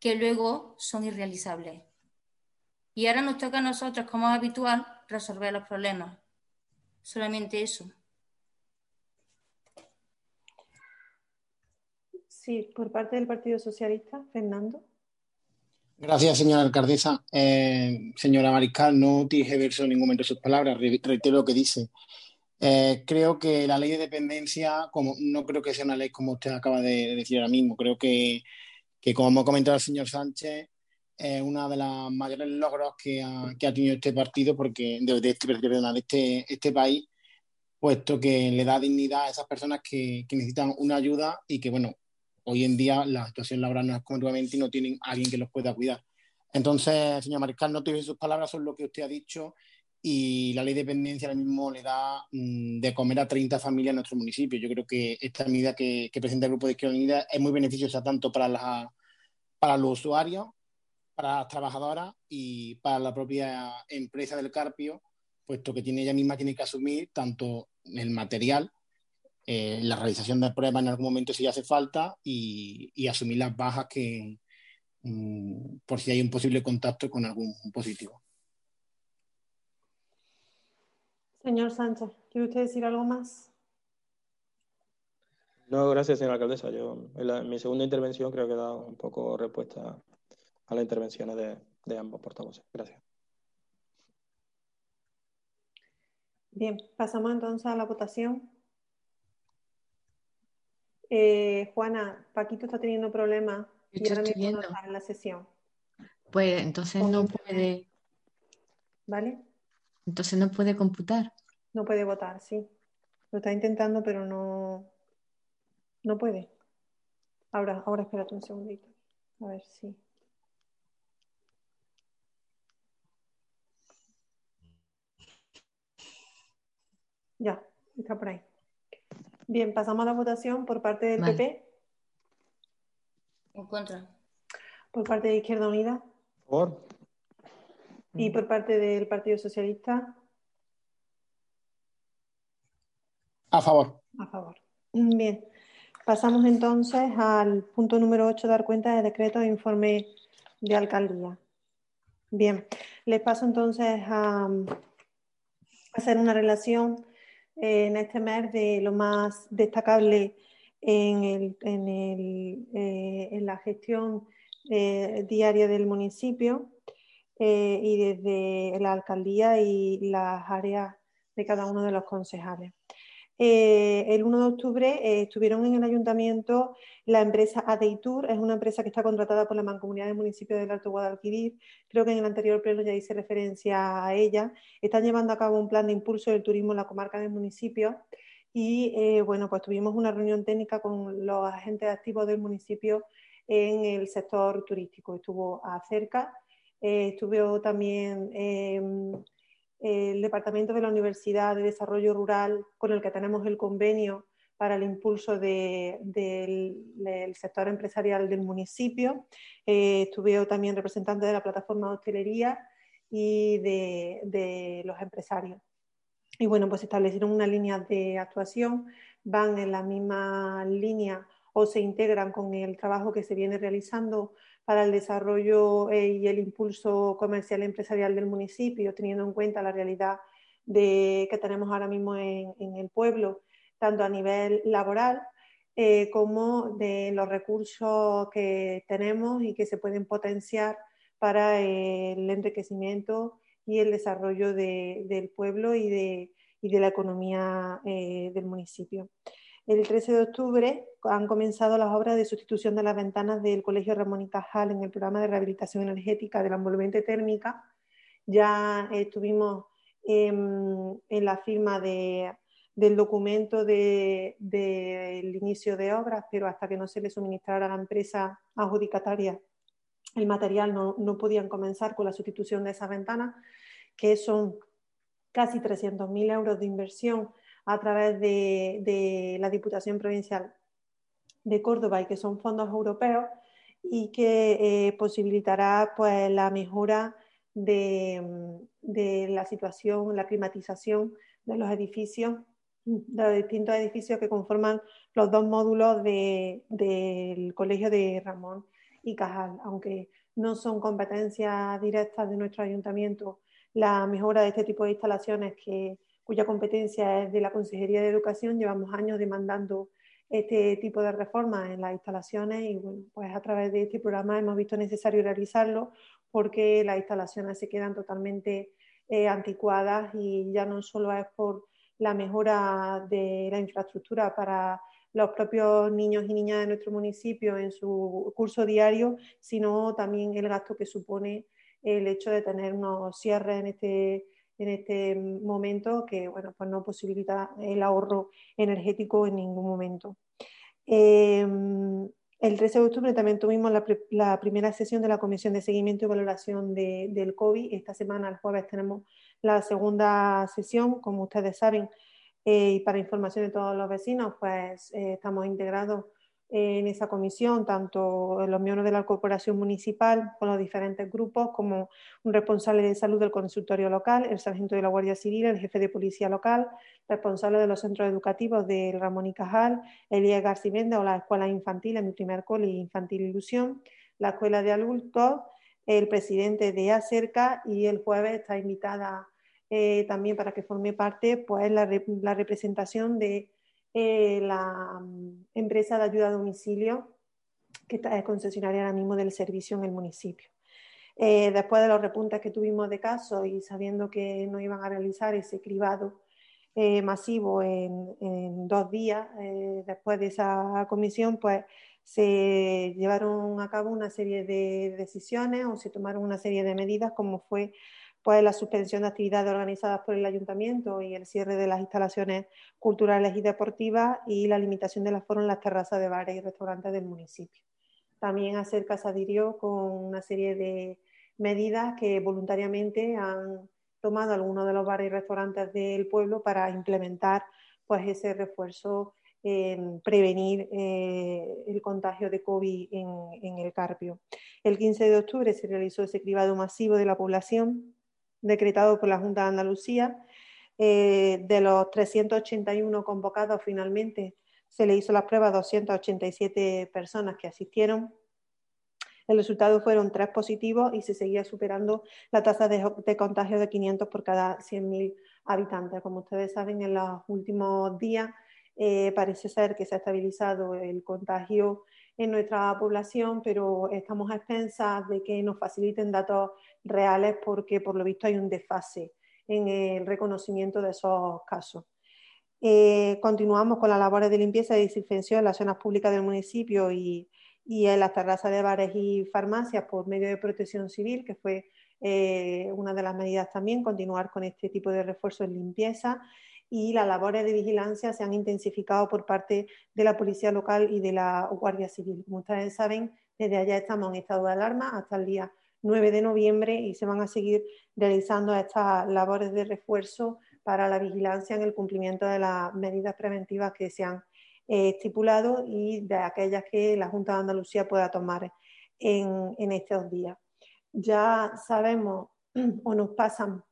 que luego son irrealizables. Y ahora nos toca a nosotros, como es habitual, resolver los problemas. Solamente eso. Sí, por parte del Partido Socialista, Fernando. Gracias, señora alcaldesa. Eh, señora Mariscal, no verso en ningún momento sus palabras, reitero lo que dice. Eh, creo que la ley de dependencia, como, no creo que sea una ley como usted acaba de decir ahora mismo, creo que, que como ha comentado el señor Sánchez, es uno de los mayores logros que ha, tenido este partido, porque de, de, este, de este, este país, puesto que le da dignidad a esas personas que necesitan una ayuda y que, bueno, hoy en día la situación laboral no es como y no tienen a alguien que los pueda cuidar. Entonces, señor Mariscal, no te sus palabras, son lo que usted ha dicho y la ley de dependencia ahora mismo le da mm, de comer a 30 familias en nuestro municipio. Yo creo que esta medida que, presenta el Grupo de Izquierda Unida es muy beneficiosa tanto para, la, para los usuarios, para las trabajadoras y para la propia empresa del Carpio, puesto que tiene ella misma tiene que asumir tanto el material eh, la realización de pruebas en algún momento si hace falta y, asumir las bajas que mm, por si hay un posible contacto con algún positivo. Señor Sánchez, ¿quiere usted decir algo más? No, gracias, señora alcaldesa. Yo en, mi segunda intervención creo que he dado un poco respuesta a las intervenciones de, de ambos portavoces. Gracias. Bien, pasamos entonces a la votación. Eh, Juana, Paquito está teniendo problemas y ahora mismo no está en la sesión. Pues entonces no puede. ¿Vale? Entonces no puede computar. No puede votar, sí. Lo está intentando, pero no, no puede. Ahora, ahora espérate un segundito. A ver si. Ya, está por ahí. Bien, pasamos a la votación por parte del PP. En contra. Por parte de Izquierda Unida. Por. Y por parte del Partido Socialista. A favor. A favor. Bien. Pasamos entonces al punto número 8, dar cuenta de decreto de informe de alcaldía. Bien, les paso entonces a hacer una relación en este mes de lo más destacable en, el, en, el, eh, en la gestión eh, diaria del municipio eh, y desde la alcaldía y las áreas de cada uno de los concejales. Eh, el 1 de octubre eh, estuvieron en el ayuntamiento la empresa Adeitur, es una empresa que está contratada por la Mancomunidad del Municipio del Alto Guadalquivir. Creo que en el anterior pleno ya hice referencia a ella. Están llevando a cabo un plan de impulso del turismo en la comarca del municipio. Y eh, bueno, pues tuvimos una reunión técnica con los agentes activos del municipio en el sector turístico. Estuvo acerca, estuvo también em, el Departamento de la Universidad de Desarrollo Rural con el que tenemos el convenio para el impulso del, sector empresarial del municipio. Eh, estuve también representante de la plataforma de hostelería y de, los empresarios. Y bueno, pues establecieron una línea de actuación, van en la misma línea o se integran con el trabajo que se viene realizando para el desarrollo eh, y el impulso comercial empresarial del municipio, teniendo en cuenta la realidad de, que tenemos ahora mismo en, el pueblo, tanto a nivel laboral eh, como de los recursos que tenemos y que se pueden potenciar para el enriquecimiento y el desarrollo del pueblo y de, la economía eh, del municipio. El 13 de octubre han comenzado las obras de sustitución de las ventanas del Colegio Ramón y Cajal en el programa de rehabilitación energética de la envolvente térmica. Ya estuvimos en, la firma del documento del inicio de obras, pero hasta que no se le suministrara a la empresa adjudicataria el material no, no podían comenzar con la sustitución de esas ventanas, que son casi 300.000 euros de inversión a través de, la Diputación Provincial de Córdoba y que son fondos europeos y que eh, posibilitará pues, la mejora de, la situación, la climatización de los edificios, de los distintos edificios que conforman los dos módulos del Colegio de Ramón y Cajal, aunque no son competencias directas de nuestro ayuntamiento la mejora de este tipo de instalaciones que cuya competencia es de la Consejería de Educación. Llevamos años demandando este tipo de reformas en las instalaciones y bueno, pues a través de este programa hemos visto necesario realizarlo porque las instalaciones se quedan totalmente eh, anticuadas y ya no solo es por la mejora de la infraestructura para los propios niños y niñas de nuestro municipio en su curso diario, sino también el gasto que supone el hecho de tener unos cierres en este en este momento que bueno, pues no posibilita el ahorro energético en ningún momento. Em, el 13 de octubre también tuvimos la, primera sesión de la Comisión de Seguimiento y Valoración del COVID. Esta semana, el jueves, tenemos la segunda sesión, como ustedes saben, eh, y para información de todos los vecinos, pues eh, estamos integrados en esa comisión, tanto los miembros de la corporación municipal con los diferentes grupos, como un responsable de salud del consultorio local, el sargento de la Guardia Civil, el jefe de policía local, responsable de los centros educativos de Ramón y Cajal, Elías García o la escuela infantil, en mi primer cole Infantil Ilusión, la escuela de adultos, el presidente de ACERCA y el jueves está invitada eh, también para que forme parte pues, la, la representación de eh, la mm, empresa de ayuda a domicilio, que es concesionaria ahora mismo del servicio en el municipio. Eh, después de los repuntes que tuvimos de casos y sabiendo que no iban a realizar ese cribado eh, masivo en, dos días después de esa comisión, pues se llevaron a cabo una serie de decisiones o se tomaron una serie de medidas como fue pues la suspensión de actividades organizadas por el ayuntamiento y el cierre de las instalaciones culturales y deportivas y la limitación de las foros en las terrazas de bares y restaurantes del municipio. También Acerca se adhirió con una serie de medidas que voluntariamente han tomado algunos de los bares y restaurantes del pueblo para implementar pues ese refuerzo en prevenir eh, el contagio de COVID en, en, el Carpio. El 15 de octubre se realizó ese cribado masivo de la población decretado por la Junta de Andalucía. Eh, de los 381 convocados, finalmente se le hizo las pruebas a 287 personas que asistieron. El resultado fueron tres positivos y se seguía superando la tasa de, contagio de 500 por cada 100.000 habitantes. Como ustedes saben, en los últimos días eh, parece ser que se ha estabilizado el contagio en nuestra población, pero estamos a expensas de que nos faciliten datos reales porque por lo visto hay un desfase en el reconocimiento de esos casos. Eh, continuamos con las labores de limpieza y desinfección en las zonas públicas del municipio y, en las terrazas de bares y farmacias por medio de protección civil, que fue eh, una de las medidas también, continuar con este tipo de refuerzo en limpieza y las labores de vigilancia se han intensificado por parte de la Policía Local y de la Guardia Civil. Como ustedes saben, desde allá estamos en estado de alarma hasta el día 9 de noviembre y se van a seguir realizando estas labores de refuerzo para la vigilancia en el cumplimiento de las medidas preventivas que se han eh, estipulado y de aquellas que la Junta de Andalucía pueda tomar en, en estos días. Ya sabemos [clears throat] o nos pasan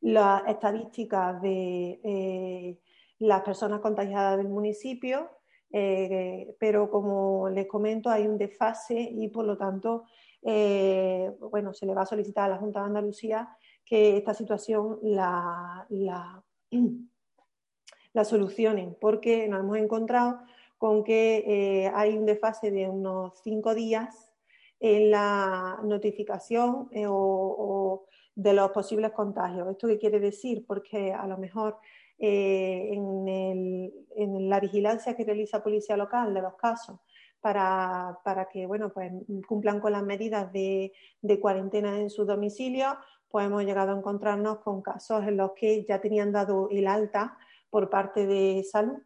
las estadísticas de eh, las personas contagiadas del municipio, eh, pero como les comento, hay un desfase y por lo tanto, eh, bueno, se le va a solicitar a la Junta de Andalucía que esta situación la, la, [clears throat] la solucionen, porque nos hemos encontrado con que hay un desfase de unos cinco días en la notificación o de los posibles contagios. ¿Esto qué quiere decir? Porque a lo mejor eh, en, la vigilancia que realiza Policía Local de los casos para, que bueno, pues, cumplan con las medidas de, cuarentena en su domicilio, pues hemos llegado a encontrarnos con casos en los que ya tenían dado el alta por parte de salud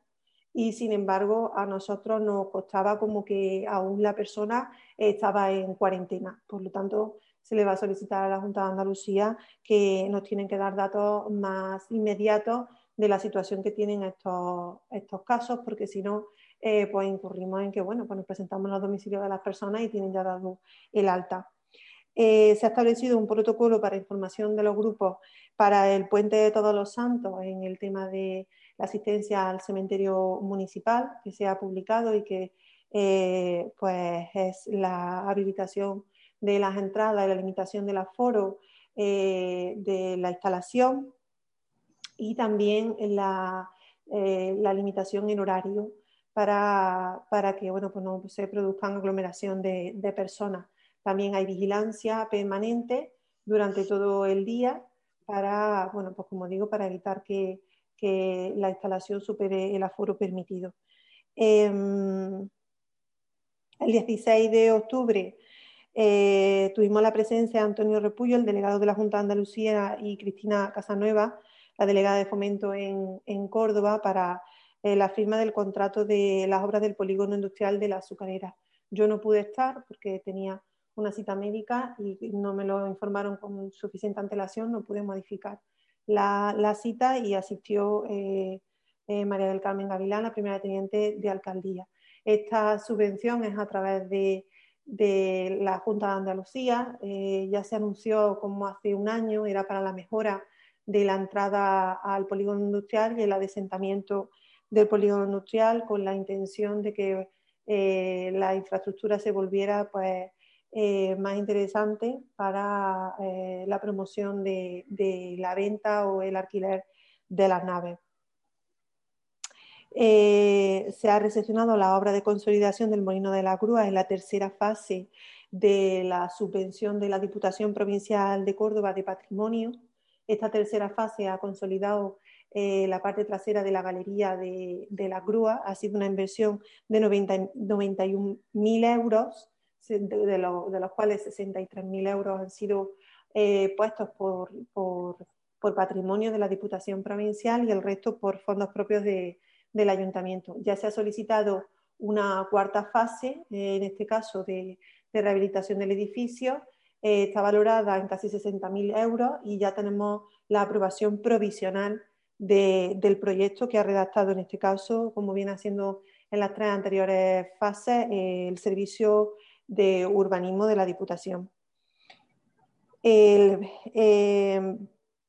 y sin embargo a nosotros nos costaba como que aún la persona estaba en cuarentena. Por lo tanto, se le va a solicitar a la Junta de Andalucía que nos tienen que dar datos más inmediatos de la situación que tienen estos, estos casos, porque si no, eh, pues incurrimos en que, bueno, pues nos presentamos en los domicilios de las personas y tienen ya dado el alta. Eh, se ha establecido un protocolo para información de los grupos para el puente de Todos los Santos en el tema de la asistencia al cementerio municipal, que se ha publicado y que eh, pues es la habilitación de las entradas y la limitación del aforo de la instalación y también la limitación en horario para, que bueno, pues no se produzcan aglomeración de, personas. También hay vigilancia permanente durante todo el día para, bueno, pues como digo, para evitar que, la instalación supere el aforo permitido. Em, el 16 de octubre eh, tuvimos la presencia de Antonio Repullo, el delegado de la Junta de Andalucía, y Cristina Casanueva, la delegada de fomento en, en Córdoba, para eh, la firma del contrato de las obras del polígono industrial de la azucarera. Yo no pude estar porque tenía una cita médica y no me lo informaron con suficiente antelación, no pude modificar la, cita y asistió eh, eh, María del Carmen Gavilán, la primera teniente de alcaldía. Esta subvención es a través de, de la Junta de Andalucía, ya se anunció como hace un año, era para la mejora de la entrada al polígono industrial y el adesentamiento del polígono industrial con la intención de que eh, la infraestructura se volviera pues, eh, más interesante para eh, la promoción de, la venta o el alquiler de las naves. se ha recepcionado la obra de consolidación del Molino de la Cruz en la tercera fase de la subvención de la Diputación Provincial de Córdoba de Patrimonio. Esta tercera fase ha consolidado eh, la parte trasera de la galería de, la grúa. Ha sido una inversión de 91.000 euros, de, los cuales 63.000 euros han sido eh, puestos por, patrimonio de la Diputación Provincial y el resto por fondos propios del Ayuntamiento. Ya se ha solicitado una cuarta fase, eh, en este caso de, rehabilitación del edificio, está valorada en casi 60.000 euros y ya tenemos la aprobación provisional del proyecto que ha redactado en este caso, como viene haciendo en las tres anteriores fases, eh, el Servicio de Urbanismo de la Diputación. Eh,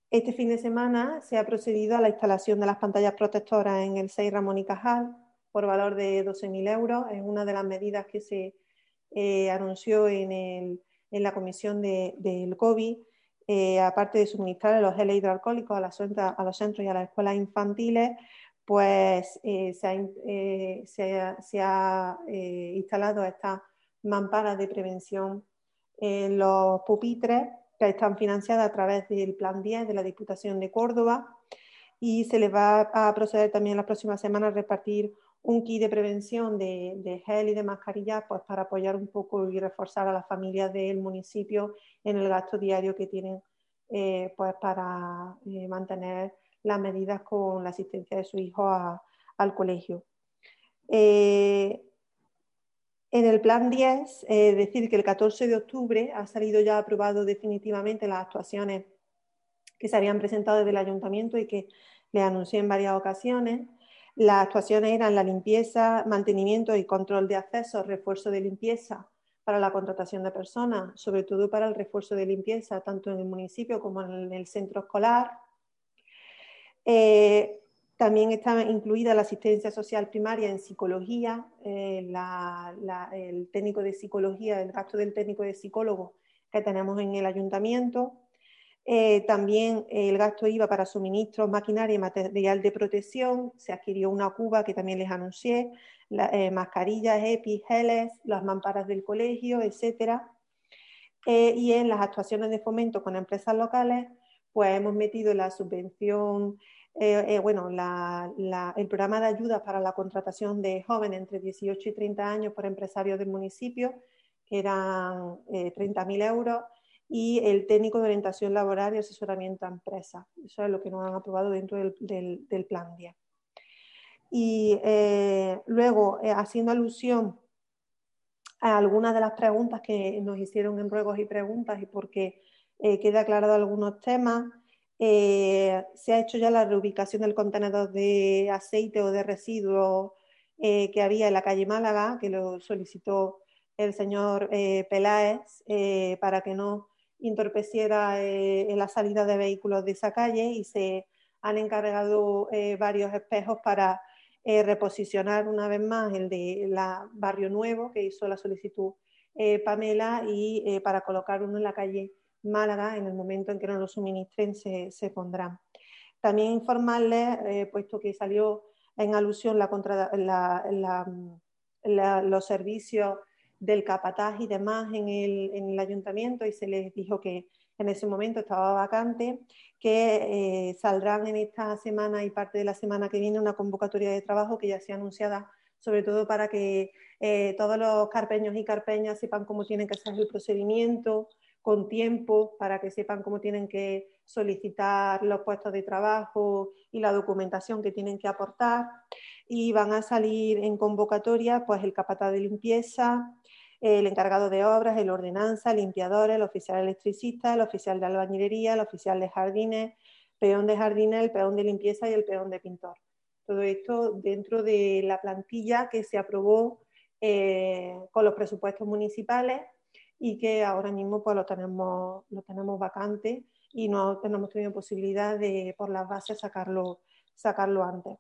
este fin de semana se ha procedido a la instalación de las pantallas protectoras en el 6 Ramón y Cajal por valor de 12.000 euros. Es una de las medidas que se eh, anunció en, la comisión del COVID eh, aparte de suministrar los geles hidroalcohólicos a, a, los centros y a las escuelas infantiles, pues eh, se ha, eh, instalado estas mamparas de prevención en los pupitres que están financiadas a través del Plan 10 de la Diputación de Córdoba y se les va a proceder también las próximas semanas a repartir un kit de prevención de, gel y de mascarillas pues para apoyar un poco y reforzar a las familias del municipio en el gasto diario que tienen eh, pues para eh, mantener las medidas con la asistencia de su hijo al colegio. Eh, en el plan 10, es decir, que el 14 de octubre ha salido ya aprobado definitivamente las actuaciones que se habían presentado desde el ayuntamiento y que le anuncié en varias ocasiones. Las actuaciones eran la limpieza, mantenimiento y control de acceso, refuerzo de limpieza para la contratación de personas, sobre todo para el refuerzo de limpieza, tanto en el municipio como en el centro escolar. Eh, también está incluida la asistencia social primaria en psicología, eh, el técnico de psicología, el gasto del técnico de psicólogo que tenemos en el ayuntamiento, eh, también el gasto iba para suministros, maquinaria y material de protección. Se adquirió una cuba que también les anuncié, eh, mascarillas, EPI, geles, las mamparas del colegio, etc. Eh, y en las actuaciones de fomento con empresas locales, pues hemos metido la subvención, bueno, el programa de ayuda para la contratación de jóvenes entre 18 y 30 años por empresarios del municipio, que eran 30.000 euros y el técnico de orientación laboral y asesoramiento a empresas. Eso es lo que nos han aprobado dentro del, plan 10. Y eh, luego, eh, haciendo alusión a algunas de las preguntas que nos hicieron en ruegos y preguntas y porque eh, queda aclarado algunos temas, se ha hecho ya la reubicación del contenedor de aceite o de residuos que había en la calle Málaga, que lo solicitó el señor Peláez para que no entorpeciera la salida de vehículos de esa calle y se han encargado varios espejos para reposicionar una vez más el de la Barrio Nuevo, que hizo la solicitud Pamela, y para colocar uno en la calle Málaga, en el momento en que nos lo suministren, se, se pondrán. También informarles, eh, puesto que salió en alusión los servicios del capataz y demás en el, ayuntamiento y se les dijo que en ese momento estaba vacante, que eh, saldrán en esta semana y parte de la semana que viene una convocatoria de trabajo que ya se ha anunciada, sobre todo para que eh, todos los carpeños y carpeñas sepan cómo tienen que hacer el procedimiento, con tiempo para que sepan cómo tienen que solicitar los puestos de trabajo y la documentación que tienen que aportar. Y van a salir en convocatoria pues, el capataz de limpieza, el encargado de obras, el ordenanza, limpiador, el oficial electricista, el oficial de albañilería, el oficial de jardines, peón de jardines, el peón de limpieza y el peón de pintor. Todo esto dentro de la plantilla que se aprobó eh, con los presupuestos municipales y que ahora mismo pues lo tenemos, lo tenemos vacante y no tenemos tenido posibilidad de por las bases sacarlo, sacarlo antes.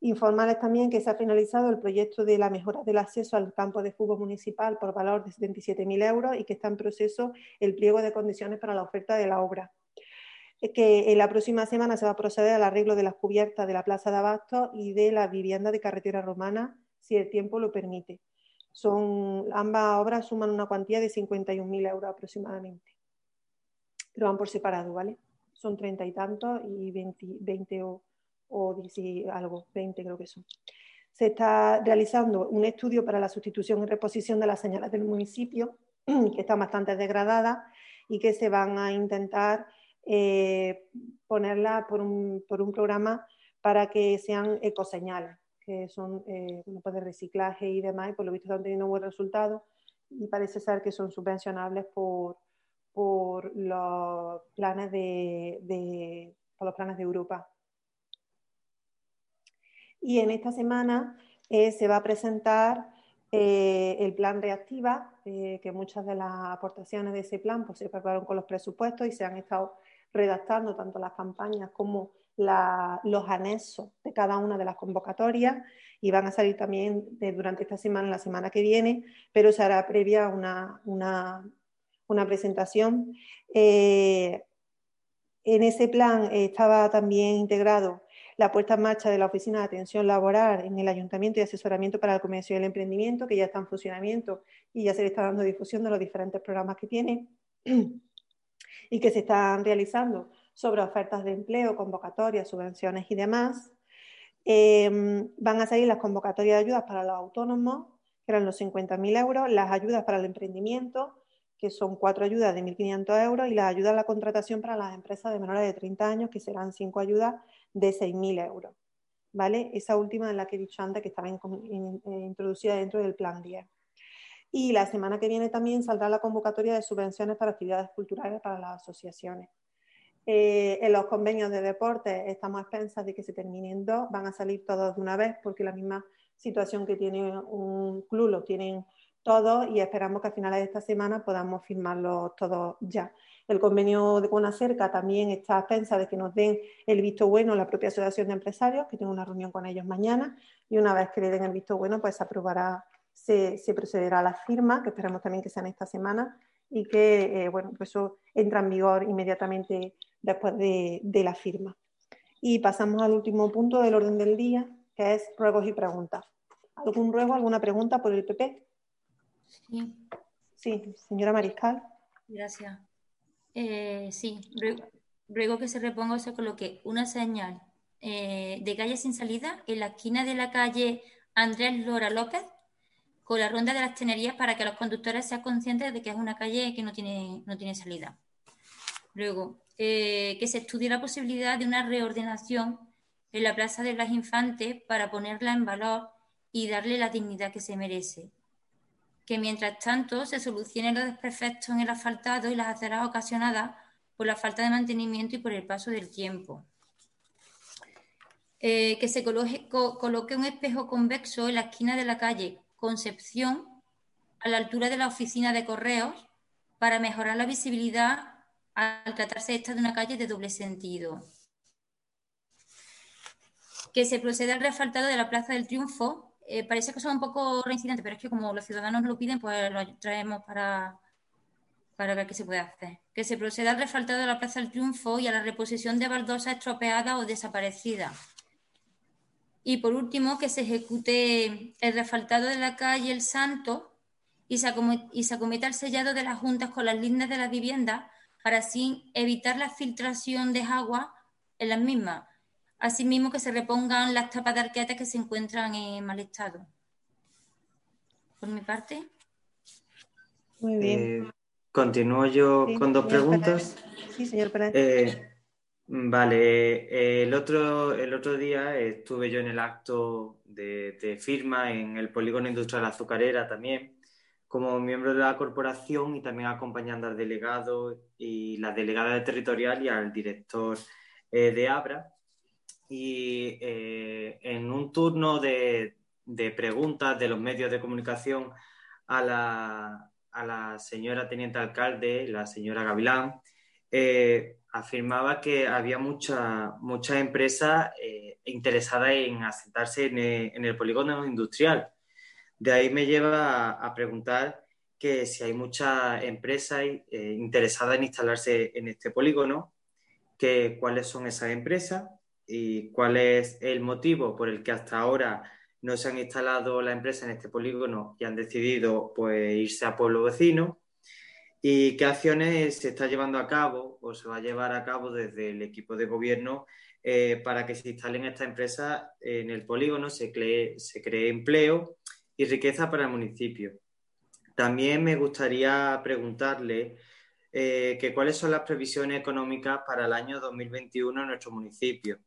Informarles también que se ha finalizado el proyecto de la mejora del acceso al campo de fútbol municipal por valor de 77.000 euros y que está en proceso el pliego de condiciones para la oferta de la obra. Que en la próxima semana se va a proceder al arreglo de las cubiertas de la Plaza de Abasto y de la vivienda de carretera romana, si el tiempo lo permite. Son, ambas obras suman una cuantía de 51.000 euros aproximadamente, pero van por separado, ¿vale? Son treinta y tantos y 20, o, algo, 20 creo que son. Se está realizando un estudio para la sustitución y reposición de las señales del municipio, [clears throat] que están bastante degradadas y que se van a intentar eh, ponerla por un, programa para que sean ecoseñales que son eh, de reciclaje y demás, y por lo visto están teniendo buen resultado y parece ser que son subvencionables por, por los planes de, por los planes de Europa. Y en esta semana eh, se va a presentar eh, el plan Reactiva, eh, que muchas de las aportaciones de ese plan pues, se prepararon con los presupuestos y se han estado redactando tanto las campañas como los anexos de cada una de las convocatorias y van a salir también durante esta semana, la semana que viene, pero se hará previa una, una, presentación. Eh, en ese plan estaba también integrado la puesta en marcha de la Oficina de Atención Laboral en el Ayuntamiento y Asesoramiento para el Comercio y el Emprendimiento, que ya está en funcionamiento y ya se le está dando difusión de los diferentes programas que tiene [clears throat] y que se están realizando sobre ofertas de empleo, convocatorias, subvenciones y demás. Em, van a salir las convocatorias de ayudas para los autónomos, que eran los 50.000 euros, las ayudas para el emprendimiento, que son cuatro ayudas de 1.500 euros, y las ayudas a la contratación para las empresas de menores de 30 años, que serán cinco ayudas de 6.000 euros. ¿Vale? Esa última es la que he dicho antes, que estaba introducida dentro del plan 10. Y la semana que viene también saldrá la convocatoria de subvenciones para actividades culturales para las asociaciones. Eh, en los convenios de deporte estamos a expensas de que se terminen dos, van a salir todos de una vez porque la misma situación que tiene un club lo tienen todos y esperamos que a finales de esta semana podamos firmarlos todos ya. El convenio de Conacerca también está a expensas de que nos den el visto bueno la propia asociación de empresarios, que tengo una reunión con ellos mañana y una vez que le den el visto bueno pues se aprobará, se, procederá a la firma, que esperamos también que sean esta semana y que eh, bueno, pues eso entra en vigor inmediatamente después de, la firma. Y pasamos al último punto del orden del día, que es ruegos y preguntas. ¿Algún ruego, alguna pregunta por el PP? Sí. Sí, señora Mariscal. Gracias. Eh, sí, ruego, que se reponga o se coloque una señal eh, de calle sin salida en la esquina de la calle Andrés Lora López con la ronda de las tenerías para que los conductores sean conscientes de que es una calle que no tiene, no tiene salida. Luego, eh, que se estudie la posibilidad de una reordenación en la Plaza de las Infantes para ponerla en valor y darle la dignidad que se merece. Que mientras tanto se solucionen los desperfectos en el asfaltado y las aceras ocasionadas por la falta de mantenimiento y por el paso del tiempo. Eh, que se coloque un espejo convexo en la esquina de la calle Concepción, a la altura de la oficina de correos, para mejorar la visibilidad al tratarse esta de una calle de doble sentido. Que se proceda al refaltado de la Plaza del Triunfo. Eh, parece que son un poco reincidente, pero es que como los ciudadanos lo piden, pues lo traemos para, para ver qué se puede hacer. Que se proceda al refaltado de la Plaza del Triunfo y a la reposición de baldosas estropeadas o desaparecidas. Y por último, que se ejecute el refaltado de la calle El Santo y se, acometa el sellado de las juntas con las líneas de la vivienda para así evitar la filtración de agua en las mismas. Asimismo, que se repongan las tapas de arquetas que se encuentran en mal estado. Por mi parte. Muy bien. Eh, continúo yo con dos preguntas. Sí, señor Pérez. Eh, vale, el, otro, el otro día estuve yo en el acto de firma en el polígono industrial azucarera también como miembro de la corporación y también acompañando al delegado y la delegada de territorial y al director eh, de Abra. Y eh, en un turno de, preguntas de los medios de comunicación a la, señora teniente alcalde, la señora Gavilán, eh, afirmaba que había muchas empresas interesadas en asentarse en el polígono industrial. De ahí me lleva a, preguntar que si hay muchas empresas eh, interesadas en instalarse en este polígono, que, cuáles son esas empresas y cuál es el motivo por el que hasta ahora no se han instalado la empresa en este polígono y han decidido pues, irse a pueblo vecino y qué acciones se está llevando a cabo o se va a llevar a cabo desde el equipo de gobierno eh, para que se instalen estas empresas en el polígono, se cree empleo y riqueza para el municipio. También me gustaría preguntarle eh, que cuáles son las previsiones económicas para el año 2021 en nuestro municipio.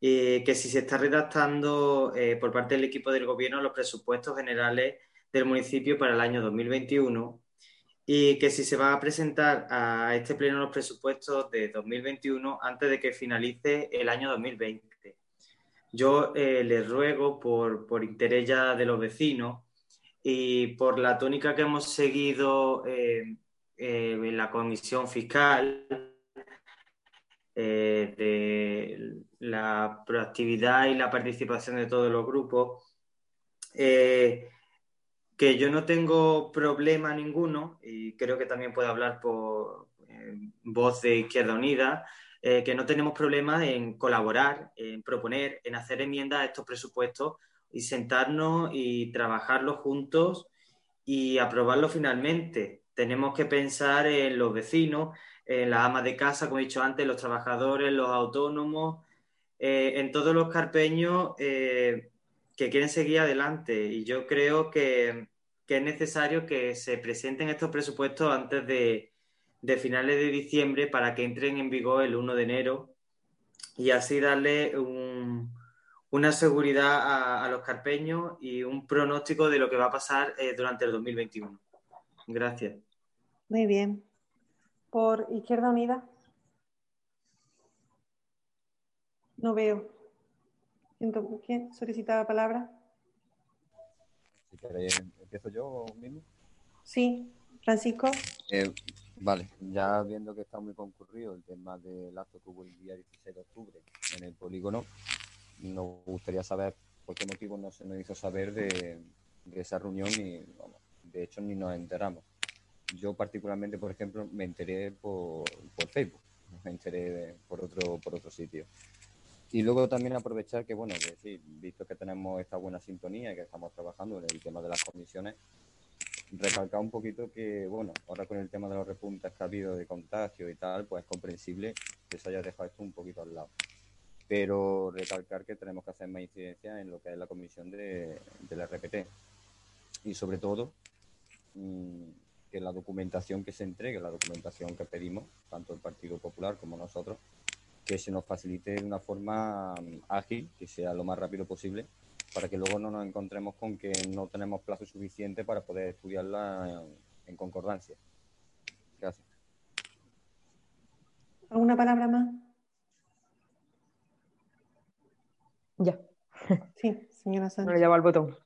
Y que si se está redactando eh, por parte del equipo del gobierno los presupuestos generales del municipio para el año 2021 y que si se va a presentar a este pleno los presupuestos de 2021 antes de que finalice el año 2020. Yo eh, les ruego por, interés ya de los vecinos y por la tónica que hemos seguido eh, eh, en la comisión fiscal de la proactividad y la participación de todos los grupos, que yo no tengo problema ninguno y creo que también puedo hablar por voz de Izquierda Unida eh, que no tenemos problemas en colaborar, en proponer, en hacer enmiendas a estos presupuestos y sentarnos y trabajarlos juntos y aprobarlos finalmente. Tenemos que pensar en los vecinos, en las amas de casa, como he dicho antes, los trabajadores, los autónomos, eh, en todos los carpeños eh, que quieren seguir adelante. Y yo creo que es necesario que se presenten estos presupuestos antes de, de finales de diciembre para que entren en vigor el 1 de enero y así darle una seguridad a, los carpeños y un pronóstico de lo que va a pasar eh, durante el 2021. Gracias. Muy bien. Por Izquierda Unida. No veo. ¿Quién solicita la palabra? ¿empiezo yo mismo? Sí, Francisco. Eh, Vale, ya viendo que está muy concurrido el tema del acto que hubo el día 16 de octubre en el polígono, nos gustaría saber por qué motivo no se nos hizo saber de, esa reunión y, de hecho, ni nos enteramos. Yo particularmente, por ejemplo, me enteré por, por Facebook, me enteré por otro, por otro sitio. Y luego también aprovechar que, bueno, que sí, visto que tenemos esta buena sintonía y que estamos trabajando en el tema de las comisiones, recalcar un poquito que, bueno, ahora con el tema de los repuntes que ha habido de contagio y tal, pues es comprensible que se haya dejado esto un poquito al lado. Pero recalcar que tenemos que hacer más incidencia en lo que es la comisión de, del RPT. Y sobre todo, mm, que la documentación que se entregue, la documentación que pedimos, tanto el Partido Popular como nosotros, que se nos facilite de una forma mm, ágil, que sea lo más rápido posible para que luego no nos encontremos con que no tenemos plazo suficiente para poder estudiarla en, concordancia. Gracias. ¿Alguna palabra más? Ya. Sí, señora Sánchez. Bueno, ya va el botón.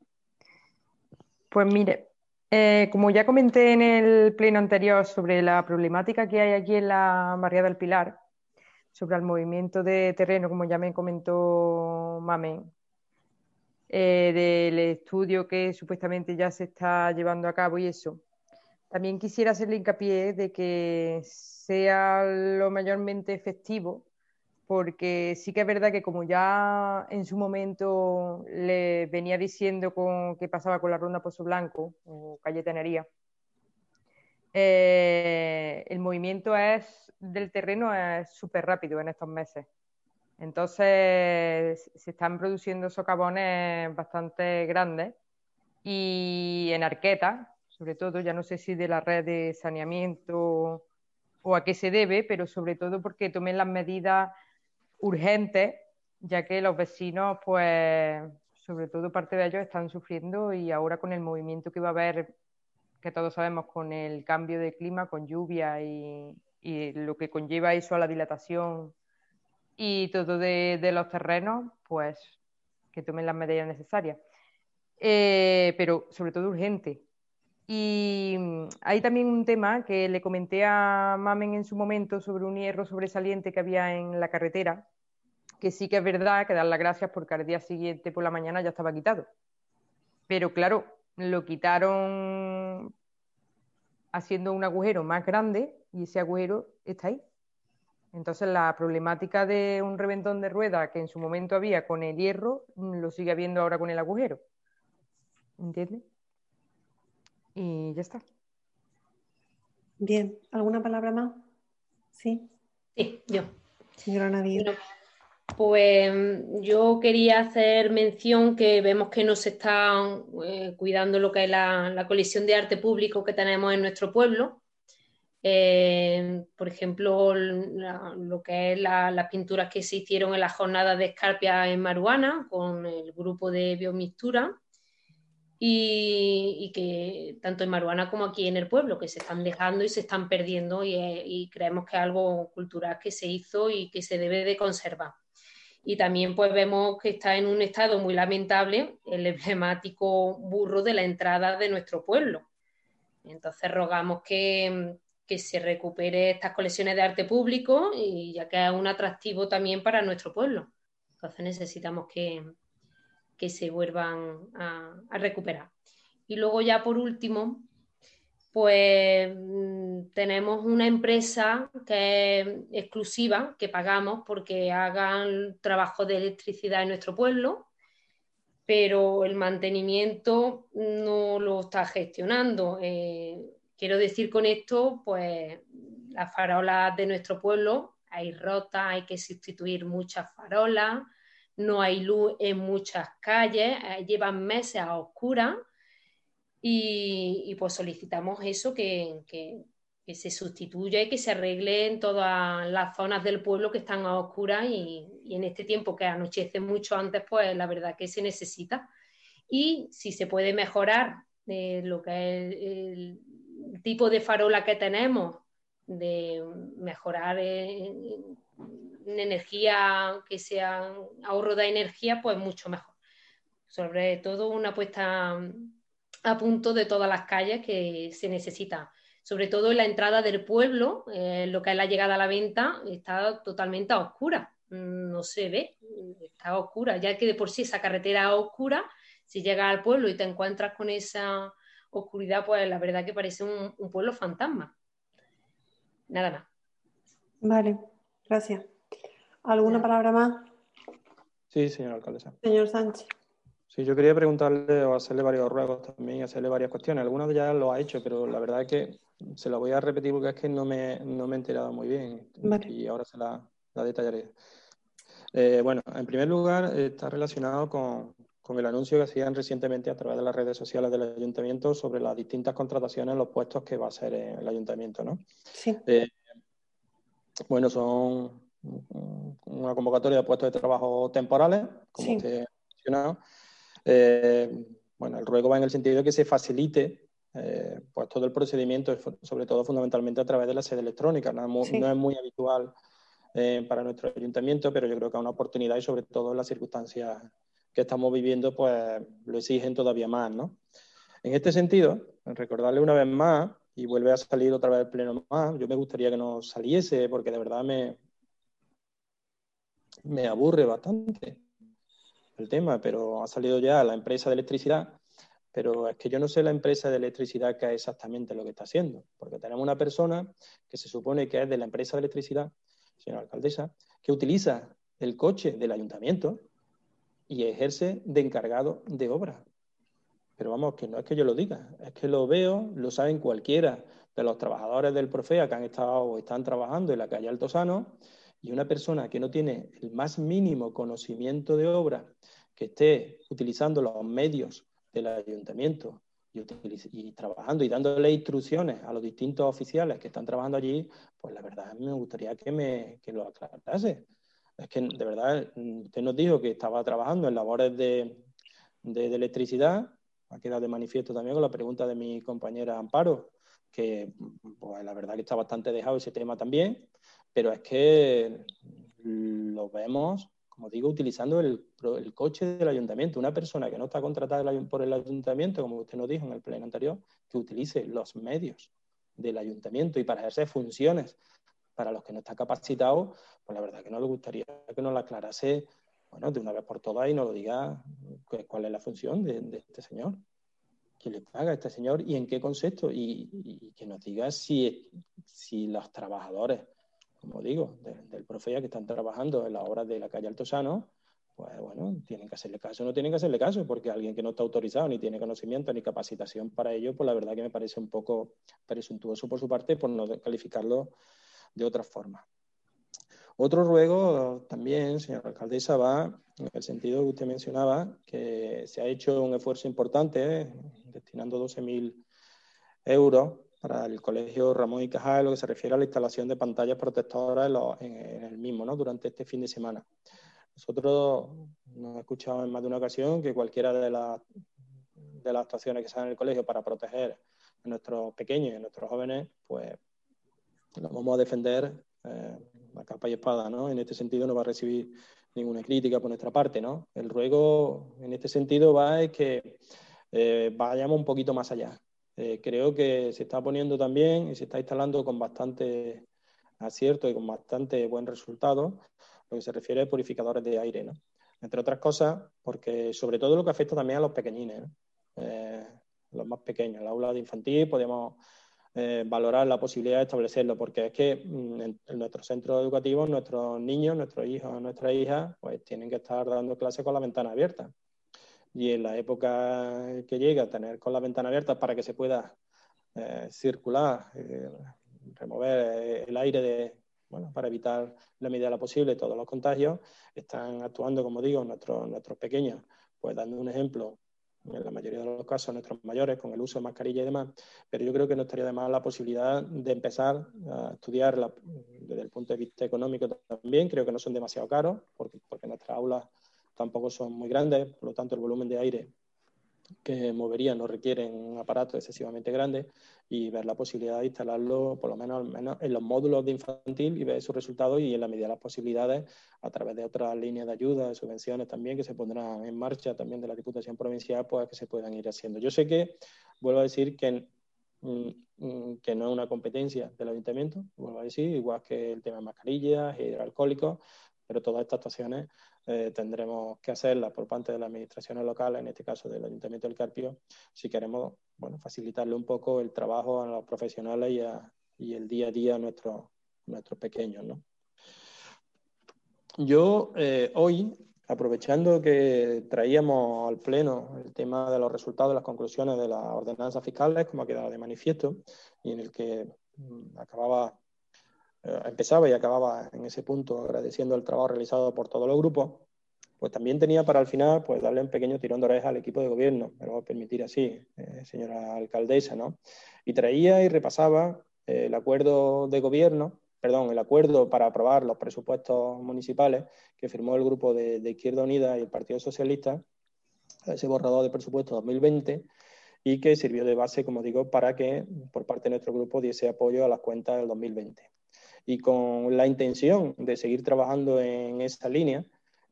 Pues mire, eh, como ya comenté en el pleno anterior sobre la problemática que hay aquí en la Barriada del Pilar, sobre el movimiento de terreno, como ya me comentó Mamen, eh, del estudio que supuestamente ya se está llevando a cabo y eso. También quisiera hacerle hincapié de que sea lo mayormente efectivo, porque sí que es verdad que como ya en su momento le venía diciendo con qué pasaba con la ronda Pozo Blanco o calle Tenería, eh, el movimiento es, del terreno es súper rápido en estos meses. Entonces se están produciendo socavones bastante grandes y en arquetas, sobre todo, ya no sé si de la red de saneamiento o a qué se debe, pero sobre todo porque tomen las medidas urgentes, ya que los vecinos, pues, sobre todo parte de ellos están sufriendo y ahora con el movimiento que va a haber, que todos sabemos, con el cambio de clima, con lluvia y, y lo que conlleva eso a la dilatación y todo de, de los terrenos, pues que tomen las medidas necesarias. Eh, pero sobre todo urgente. Y mm, hay también un tema que le comenté a Mamen en su momento sobre un hierro sobresaliente que había en la carretera, que sí que es verdad que dar las gracias porque al día siguiente por la mañana ya estaba quitado. Pero claro, lo quitaron haciendo un agujero más grande y ese agujero está ahí. Entonces la problemática de un reventón de rueda que en su momento había con el hierro, mm, lo sigue habiendo ahora con el agujero. ¿Entiendes? Y ya está. Bien, ¿alguna palabra más? Sí. Sí, yo. Señora. Bueno, pues yo quería hacer mención que vemos que no se está eh, cuidando lo que es la, la colección de arte público que tenemos en nuestro pueblo. Eh, por ejemplo, lo que es la- las pinturas que se hicieron en la jornada de Escarpia en Maruana con el grupo de biomixtura y, y que tanto en Maruana como aquí en el pueblo, que se están dejando y se están perdiendo y, eh, y creemos que es algo cultural que se hizo y que se debe de conservar. Y también pues vemos que está en un estado muy lamentable el emblemático burro de la entrada de nuestro pueblo. Entonces rogamos que, que se recupere estas colecciones de arte público y ya que es un atractivo también para nuestro pueblo. Entonces necesitamos que, que se vuelvan a, a recuperar. Y luego ya por último, pues mm, tenemos una empresa que es exclusiva, que pagamos porque hagan trabajo de electricidad en nuestro pueblo, pero el mantenimiento no lo está gestionando. Eh, quiero decir con esto, pues las farolas de nuestro pueblo hay rotas, hay que sustituir muchas farolas, no hay luz en muchas calles, eh, llevan meses a oscuras y, pues solicitamos eso, que, que- se sustituya y que se arregle en todas las zonas del pueblo que están a oscuras y, en este tiempo que anochece mucho antes, pues la verdad que se necesita. Y si se puede mejorar eh, lo que es el, tipo de farola que tenemos, de mejorar en, en energía, que sea ahorro de energía, pues mucho mejor. Sobre todo una puesta a punto de todas las calles que se necesitan. Sobre todo en la entrada del pueblo, eh, lo que es la llegada a la venta, está totalmente a oscura. Mm, No se ve, está a oscura. Ya que de por sí esa carretera es oscura, si llegas al pueblo y te encuentras con esa oscuridad, pues la verdad que parece un, un pueblo fantasma. Nada más. Vale, gracias. ¿Alguna palabra más, Sí, señora alcaldesa. señor Sánchez? Sí, yo quería preguntarle o hacerle varios ruegos también hacerle varias cuestiones. Algunas de ellas lo ha hecho, pero la verdad es que se la voy a repetir porque es que no me, no me he enterado muy bien Vale. y ahora se la, la detallaré. Eh, bueno, en primer lugar, está relacionado con, con el anuncio que hacían recientemente a través de las redes sociales del ayuntamiento sobre las distintas contrataciones en los puestos que va a hacer el ayuntamiento, ¿no? Sí. Eh, bueno, son una convocatoria de puestos de trabajo temporales, como Sí. usted ha mencionado. Eh, bueno, el ruego va en el sentido de que se facilite pues todo el procedimiento, sobre todo fundamentalmente a través de la sede electrónica. No es muy, Sí. no es muy habitual eh, para nuestro ayuntamiento, pero yo creo que es una oportunidad y sobre todo en las circunstancias que estamos viviendo, pues lo exigen todavía más, ¿no? En este sentido, recordarle una vez más, y vuelve a salir otra vez el pleno más, yo me gustaría que no saliese, porque de verdad me, me aburre bastante el tema, pero ha salido ya la empresa de electricidad, pero es que yo no sé la empresa de electricidad qué es exactamente lo que está haciendo, porque tenemos una persona que se supone que es de la empresa de electricidad, señora alcaldesa, que utiliza el coche del ayuntamiento y ejerce de encargado de obra. Pero vamos, que no es que yo lo diga, es que lo veo, lo saben cualquiera de los trabajadores del Profea que han estado o están trabajando en la calle Altosano y una persona que no tiene el más mínimo conocimiento de obra, que esté utilizando los medios del ayuntamiento y, trabajando y dándole instrucciones a los distintos oficiales que están trabajando allí, pues la verdad me gustaría que me que lo aclarase. Es que de verdad, usted nos dijo que estaba trabajando en labores de, de, electricidad, ha quedado de manifiesto también con la pregunta de mi compañera Amparo, que pues la verdad que está bastante dejado ese tema también, pero es que lo vemos, como digo, utilizando el, coche del ayuntamiento. Una persona que no está contratada por el ayuntamiento, como usted nos dijo en el pleno anterior, que utilice los medios del ayuntamiento. Y para ejercer funciones para los que no está capacitado, pues la verdad que no le gustaría que nos la aclarase, bueno, de una vez por todas y nos lo diga cuál es la función de, este señor, que le paga a este señor y en qué concepto, y, que nos diga si, si los trabajadores como digo, del Profea que están trabajando en las obras de la calle Altosano, pues bueno, tienen que hacerle caso no tienen que hacerle caso, porque alguien que no está autorizado ni tiene conocimiento ni capacitación para ello, pues la verdad que me parece un poco presuntuoso por su parte por no calificarlo de otra forma. Otro ruego también, señora alcaldesa, va en el sentido que usted mencionaba, que se ha hecho un esfuerzo importante, destinando 12.000 euros para el Colegio Ramón y Cajal, lo que se refiere a la instalación de pantallas protectoras en, el mismo, ¿no? Durante este fin de semana. Nosotros nos hemos escuchado en más de una ocasión que cualquiera de, las de las actuaciones que se dan en el colegio para proteger a nuestros pequeños y a nuestros jóvenes, pues lo vamos a defender eh, a capa y espada, ¿no? En este sentido no va a recibir ninguna crítica por nuestra parte, ¿no? El ruego en este sentido va es que eh, vayamos un poquito más allá, eh, creo que se está poniendo también y se está instalando con bastante acierto y con bastante buen resultado lo que se refiere a purificadores de aire, ¿no? Entre otras cosas, porque sobre todo lo que afecta también a los pequeñines, eh, los más pequeños. La aula de infantil podemos eh, valorar la posibilidad de establecerlo, porque es que mm, en, en nuestros centros educativos nuestros niños, nuestros hijos, nuestras hijas, pues tienen que estar dando clases con la ventana abierta y en la época que llega tener con la ventana abierta para que se pueda eh, circular, eh, remover eh, el aire de, bueno, para evitar la medida de la posible todos los contagios, están actuando, como digo, nuestros, nuestros pequeños, pues dando un ejemplo en la mayoría de los casos nuestros mayores con el uso de mascarilla y demás, pero yo creo que no estaría de más la posibilidad de empezar a estudiar desde el punto de vista económico también, creo que no son demasiado caros, porque, porque nuestras aulas tampoco son muy grandes, por lo tanto el volumen de aire que moverían no requiere un aparato excesivamente grande y ver la posibilidad de instalarlo por lo menos, menos en los módulos de infantil y ver sus resultados y en la medida de las posibilidades a través de otras líneas de ayuda, de subvenciones también que se pondrán en marcha también de la Diputación Provincial pues que se puedan ir haciendo. Yo sé que, vuelvo a decir que mm, mm, que no es una competencia del ayuntamiento, vuelvo a decir, igual que el tema de mascarillas, hidroalcohólicos, pero todas estas actuaciones eh, tendremos que hacerlas por parte de las administraciones locales, en este caso del Ayuntamiento del Carpio, si queremos facilitarle un poco el trabajo a los profesionales y, el día a día a nuestros, nuestros pequeños. ¿no? Yo eh, hoy, aprovechando que traíamos al Pleno el tema de los resultados, las conclusiones de las ordenanzas fiscales, como ha quedado de manifiesto, y en el que mm, acababa empezaba y acababa en ese punto agradeciendo el trabajo realizado por todos los grupos, pues también tenía para al final pues darle un pequeño tirón de oreja al equipo de gobierno, me lo voy a permitir así, eh, señora alcaldesa, ¿no? Y traía y repasaba eh, el acuerdo de gobierno, perdón, el acuerdo para aprobar los presupuestos municipales que firmó el grupo de, de Izquierda Unida y el Partido Socialista, ese borrador de presupuesto 2020, y que sirvió de base, como digo, para que por parte de nuestro grupo diese apoyo a las cuentas del 2020. Y con la intención de seguir trabajando en esa línea.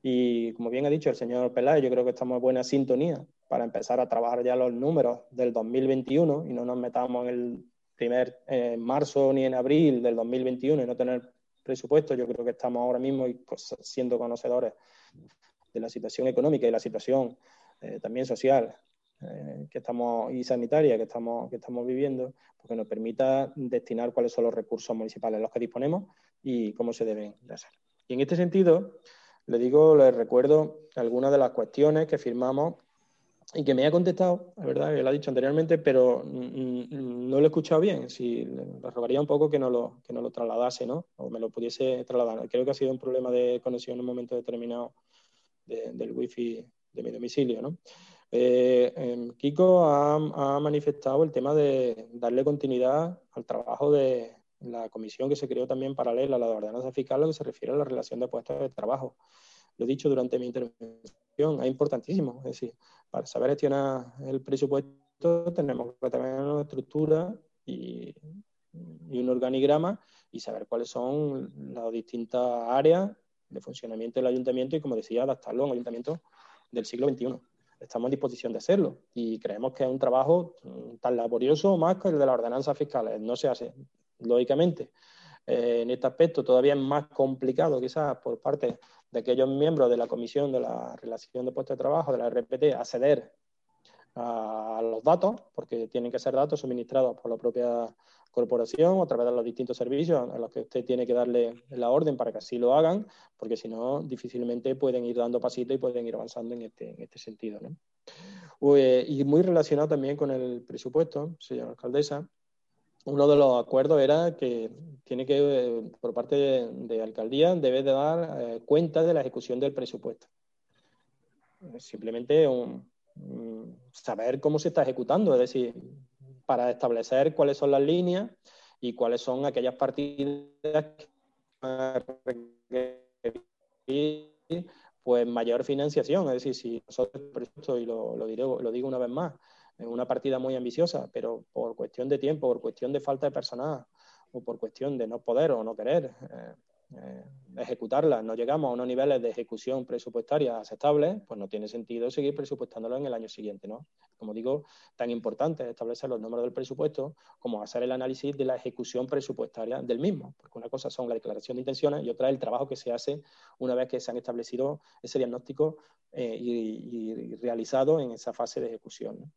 Y como bien ha dicho el señor Peláez, yo creo que estamos en buena sintonía para empezar a trabajar ya los números del 2021 y no nos metamos en el primer en marzo ni en abril del 2021 y no tener presupuesto. Yo creo que estamos ahora mismo siendo conocedores de la situación económica y la situación eh, también social eh, que estamos y sanitaria que estamos, que estamos viviendo, porque nos permita destinar cuáles son los recursos municipales los que disponemos y cómo se deben de hacer. Y en este sentido, le digo, les recuerdo algunas de las cuestiones que firmamos y que me ha contestado, es verdad que lo ha dicho anteriormente, pero no lo he escuchado bien. Si le rogaría un poco que no lo, que no lo trasladase, ¿no? O me lo pudiese trasladar. Creo que ha sido un problema de conexión en un momento determinado del wifi de mi domicilio, ¿no? Eh, em, Kiko ha, manifestado el tema de darle continuidad al trabajo de la comisión que se creó también paralela a la de ordenanza fiscal, lo que se refiere a la relación de puestos de trabajo. Lo he dicho durante mi intervención, es importantísimo. Es decir, para saber gestionar el presupuesto tenemos que tener una estructura y, y un organigrama y saber cuáles son las distintas áreas de funcionamiento del ayuntamiento y, como decía, adaptarlo a un ayuntamiento del siglo XXI estamos en disposición de hacerlo y creemos que es un trabajo mm, tan laborioso más que el de las ordenanzas fiscales. No se hace, lógicamente. Eh, en este aspecto todavía es más complicado quizás por parte de aquellos miembros de la Comisión de la Relación de Puestos de Trabajo, de la RPT, acceder a los datos, porque tienen que ser datos suministrados por la propia corporación a través de los distintos servicios a los que usted tiene que darle la orden para que así lo hagan, porque si no, difícilmente pueden ir dando pasitos y pueden ir avanzando en este, en este sentido. Pues, y muy relacionado también con el presupuesto, señora alcaldesa, uno de los acuerdos era que tiene que, por parte de, alcaldía, debe de dar eh, cuenta de la ejecución del presupuesto. Simplemente saber cómo se está ejecutando, es decir, para establecer cuáles son las líneas y cuáles son aquellas partidas que pues mayor financiación. Es decir, si nosotros, y lo, lo, diré, lo digo una vez más, es una partida muy ambiciosa, pero por cuestión de tiempo, por cuestión de falta de personal o por cuestión de no poder o no querer eh, eh, ejecutarla, no llegamos a unos niveles de ejecución presupuestaria aceptables, pues no tiene sentido seguir presupuestándolo en el año siguiente, ¿no? Como digo, tan importante es establecer los números del presupuesto como hacer el análisis de la ejecución presupuestaria del mismo, porque una cosa son la declaración de intenciones y otra el trabajo que se hace una vez que se han establecido ese diagnóstico eh, y, realizado en esa fase de ejecución.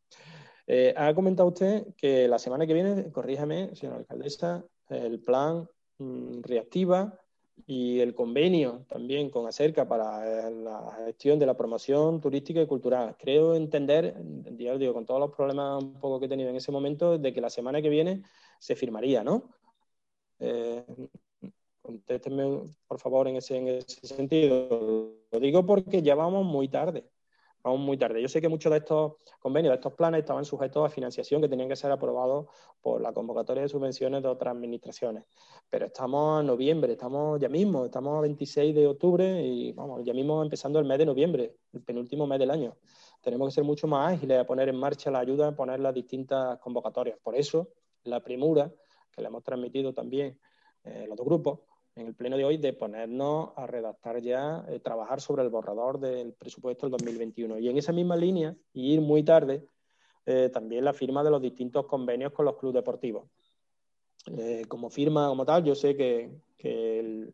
Eh, ha comentado usted que la semana que viene, corríjame, señora alcaldesa, el plan mm, reactiva y el convenio también con Acerca para eh, la gestión de la promoción turística y cultural. Creo entender, digo, con todos los problemas un poco que he tenido en ese momento, de que la semana que viene se firmaría, ¿no? Eh, contéstenme, por favor, en ese, en ese sentido. Lo digo porque ya vamos muy tarde vamos muy tarde. Yo sé que muchos de estos convenios, de estos planes, estaban sujetos a financiación que tenían que ser aprobados por la convocatoria de subvenciones de otras administraciones. Pero estamos en noviembre, estamos ya mismo, estamos a 26 de octubre y vamos, ya mismo empezando el mes de noviembre, el penúltimo mes del año. Tenemos que ser mucho más ágiles a poner en marcha la ayuda, a poner las distintas convocatorias. Por eso, la premura que le hemos transmitido también eh, los dos grupos, en el pleno de hoy de ponernos a redactar ya, eh, trabajar sobre el borrador del presupuesto del 2021. Y en esa misma línea, ir muy tarde, eh, también la firma de los distintos convenios con los clubes deportivos. Eh, como firma, como tal, yo sé que, el,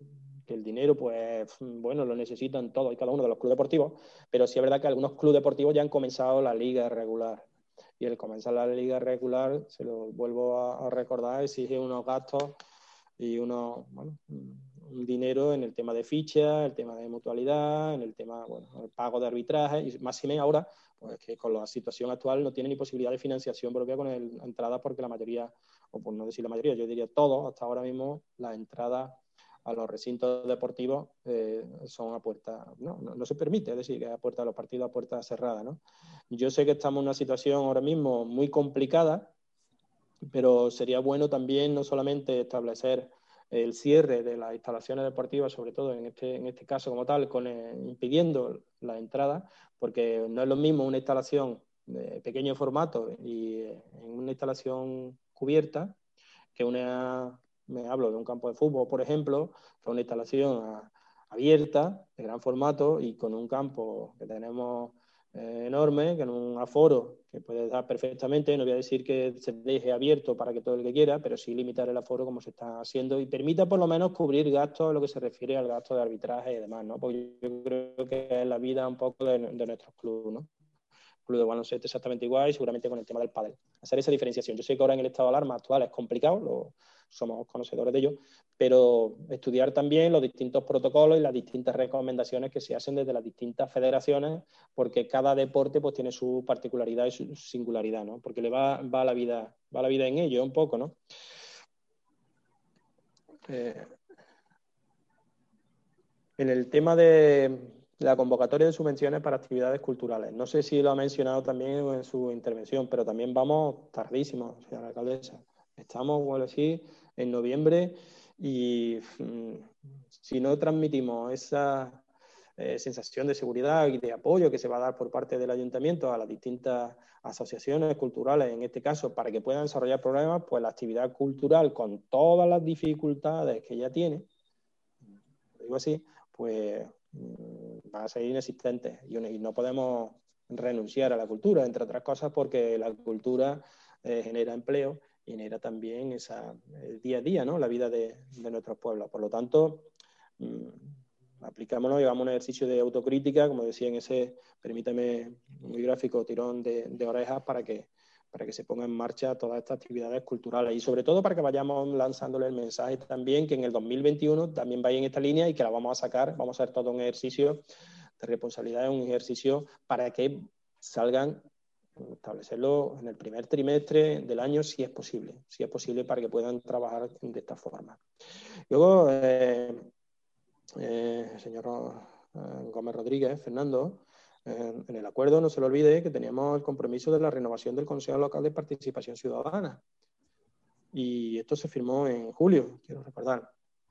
dinero, pues, bueno, lo necesitan todos y cada uno de los clubes deportivos, pero sí es verdad que algunos clubes deportivos ya han comenzado la liga regular. Y el comenzar la liga regular, se lo vuelvo a, a recordar, exige unos gastos y uno, bueno, un dinero en el tema de ficha, el tema de mutualidad, en el tema, bueno, el pago de arbitraje, y más si ahora, pues que con la situación actual no tiene ni posibilidad de financiación propia con el, entrada porque la mayoría, o por no decir la mayoría, yo diría todos, hasta ahora mismo, las entradas a los recintos deportivos eh, son a puerta, no, no, se permite, es decir, que a puerta de los partidos a puerta cerrada, ¿no? Yo sé que estamos en una situación ahora mismo muy complicada, pero sería bueno también no solamente establecer el cierre de las instalaciones deportivas, sobre todo en este, en este caso como tal, con, eh, impidiendo la entrada, porque no es lo mismo una instalación de pequeño formato y eh, en una instalación cubierta que una me hablo de un campo de fútbol, por ejemplo, con una instalación abierta, de gran formato y con un campo que tenemos eh, enorme, con un aforo que puede dar perfectamente. No voy a decir que se deje abierto para que todo el que quiera, pero sí limitar el aforo como se está haciendo y permita por lo menos cubrir gastos, lo que se refiere al gasto de arbitraje y demás, ¿no? Porque yo creo que es la vida un poco de, de nuestros clubes, ¿no? Club de baloncesto exactamente igual y seguramente con el tema del pádel. Hacer esa diferenciación. Yo sé que ahora en el estado de alarma actual es complicado, lo, somos conocedores de ello, pero estudiar también los distintos protocolos y las distintas recomendaciones que se hacen desde las distintas federaciones, porque cada deporte pues tiene su particularidad y su singularidad, ¿no? Porque le va, va la vida, va la vida en ello un poco, ¿no? Eh, en el tema de, la convocatoria de subvenciones para actividades culturales. No sé si lo ha mencionado también en su intervención, pero también vamos tardísimo, señora alcaldesa. Estamos, bueno, así, en noviembre y mm, si no transmitimos esa eh, sensación de seguridad y de apoyo que se va a dar por parte del ayuntamiento a las distintas asociaciones culturales, en este caso, para que puedan desarrollar programas, pues la actividad cultural, con todas las dificultades que ya tiene, digo así, pues van a ser inexistentes y, no podemos renunciar a la cultura, entre otras cosas porque la cultura eh, genera empleo y genera también esa, el día a día, ¿no? la vida de, nuestros pueblos. Por lo tanto, mmm, aplicámonos y hagamos un ejercicio de autocrítica, como decía en ese, permítame, muy gráfico tirón de, de orejas para que para que se ponga en marcha todas estas actividades culturales y sobre todo para que vayamos lanzándole el mensaje también que en el 2021 también vaya en esta línea y que la vamos a sacar, vamos a hacer todo un ejercicio de responsabilidad, un ejercicio para que salgan, establecerlo en el primer trimestre del año si es posible, si es posible para que puedan trabajar de esta forma. Luego, eh, eh, señor eh, Gómez Rodríguez, Fernando, en el acuerdo no se le olvide que teníamos el compromiso de la renovación del Consejo Local de Participación Ciudadana. Y esto se firmó en julio, quiero recordar.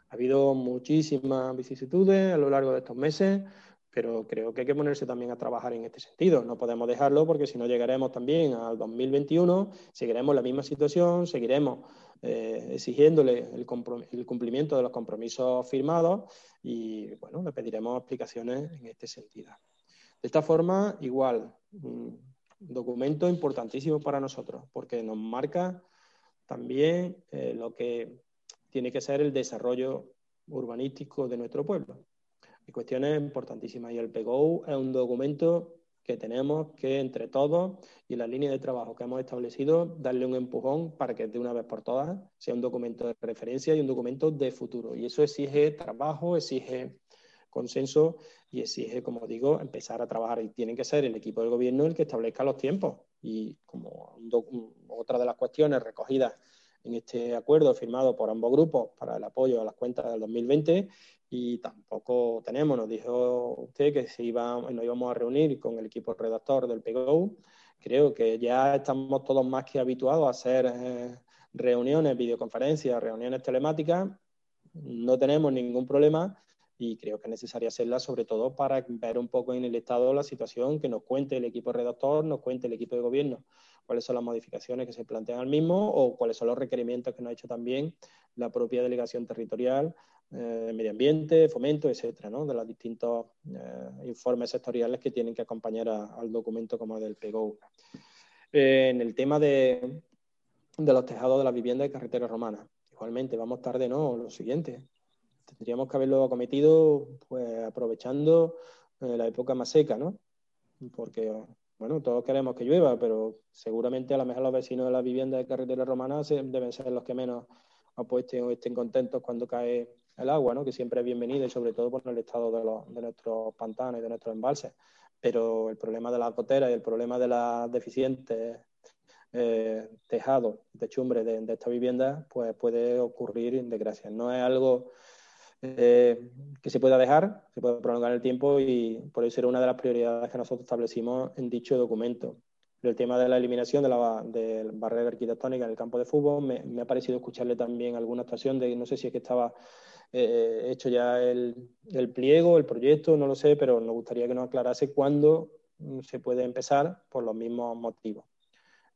Ha habido muchísimas vicisitudes a lo largo de estos meses, pero creo que hay que ponerse también a trabajar en este sentido. No podemos dejarlo porque si no llegaremos también al 2021, seguiremos la misma situación, seguiremos eh, exigiéndole el, el, cumplimiento de los compromisos firmados y, bueno, le pediremos explicaciones en este sentido. De esta forma, igual, un documento importantísimo para nosotros, porque nos marca también eh, lo que tiene que ser el desarrollo urbanístico de nuestro pueblo. Y cuestiones importantísimas. Y el PGO es un documento que tenemos que, entre todos y la línea de trabajo que hemos establecido, darle un empujón para que de una vez por todas sea un documento de referencia y un documento de futuro. Y eso exige trabajo, exige consenso y exige, como digo, empezar a trabajar. Y tiene que ser el equipo del gobierno el que establezca los tiempos. Y como otra de las cuestiones recogidas en este acuerdo firmado por ambos grupos para el apoyo a las cuentas del 2020 y tampoco tenemos, nos dijo usted que se iba, nos íbamos a reunir con el equipo redactor del PGO. Creo que ya estamos todos más que habituados a hacer eh, reuniones, videoconferencias, reuniones telemáticas. No tenemos ningún problema y creo que es necesario hacerla sobre todo para ver un poco en el estado la situación, que nos cuente el equipo redactor, nos cuente el equipo de gobierno cuáles son las modificaciones que se plantean al mismo o cuáles son los requerimientos que nos ha hecho también la propia delegación territorial eh, medio ambiente, fomento, etcétera, ¿no? de los distintos eh, informes sectoriales que tienen que acompañar al documento como el del PGO. Eh, en el tema de, de los tejados de la vivienda de carretera romana, igualmente, vamos tarde, ¿no? Lo siguiente, tendríamos que haberlo cometido pues aprovechando eh, la época más seca, ¿no? Porque, bueno, todos queremos que llueva, pero seguramente a lo mejor los vecinos de la vivienda de carretera romana deben ser los que menos apuesten o estén contentos cuando cae el agua, ¿no? Que siempre es bienvenida y sobre todo por el estado de, los, de nuestros pantanos y de nuestros embalses. Pero el problema de las goteras y el problema de las deficientes eh, tejados, techumbres de, de esta vivienda, pues puede ocurrir en desgracia. No es algo eh, que se pueda dejar, se pueda prolongar el tiempo y por eso era una de las prioridades que nosotros establecimos en dicho documento. el tema de la eliminación de la barrera arquitectónica en el campo de fútbol, me, ha parecido escucharle también alguna actuación de, no sé si es que estaba eh, hecho ya el, el, pliego, el proyecto, no lo sé, pero nos gustaría que nos aclarase cuándo se puede empezar por los mismos motivos.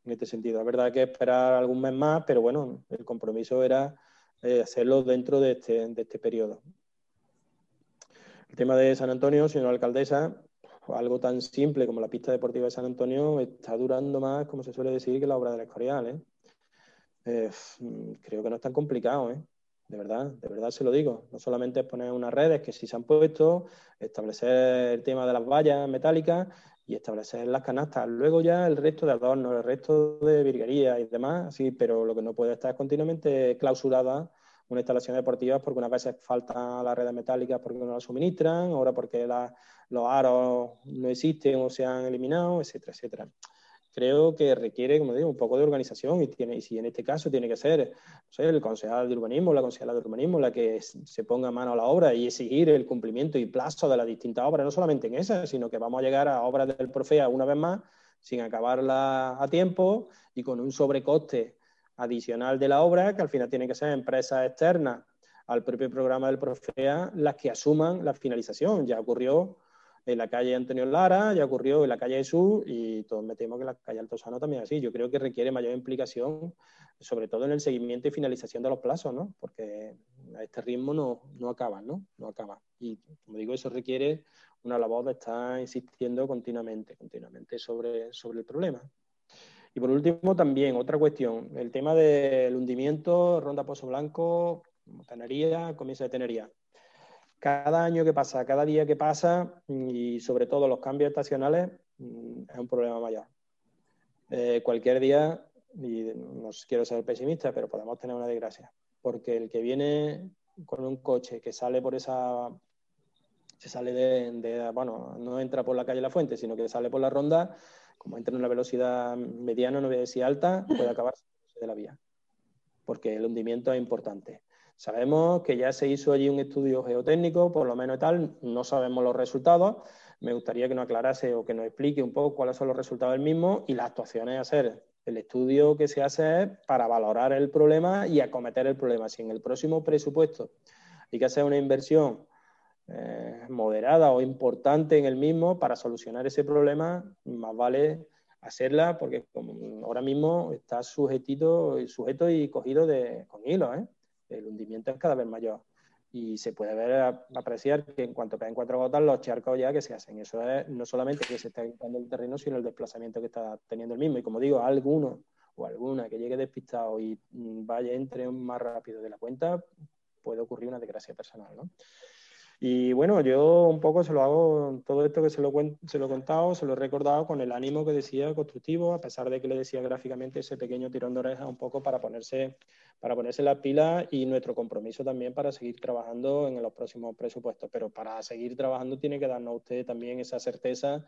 En este sentido, es verdad que esperar algún mes más, pero bueno, el compromiso era eh, hacerlo dentro de este, de este periodo. El tema de San Antonio, señora alcaldesa, algo tan simple como la pista deportiva de San Antonio está durando más, como se suele decir, que la obra del Escorial. ¿eh? Eh, creo que no es tan complicado, ¿eh? de verdad, de verdad se lo digo. No solamente es poner unas redes que sí se han puesto, establecer el tema de las vallas metálicas y establecer las canastas. Luego ya el resto de adornos, el resto de virguería y demás, sí, pero lo que no puede estar es continuamente clausurada una instalación deportiva porque unas veces faltan las redes metálicas porque no las suministran, ahora porque los aros no existen o se han eliminado, etcétera, etcétera. Creo que requiere, como digo, un poco de organización y, tiene, y si en este caso tiene que ser el concejal de urbanismo, la concejala de urbanismo, la que se ponga mano a la obra y exigir el cumplimiento y plazo de las distintas obras, no solamente en esa, sino que vamos a llegar a obras del Profea una vez más sin acabarla a tiempo y con un sobrecoste adicional de la obra, que al final tienen que ser empresas externas al propio programa del Profea las que asuman la finalización. Ya ocurrió en la calle Antonio Lara, ya ocurrió en la calle Jesús y todos me temo que la calle Altosano también así. Yo creo que requiere mayor implicación, sobre todo en el seguimiento y finalización de los plazos, ¿no? Porque a este ritmo no, no acaban, ¿no? No acaba. Y como digo, eso requiere una labor de estar insistiendo continuamente, continuamente sobre, sobre el problema. Y por último, también otra cuestión, el tema del hundimiento, Ronda Pozo Blanco, Tenería, Comienzo de Tenería. Cada año que pasa, cada día que pasa, y sobre todo los cambios estacionales, mm, es un problema mayor. Eh, cualquier día, y no quiero ser pesimista, pero podemos tener una desgracia, porque el que viene con un coche que sale por esa se sale de, bueno, no entra por la calle La Fuente, sino que sale por la ronda, como entra en una velocidad mediana, no voy a decir alta, puede acabar de la vía, porque el hundimiento es importante. Sabemos que ya se hizo allí un estudio geotécnico, por lo menos tal, no sabemos los resultados. Me gustaría que nos aclarase o que nos explique un poco cuáles son los resultados del mismo y las actuaciones a hacer. El estudio que se hace es para valorar el problema y acometer el problema. Si en el próximo presupuesto hay que hacer una inversión eh, moderada o importante en el mismo para solucionar ese problema, más vale hacerla porque ahora mismo está sujetito, sujeto y cogido de, con hilo. ¿eh? El hundimiento es cada vez mayor y se puede ver, apreciar que en cuanto caen cuatro gotas, los charcos ya que se hacen. Eso es no solamente que se está quitando el terreno, sino el desplazamiento que está teniendo el mismo. Y como digo, alguno o alguna que llegue despistado y vaya entre más rápido de la cuenta, puede ocurrir una desgracia personal. ¿no? Y bueno, yo un poco se lo hago, todo esto que se lo, se lo he contado, se lo he recordado con el ánimo que decía constructivo, a pesar de que le decía gráficamente ese pequeño tirón de oreja un poco para ponerse, para ponerse las pilas y nuestro compromiso también para seguir trabajando en los próximos presupuestos. Pero para seguir trabajando tiene que darnos a usted también esa certeza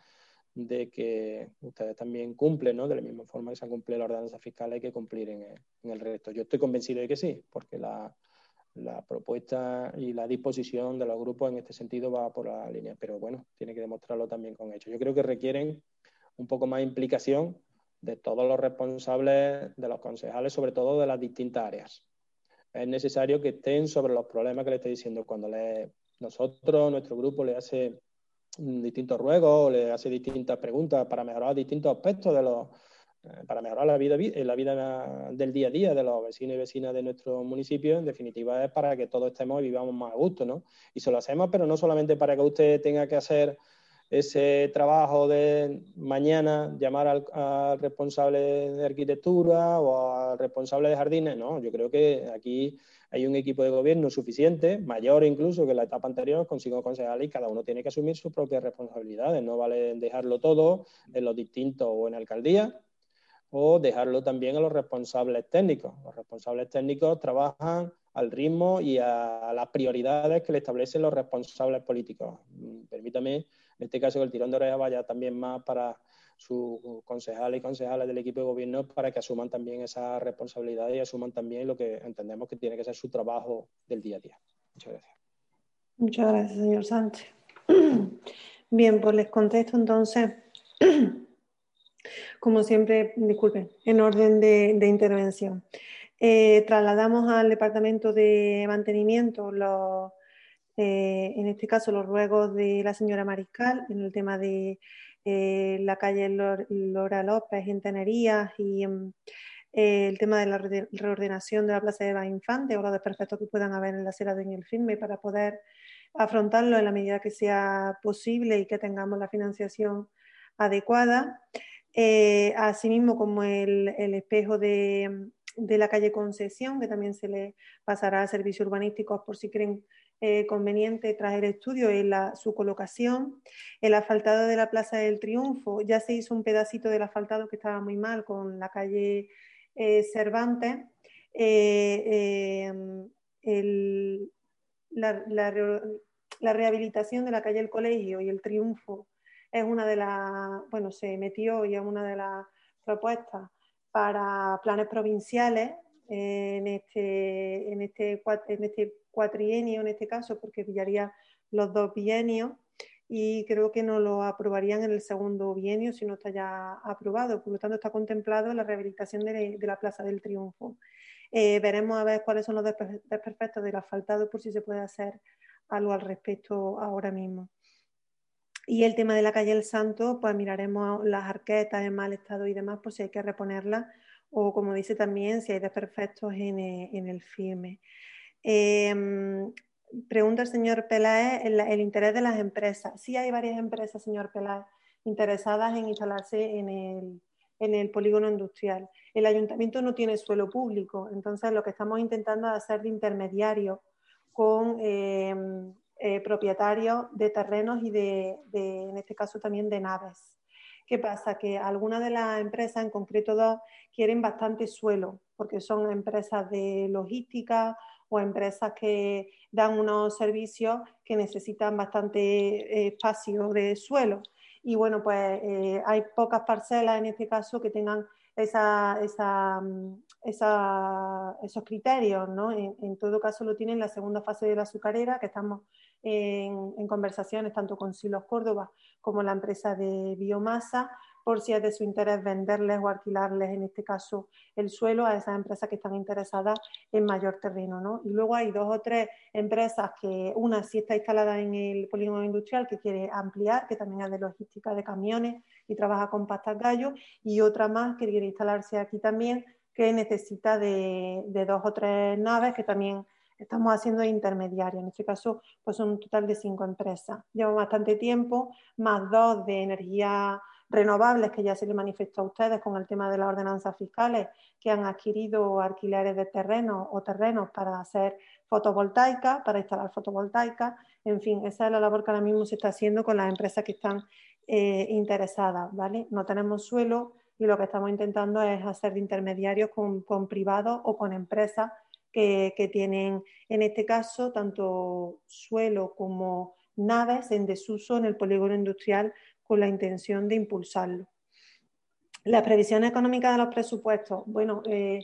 de que ustedes también cumplen, ¿no? De la misma forma que se cumple la ordenanza fiscal, hay que cumplir en en el resto. Yo estoy convencido de que sí, porque la, la propuesta y la disposición de los grupos en este sentido va por la línea, pero bueno, tiene que demostrarlo también con hechos. Yo creo que requieren un poco más implicación de todos los responsables, de los concejales, sobre todo de las distintas áreas. Es necesario que estén sobre los problemas que le estoy diciendo. Cuando le, nosotros, nuestro grupo, le hace distintos ruegos, le hace distintas preguntas para mejorar distintos aspectos de los, para mejorar la vida, eh, la vida del día a día de los vecinos y vecinas de nuestro municipio, en definitiva es para que todos estemos y vivamos más a gusto, ¿no? Y se lo hacemos, pero no solamente para que usted tenga que hacer ese trabajo de mañana, llamar al, responsable de arquitectura o al responsable de jardines, no, yo creo que aquí hay un equipo de gobierno suficiente, mayor incluso que la etapa anterior, consigo concejales y cada uno tiene que asumir sus propias responsabilidades, no vale dejarlo todo en los distintos o en alcaldía, o dejarlo también a los responsables técnicos. Los responsables técnicos trabajan al ritmo y a las prioridades que le establecen los responsables políticos. Mm, permítame, en este caso, que el tirón de oreja vaya también más para sus concejales y concejales del equipo de gobierno para que asuman también esa responsabilidad y asuman también lo que entendemos que tiene que ser su trabajo del día a día. Muchas gracias. Muchas gracias, señor Sánchez. [clears throat] Bien, pues les contesto entonces [clears throat] como siempre, disculpen, en orden de, intervención. Eh, trasladamos al Departamento de Mantenimiento los, eh, en este caso los ruegos de la señora Mariscal en el tema de eh, la calle Lora López en Tenerías y eh, el tema de la reordenación de la Plaza de Eva Infante o los desperfectos que puedan haber en la acera de el firme para poder afrontarlo en la medida que sea posible y que tengamos la financiación adecuada. Eh, asimismo, como el, espejo de, la calle Concesión, que también se le pasará a servicios urbanísticos por si creen eh, conveniente traer estudio en su colocación. El asfaltado de la Plaza del Triunfo, ya se hizo un pedacito del asfaltado que estaba muy mal con la calle eh, Cervantes. la, rehabilitación de la calle El Colegio y el Triunfo es una de las, bueno, se metió y es una de las propuestas para planes provinciales en este, en este, en este cuatrienio, en este caso, porque pillaría los dos bienios y creo que no lo aprobarían en el segundo bienio si no está ya aprobado. Por lo tanto, está contemplado la rehabilitación de, la Plaza del Triunfo. Eh, veremos a ver cuáles son los desperfectos del asfaltado por si se puede hacer algo al respecto ahora mismo. Y el tema de la calle El Santo, pues miraremos las arquetas en mal estado y demás, por si hay que reponerlas, o como dice también, si hay desperfectos en, eh, en el firme. Em, pregunta el señor Peláez el, interés de las empresas. Sí hay varias empresas, señor Peláez, interesadas en instalarse en el, en el polígono industrial. El ayuntamiento no tiene suelo público, entonces lo que estamos intentando es hacer de intermediario con em, eh, propietarios de terrenos y de, en este caso también de naves. ¿Qué pasa? Que algunas de las empresas, en concreto dos, quieren bastante suelo, porque son empresas de logística o empresas que dan unos servicios que necesitan bastante eh, espacio de suelo. Y bueno, pues eh, hay pocas parcelas en este caso que tengan mm, esos criterios, ¿no? En, todo caso lo tienen en la segunda fase de la azucarera, que estamos en, conversaciones tanto con Silos Córdoba como la empresa de biomasa, por si es de su interés venderles o alquilarles, en este caso, el suelo a esas empresas que están interesadas en mayor terreno. ¿no? Y luego hay dos o tres empresas que una sí está instalada en el polígono industrial que quiere ampliar, que también es de logística de camiones y trabaja con pastas gallo, y otra más que quiere instalarse aquí también, que necesita de, dos o tres naves que también estamos haciendo intermediarias. En este caso, pues un total de cinco empresas. Lleva bastante tiempo, más dos de energía renovables que ya se le manifestó a ustedes con el tema de las ordenanzas fiscales que han adquirido alquileres de terrenos o terrenos para hacer fotovoltaica, para instalar fotovoltaica. En fin, esa es la labor que ahora mismo se está haciendo con las empresas que están eh, interesadas. ¿vale? No tenemos suelo y lo que estamos intentando es hacer de intermediarios con, privados o con empresas que, tienen, en este caso, tanto suelo como naves en desuso en el polígono industrial con la intención de impulsarlo. Las previsiones económicas de los presupuestos, bueno, eh,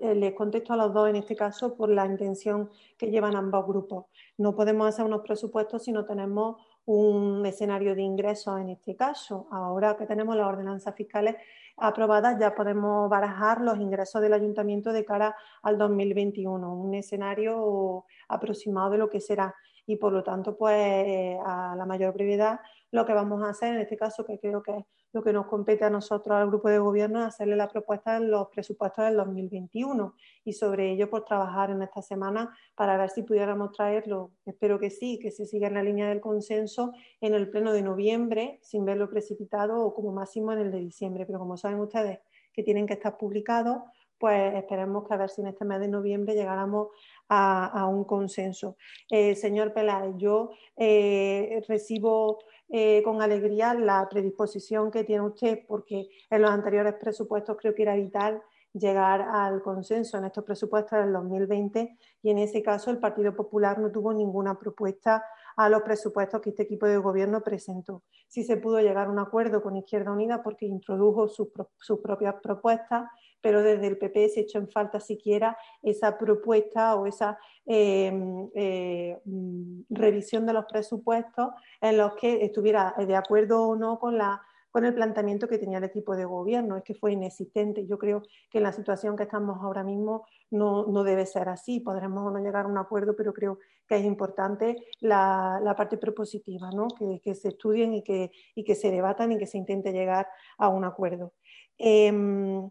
eh, les contesto a los dos en este caso por la intención que llevan ambos grupos. No podemos hacer unos presupuestos si no tenemos un escenario de ingresos en este caso. Ahora que tenemos las ordenanzas fiscales aprobadas, ya podemos barajar los ingresos del ayuntamiento de cara al 2021, un escenario aproximado de lo que será. Y por lo tanto, pues eh, a la mayor brevedad lo que vamos a hacer en este caso, que creo que es lo que nos compete a nosotros, al grupo de gobierno, es hacerle la propuesta en los presupuestos del 2021 y sobre ello por pues, trabajar en esta semana para ver si pudiéramos traerlo, espero que sí, que se siga en la línea del consenso en el pleno de noviembre, sin verlo precipitado o como máximo en el de diciembre, pero como saben ustedes que tienen que estar publicados, pues esperemos que a ver si en este mes de noviembre llegáramos a, un consenso. Eh, señor Peláez, yo eh, recibo eh, con alegría la predisposición que tiene usted, porque en los anteriores presupuestos creo que era vital llegar al consenso en estos presupuestos del 2020 y en ese caso el Partido Popular no tuvo ninguna propuesta a los presupuestos que este equipo de gobierno presentó. Sí se pudo llegar a un acuerdo con Izquierda Unida porque introdujo sus, propias propuestas, pero desde el PP se echó en falta siquiera esa propuesta o esa eh, eh, mm, revisión de los presupuestos en los que estuviera de acuerdo o no con la con el planteamiento que tenía el equipo de gobierno, es que fue inexistente. Yo creo que en la situación que estamos ahora mismo no, debe ser así, podremos o no llegar a un acuerdo, pero creo que es importante la, parte propositiva, ¿no? que, se estudien y que, y que se debatan y que se intente llegar a un acuerdo. Em,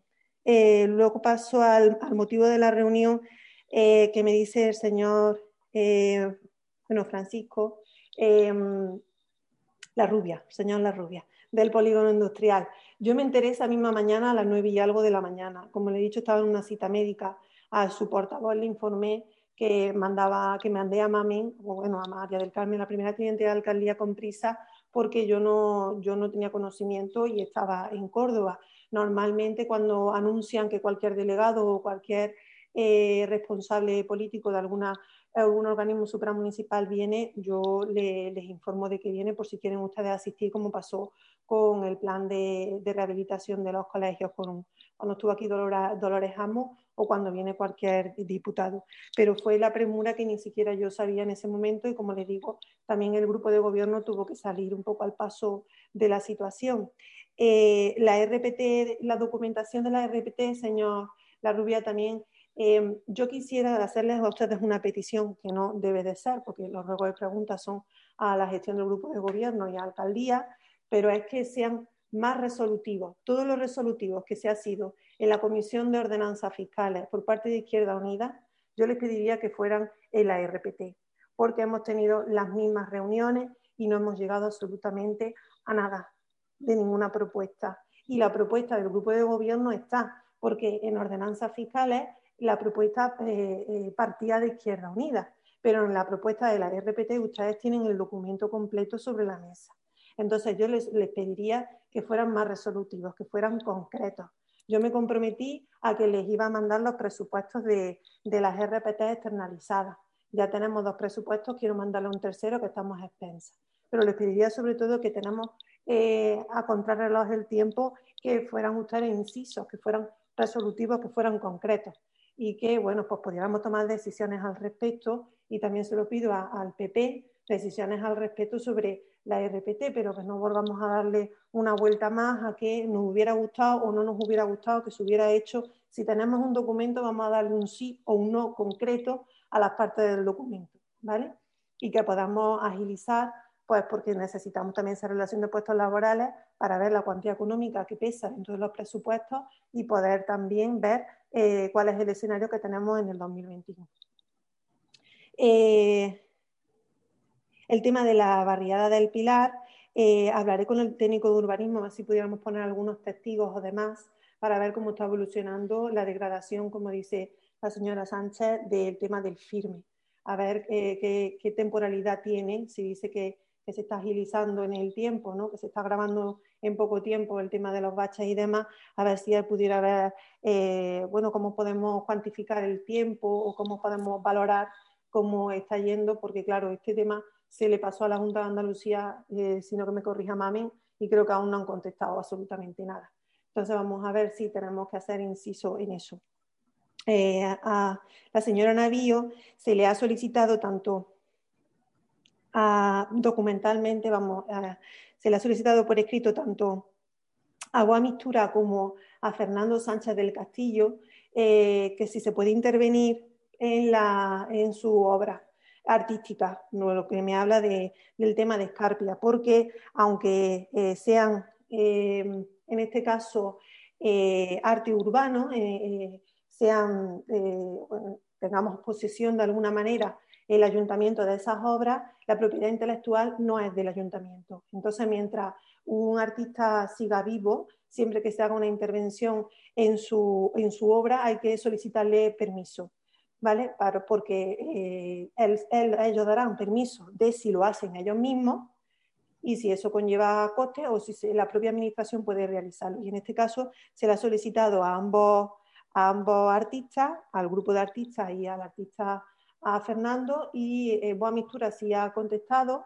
Eh, luego paso al, motivo de la reunión eh, que me dice el señor, bueno, Francisco, La Rubia, señor La Rubia, del polígono industrial. Yo me enteré esa misma mañana a las nueve y algo de la mañana. Como le he dicho, estaba en una cita médica. A su portavoz le informé que mandaba, que mandé a Mamen, o bueno, a María del Carmen, la primera cliente de la alcaldía con prisa, porque yo no, yo no tenía conocimiento y estaba en Córdoba. Normalmente cuando anuncian que cualquier delegado o cualquier eh, responsable político de alguna, algún organismo supramunicipal viene, yo les informo de que viene por si quieren ustedes asistir, como pasó con el plan de, rehabilitación de los colegios cuando estuvo aquí Dolores, Dolores Amo o cuando viene cualquier diputado. Pero fue la premura que ni siquiera yo sabía en ese momento y como les digo, también el grupo de gobierno tuvo que salir un poco al paso de la situación. Eh, la RPT, la documentación de la RPT, señor La Rubia, también eh, yo quisiera hacerles a ustedes una petición que no debe de ser, porque los ruegos de preguntas son a la gestión del grupo de gobierno y a la alcaldía, pero es que sean más resolutivos. Todos los resolutivos que se ha sido en la Comisión de Ordenanzas Fiscales por parte de Izquierda Unida, yo les pediría que fueran en la RPT, porque hemos tenido las mismas reuniones y no hemos llegado absolutamente a nada de ninguna propuesta. Y la propuesta del grupo de gobierno está, porque en ordenanzas fiscales la propuesta eh, eh, partía de Izquierda Unida, pero en la propuesta de la RPT ustedes tienen el documento completo sobre la mesa. Entonces yo les, pediría que fueran más resolutivos, que fueran concretos. Yo me comprometí a que les iba a mandar los presupuestos de, las RPT externalizadas. Ya tenemos dos presupuestos, quiero mandarle un tercero que estamos a expensas. Pero les pediría sobre todo que tenemos eh, a contrarreloj el tiempo, que fueran ustedes incisos, que fueran resolutivos, que fueran concretos y que, bueno, pues pudiéramos tomar decisiones al respecto y también se lo pido al PP, decisiones al respecto sobre la RPT, pero que no volvamos a darle una vuelta más a que nos hubiera gustado o no nos hubiera gustado que se hubiera hecho. Si tenemos un documento, vamos a darle un sí o un no concreto a las partes del documento, ¿vale? Y que podamos agilizar, pues porque necesitamos también esa relación de puestos laborales para ver la cuantía económica que pesa dentro de los presupuestos y poder también ver eh, cuál es el escenario que tenemos en el 2021. Eh, el tema de la barriada del Pilar, eh, hablaré con el técnico de urbanismo, a ver si pudiéramos poner algunos testigos o demás para ver cómo está evolucionando la degradación, como dice la señora Sánchez, del tema del firme. A ver eh, qué, temporalidad tiene, si dice que, se está agilizando en el tiempo, ¿no? que se está grabando en poco tiempo el tema de los baches y demás, a ver si él pudiera ver, eh, bueno, cómo podemos cuantificar el tiempo o cómo podemos valorar cómo está yendo, porque claro, este tema se le pasó a la Junta de Andalucía, eh, sino que me corrija Mamen, y creo que aún no han contestado absolutamente nada. Entonces vamos a ver si tenemos que hacer inciso en eso. Eh, a la señora Navío se le ha solicitado tanto documentalmente, vamos, se le ha solicitado por escrito tanto a Agua Mistura como a Fernando Sánchez del Castillo eh, que si se puede intervenir en, su obra artística, lo que me habla de, del tema de Escarpia, porque aunque eh, sean, eh, en este caso, eh, arte urbano, sean, tengamos posesión de alguna manera el ayuntamiento de esas obras, la propiedad intelectual no es del ayuntamiento. Entonces, mientras un artista siga vivo, siempre que se haga una intervención en su, en su obra, hay que solicitarle permiso. ¿vale? porque eh, ellos darán permiso de si lo hacen ellos mismos y si eso conlleva costes o si la propia administración puede realizarlo. Y en este caso se le ha solicitado a ambos, a ambos artistas, al grupo de artistas y al artista a Fernando y eh, Boa Mistura ha contestado.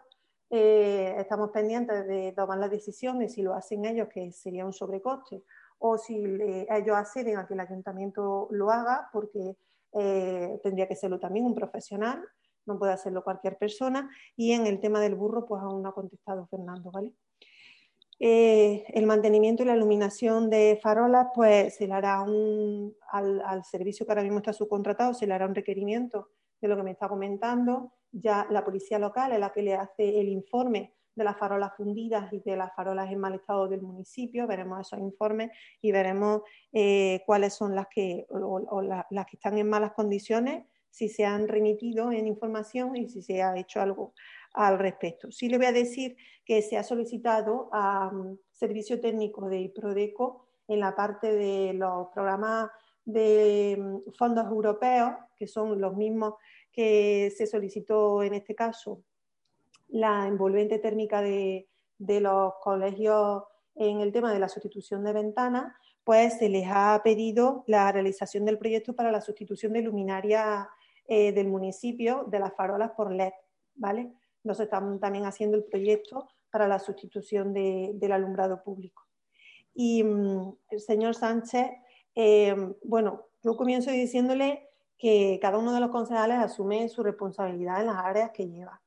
Eh, estamos pendientes de tomar la decisión de si lo hacen ellos, que sería un sobrecoste, o si ellos acceden a que el ayuntamiento lo haga, porque eh, tendría que serlo también un profesional, no puede hacerlo cualquier persona. Y en el tema del burro, pues aún no ha contestado Fernando, ¿vale? Eh, el mantenimiento y la iluminación de farolas, pues se le hará un, al, servicio que ahora mismo está subcontratado, se le hará un requerimiento de lo que me está comentando. Ya la policía local es la que le hace el informe de las farolas fundidas y de las farolas en mal estado del municipio, veremos esos informes y veremos eh, cuáles son las que, las que están en malas condiciones, si se han remitido en información y si se ha hecho algo al respecto. Sí le voy a decir que se ha solicitado a um, servicio técnico de Prodeco en la parte de los programas de um, fondos europeos, que son los mismos que se solicitó en este caso la envolvente térmica de, los colegios en el tema de la sustitución de ventanas, pues se les ha pedido la realización del proyecto para la sustitución de luminaria eh, del municipio de las farolas por LED, ¿vale? Nos estamos también haciendo el proyecto para la sustitución del alumbrado público. Y mm, el señor Sánchez, eh, bueno, yo comienzo diciéndole que cada uno de los concejales asume su responsabilidad en las áreas que lleva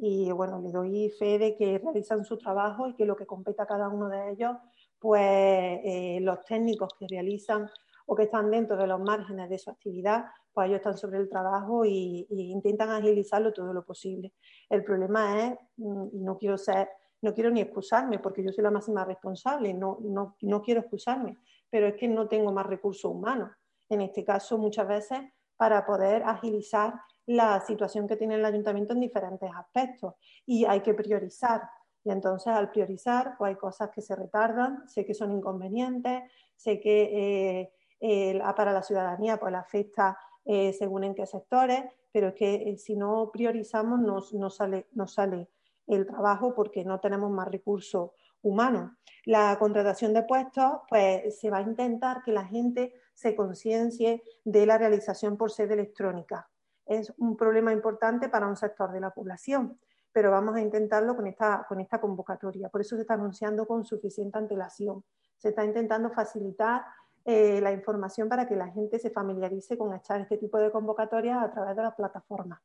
y bueno, le doy fe de que realizan su trabajo y que lo que compete a cada uno de ellos, pues eh, los técnicos que realizan o que están dentro de los márgenes de su actividad, pues ellos están sobre el trabajo y, intentan agilizarlo todo lo posible. El problema es, mm, y no quiero ser, no quiero ni excusarme, porque yo soy la máxima responsable, no, no, no quiero excusarme, pero es que no tengo más recursos humanos. En este caso, muchas veces, para poder agilizar la situación que tiene el ayuntamiento en diferentes aspectos y hay que priorizar. Y entonces al priorizar, pues hay cosas que se retardan, sé que son inconvenientes, sé que eh, para la ciudadanía pues afecta eh, según en qué sectores, pero es que eh, si no priorizamos no, sale, no sale el trabajo porque no tenemos más recursos humanos. La contratación de puestos, pues se va a intentar que la gente se conciencie de la realización por sede electrónica es un problema importante para un sector de la población, pero vamos a intentarlo con esta, con esta convocatoria. Por eso se está anunciando con suficiente antelación. Se está intentando facilitar eh, la información para que la gente se familiarice con echar este tipo de convocatorias a través de las plataformas.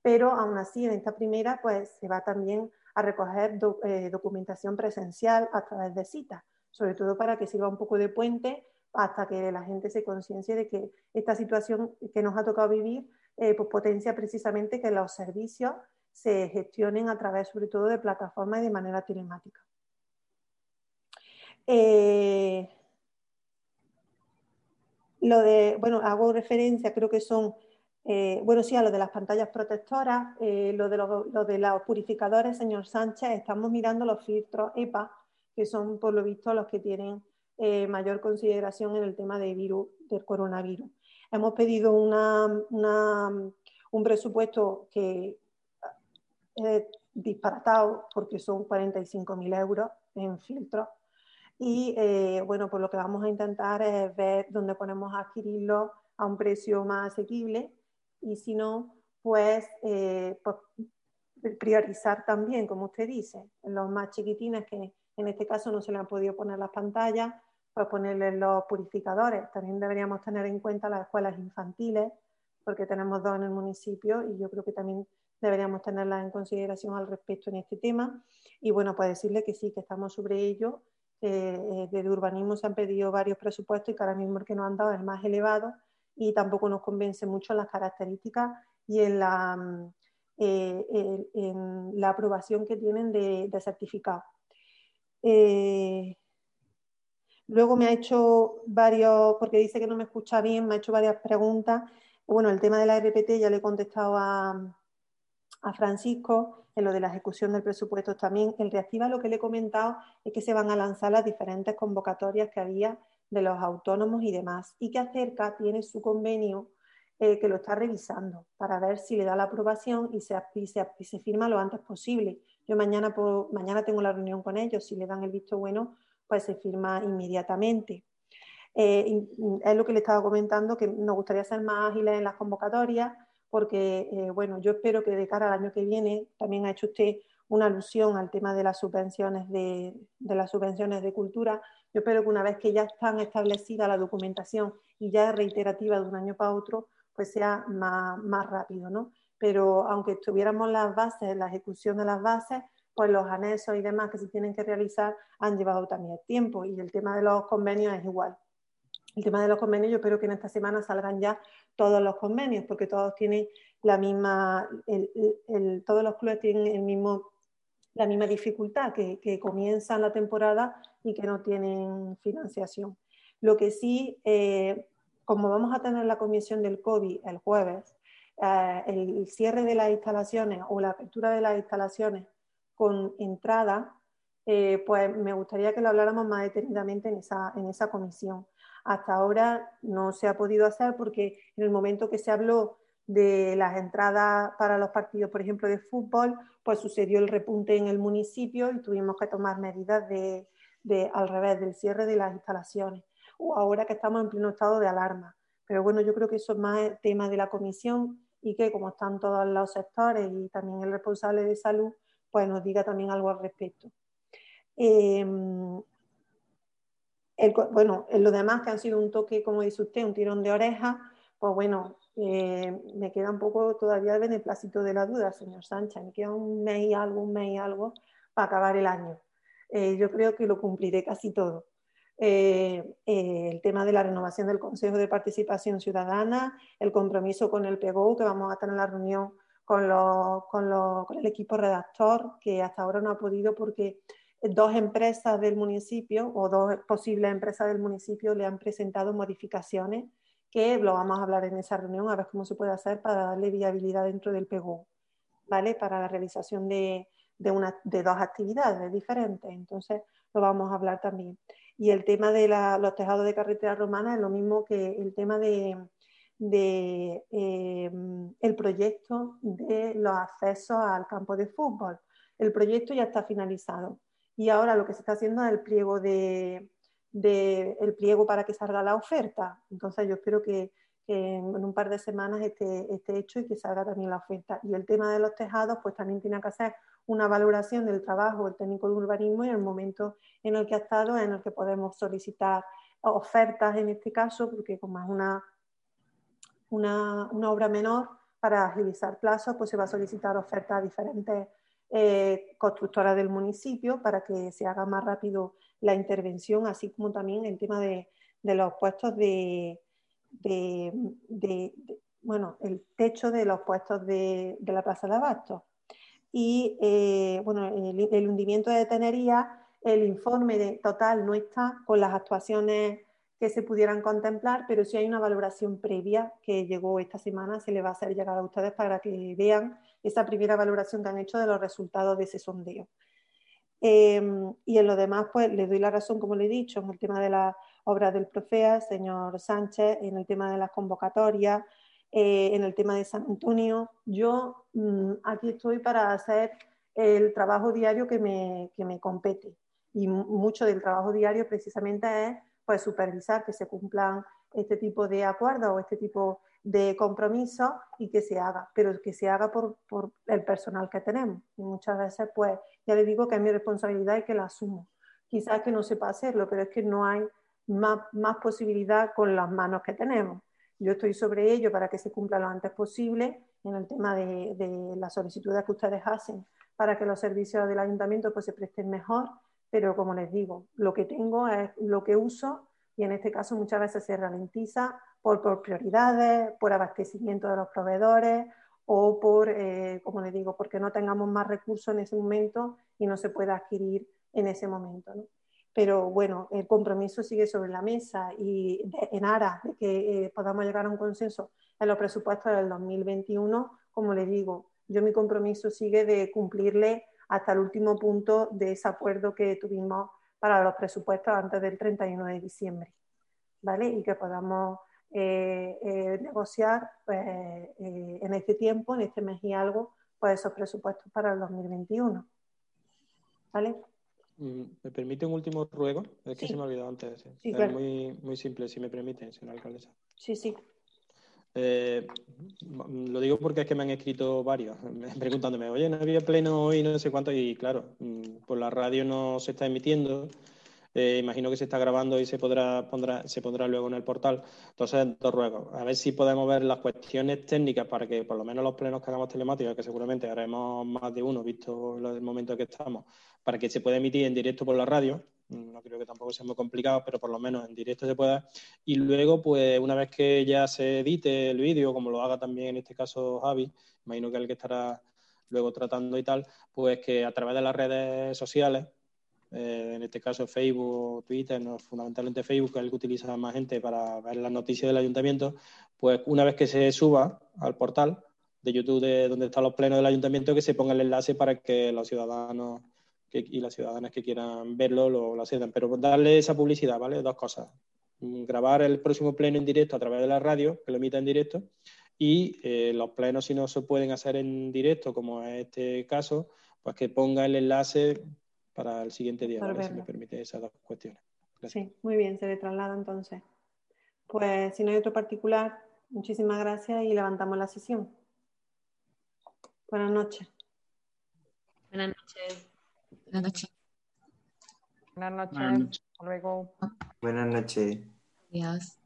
Pero aún así, en esta primera, pues se va también a recoger eh, documentación presencial a través de citas, sobre todo para que sirva un poco de puente hasta que la gente se conciencie de que esta situación que nos ha tocado vivir eh, pues potencia precisamente que los servicios se gestionen a través sobre todo de plataformas y de manera telemática. Eh, lo de, bueno, hago referencia, creo que son, eh, bueno, sí, a lo de las pantallas protectoras, lo, de lo de los purificadores, señor Sánchez, estamos mirando los filtros EPA, que son por lo visto los que tienen mayor consideración en el tema de virus, del coronavirus. Hemos pedido un presupuesto que es disparatado porque son 45.000 euros en filtros. Y eh, bueno, pues lo que vamos a intentar es ver dónde podemos adquirirlo a un precio más asequible y si no, pues, eh, pues priorizar también, como usted dice, los más chiquitines que en este caso no se le han podido poner las pantallas, pues ponerle los purificadores. También deberíamos tener en cuenta las escuelas infantiles, porque tenemos dos en el municipio y yo creo que también deberíamos tenerlas en consideración al respecto en este tema. Y bueno, pues decirle que sí, que estamos sobre ello. Eh, desde urbanismo se han pedido varios presupuestos y que ahora mismo el que nos han dado es más elevado y tampoco nos convence mucho las características y en la, mm, eh, la aprobación que tienen de, certificado. Eh, Luego me ha hecho varios, porque dice que no me escucha bien, me ha hecho varias preguntas. Bueno, el tema de la RPT ya le he contestado a, Francisco, en lo de la ejecución del presupuesto también. En Reactiva lo que le he comentado es que se van a lanzar las diferentes convocatorias que había de los autónomos y demás, y que acerca tiene su convenio eh, que lo está revisando para ver si le da la aprobación y se, se, firma lo antes posible. Yo mañana, mañana tengo la reunión con ellos, si le dan el visto bueno, pues se firma inmediatamente. Eh, es lo que le estaba comentando, que nos gustaría ser más ágiles en las convocatorias, porque, eh, bueno, yo espero que de cara al año que viene, también ha hecho usted una alusión al tema de las subvenciones de, las subvenciones de cultura. Yo espero que una vez que ya están establecida la documentación y ya es reiterativa de un año para otro, pues sea más, más rápido, ¿no? Pero aunque tuviéramos las bases, la ejecución de las bases, pues los anexos y demás que se tienen que realizar han llevado también tiempo y el tema de los convenios es igual. El tema de los convenios, yo espero que en esta semana salgan ya todos los convenios, porque todos tienen la misma, todos los clubes tienen el mismo la misma dificultad, que, que comienzan la temporada y que no tienen financiación. Lo que sí, eh, como vamos a tener la comisión del COVID el jueves, eh, el cierre de las instalaciones o la apertura de las instalaciones con entrada, eh, pues me gustaría que lo habláramos más detenidamente en esa, en esa comisión. Hasta ahora no se ha podido hacer porque en el momento que se habló de las entradas para los partidos, por ejemplo, de fútbol, pues sucedió el repunte en el municipio y tuvimos que tomar medidas de, al revés del cierre de las instalaciones. O ahora que estamos en pleno estado de alarma. Pero bueno, yo creo que eso es más tema de la comisión y que como están todos los sectores y también el responsable de salud, pues nos diga también algo al respecto. Em, bueno, en lo demás que han sido un toque, como dice usted, un tirón de oreja, pues bueno, eh, me queda un poco todavía el beneplácito de la duda, señor Sánchez, me queda un mes y algo, un mes y algo para acabar el año. Eh, yo creo que lo cumpliré casi todo. Eh, el tema de la renovación del Consejo de Participación Ciudadana, el compromiso con el PGO, que vamos a tener la reunión con, con, con el equipo redactor, que hasta ahora no ha podido porque dos empresas del municipio o dos posibles empresas del municipio le han presentado modificaciones que lo vamos a hablar en esa reunión a ver cómo se puede hacer para darle viabilidad dentro del PGO, ¿vale? Para la realización de, de, una, de dos actividades diferentes. Entonces, lo vamos a hablar también. Y el tema de los tejados de carretera romana es lo mismo que el tema de eh, el proyecto de los accesos al campo de fútbol. El proyecto ya está finalizado y ahora lo que se está haciendo es el pliego de, el pliego para que salga la oferta. Entonces yo espero que, en un par de semanas esté, esté, hecho y que salga también la oferta. Y el tema de los tejados, pues también tiene que hacer una valoración del trabajo del técnico de urbanismo y el momento en el que ha estado, en el que podemos solicitar ofertas en este caso, porque como es una, una, obra menor, para agilizar plazos, pues se va a solicitar ofertas a diferentes eh, constructora del municipio para que se haga más rápido la intervención, así como también el tema de, los puestos de, bueno, el techo de los puestos de, la Plaza de Abasto. Y eh, bueno, el, hundimiento de tenería, el informe de, total no está con las actuaciones que se pudieran contemplar, pero si hay una valoración previa que llegó esta semana, se le va a hacer llegar a ustedes para que vean esa primera valoración que han hecho de los resultados de ese sondeo. Em, y en lo demás, pues le doy la razón, como le he dicho, en el tema de las obras del Profea, señor Sánchez, en el tema de las convocatorias, eh, en el tema de San Antonio. Yo mm, aquí estoy para hacer el trabajo diario que me, que me compete. Y mucho del trabajo diario precisamente es pues, supervisar que se cumplan este tipo de acuerdos o este tipo de compromiso y que se haga, pero que se haga por, por, el personal que tenemos. Y muchas veces, pues, ya le digo que es mi responsabilidad y que la asumo. Quizás que no sepa hacerlo, pero es que no hay más, más posibilidad con las manos que tenemos. Yo estoy sobre ello para que se cumpla lo antes posible en el tema de, de las solicitudes que ustedes hacen para que los servicios del ayuntamiento pues, se presten mejor, pero como les digo, lo que tengo es lo que uso y en este caso muchas veces se ralentiza por, prioridades, por abastecimiento de los proveedores o por, eh, como les digo, porque no tengamos más recursos en ese momento y no se pueda adquirir en ese momento. Pero bueno, el compromiso sigue sobre la mesa y en aras de que eh, podamos llegar a un consenso en los presupuestos del 2021, como les digo, yo mi compromiso sigue de cumplirle hasta el último punto de ese acuerdo que tuvimos para los presupuestos antes del 31 de diciembre, ¿vale? Y que podamos eh, eh, negociar pues, eh, en este tiempo, en este mes y algo, pues esos presupuestos para el 2021. ¿Vale? Mm, ¿Me permite un último ruego? Es que se me ha olvidado antes. es muy, muy simple, si me permite, señora alcaldesa. Sí, sí. lo digo porque es que me han escrito varios [laughs] preguntándome, oye, no había pleno hoy, no sé cuánto, y claro, mm, por la radio no se está emitiendo, eh, imagino que se está grabando y se podrá pondrá, se pondrá luego en el portal. Entonces, dos ruegos. A ver si podemos ver las cuestiones técnicas para que por lo menos los plenos que hagamos telemáticos, que seguramente haremos más de uno, visto el momento en que estamos, para que se pueda emitir en directo por la radio. No creo que tampoco sea muy complicado, pero por lo menos en directo se pueda. Y luego, pues una vez que ya se edite el vídeo, como lo haga también en este caso Javi, imagino que el que estará luego tratando y tal, pues que a través de las redes sociales, eh, en este caso Facebook, Twitter, no, fundamentalmente Facebook, que es el que utiliza más gente para ver las noticias del ayuntamiento, pues una vez que se suba al portal de YouTube de donde están los plenos del ayuntamiento, que se ponga el enlace para que los ciudadanos y las ciudadanas que quieran verlo lo, lo accedan. Pero darle esa publicidad, ¿vale? Dos cosas. Mm, grabar el próximo pleno en directo a través de la radio, que lo emita en directo, y eh, los plenos, si no se pueden hacer en directo, como es este caso, pues que ponga el enlace para el siguiente día, ¿vale? si me permite esas dos cuestiones. Sí, muy bien, se le traslada entonces. Pues si no hay otro particular, muchísimas gracias y levantamos la sesión. Buenas noches. Buenas noches. Buenas noches. Buenas noches. Hasta luego. Buenas noches. Adiós.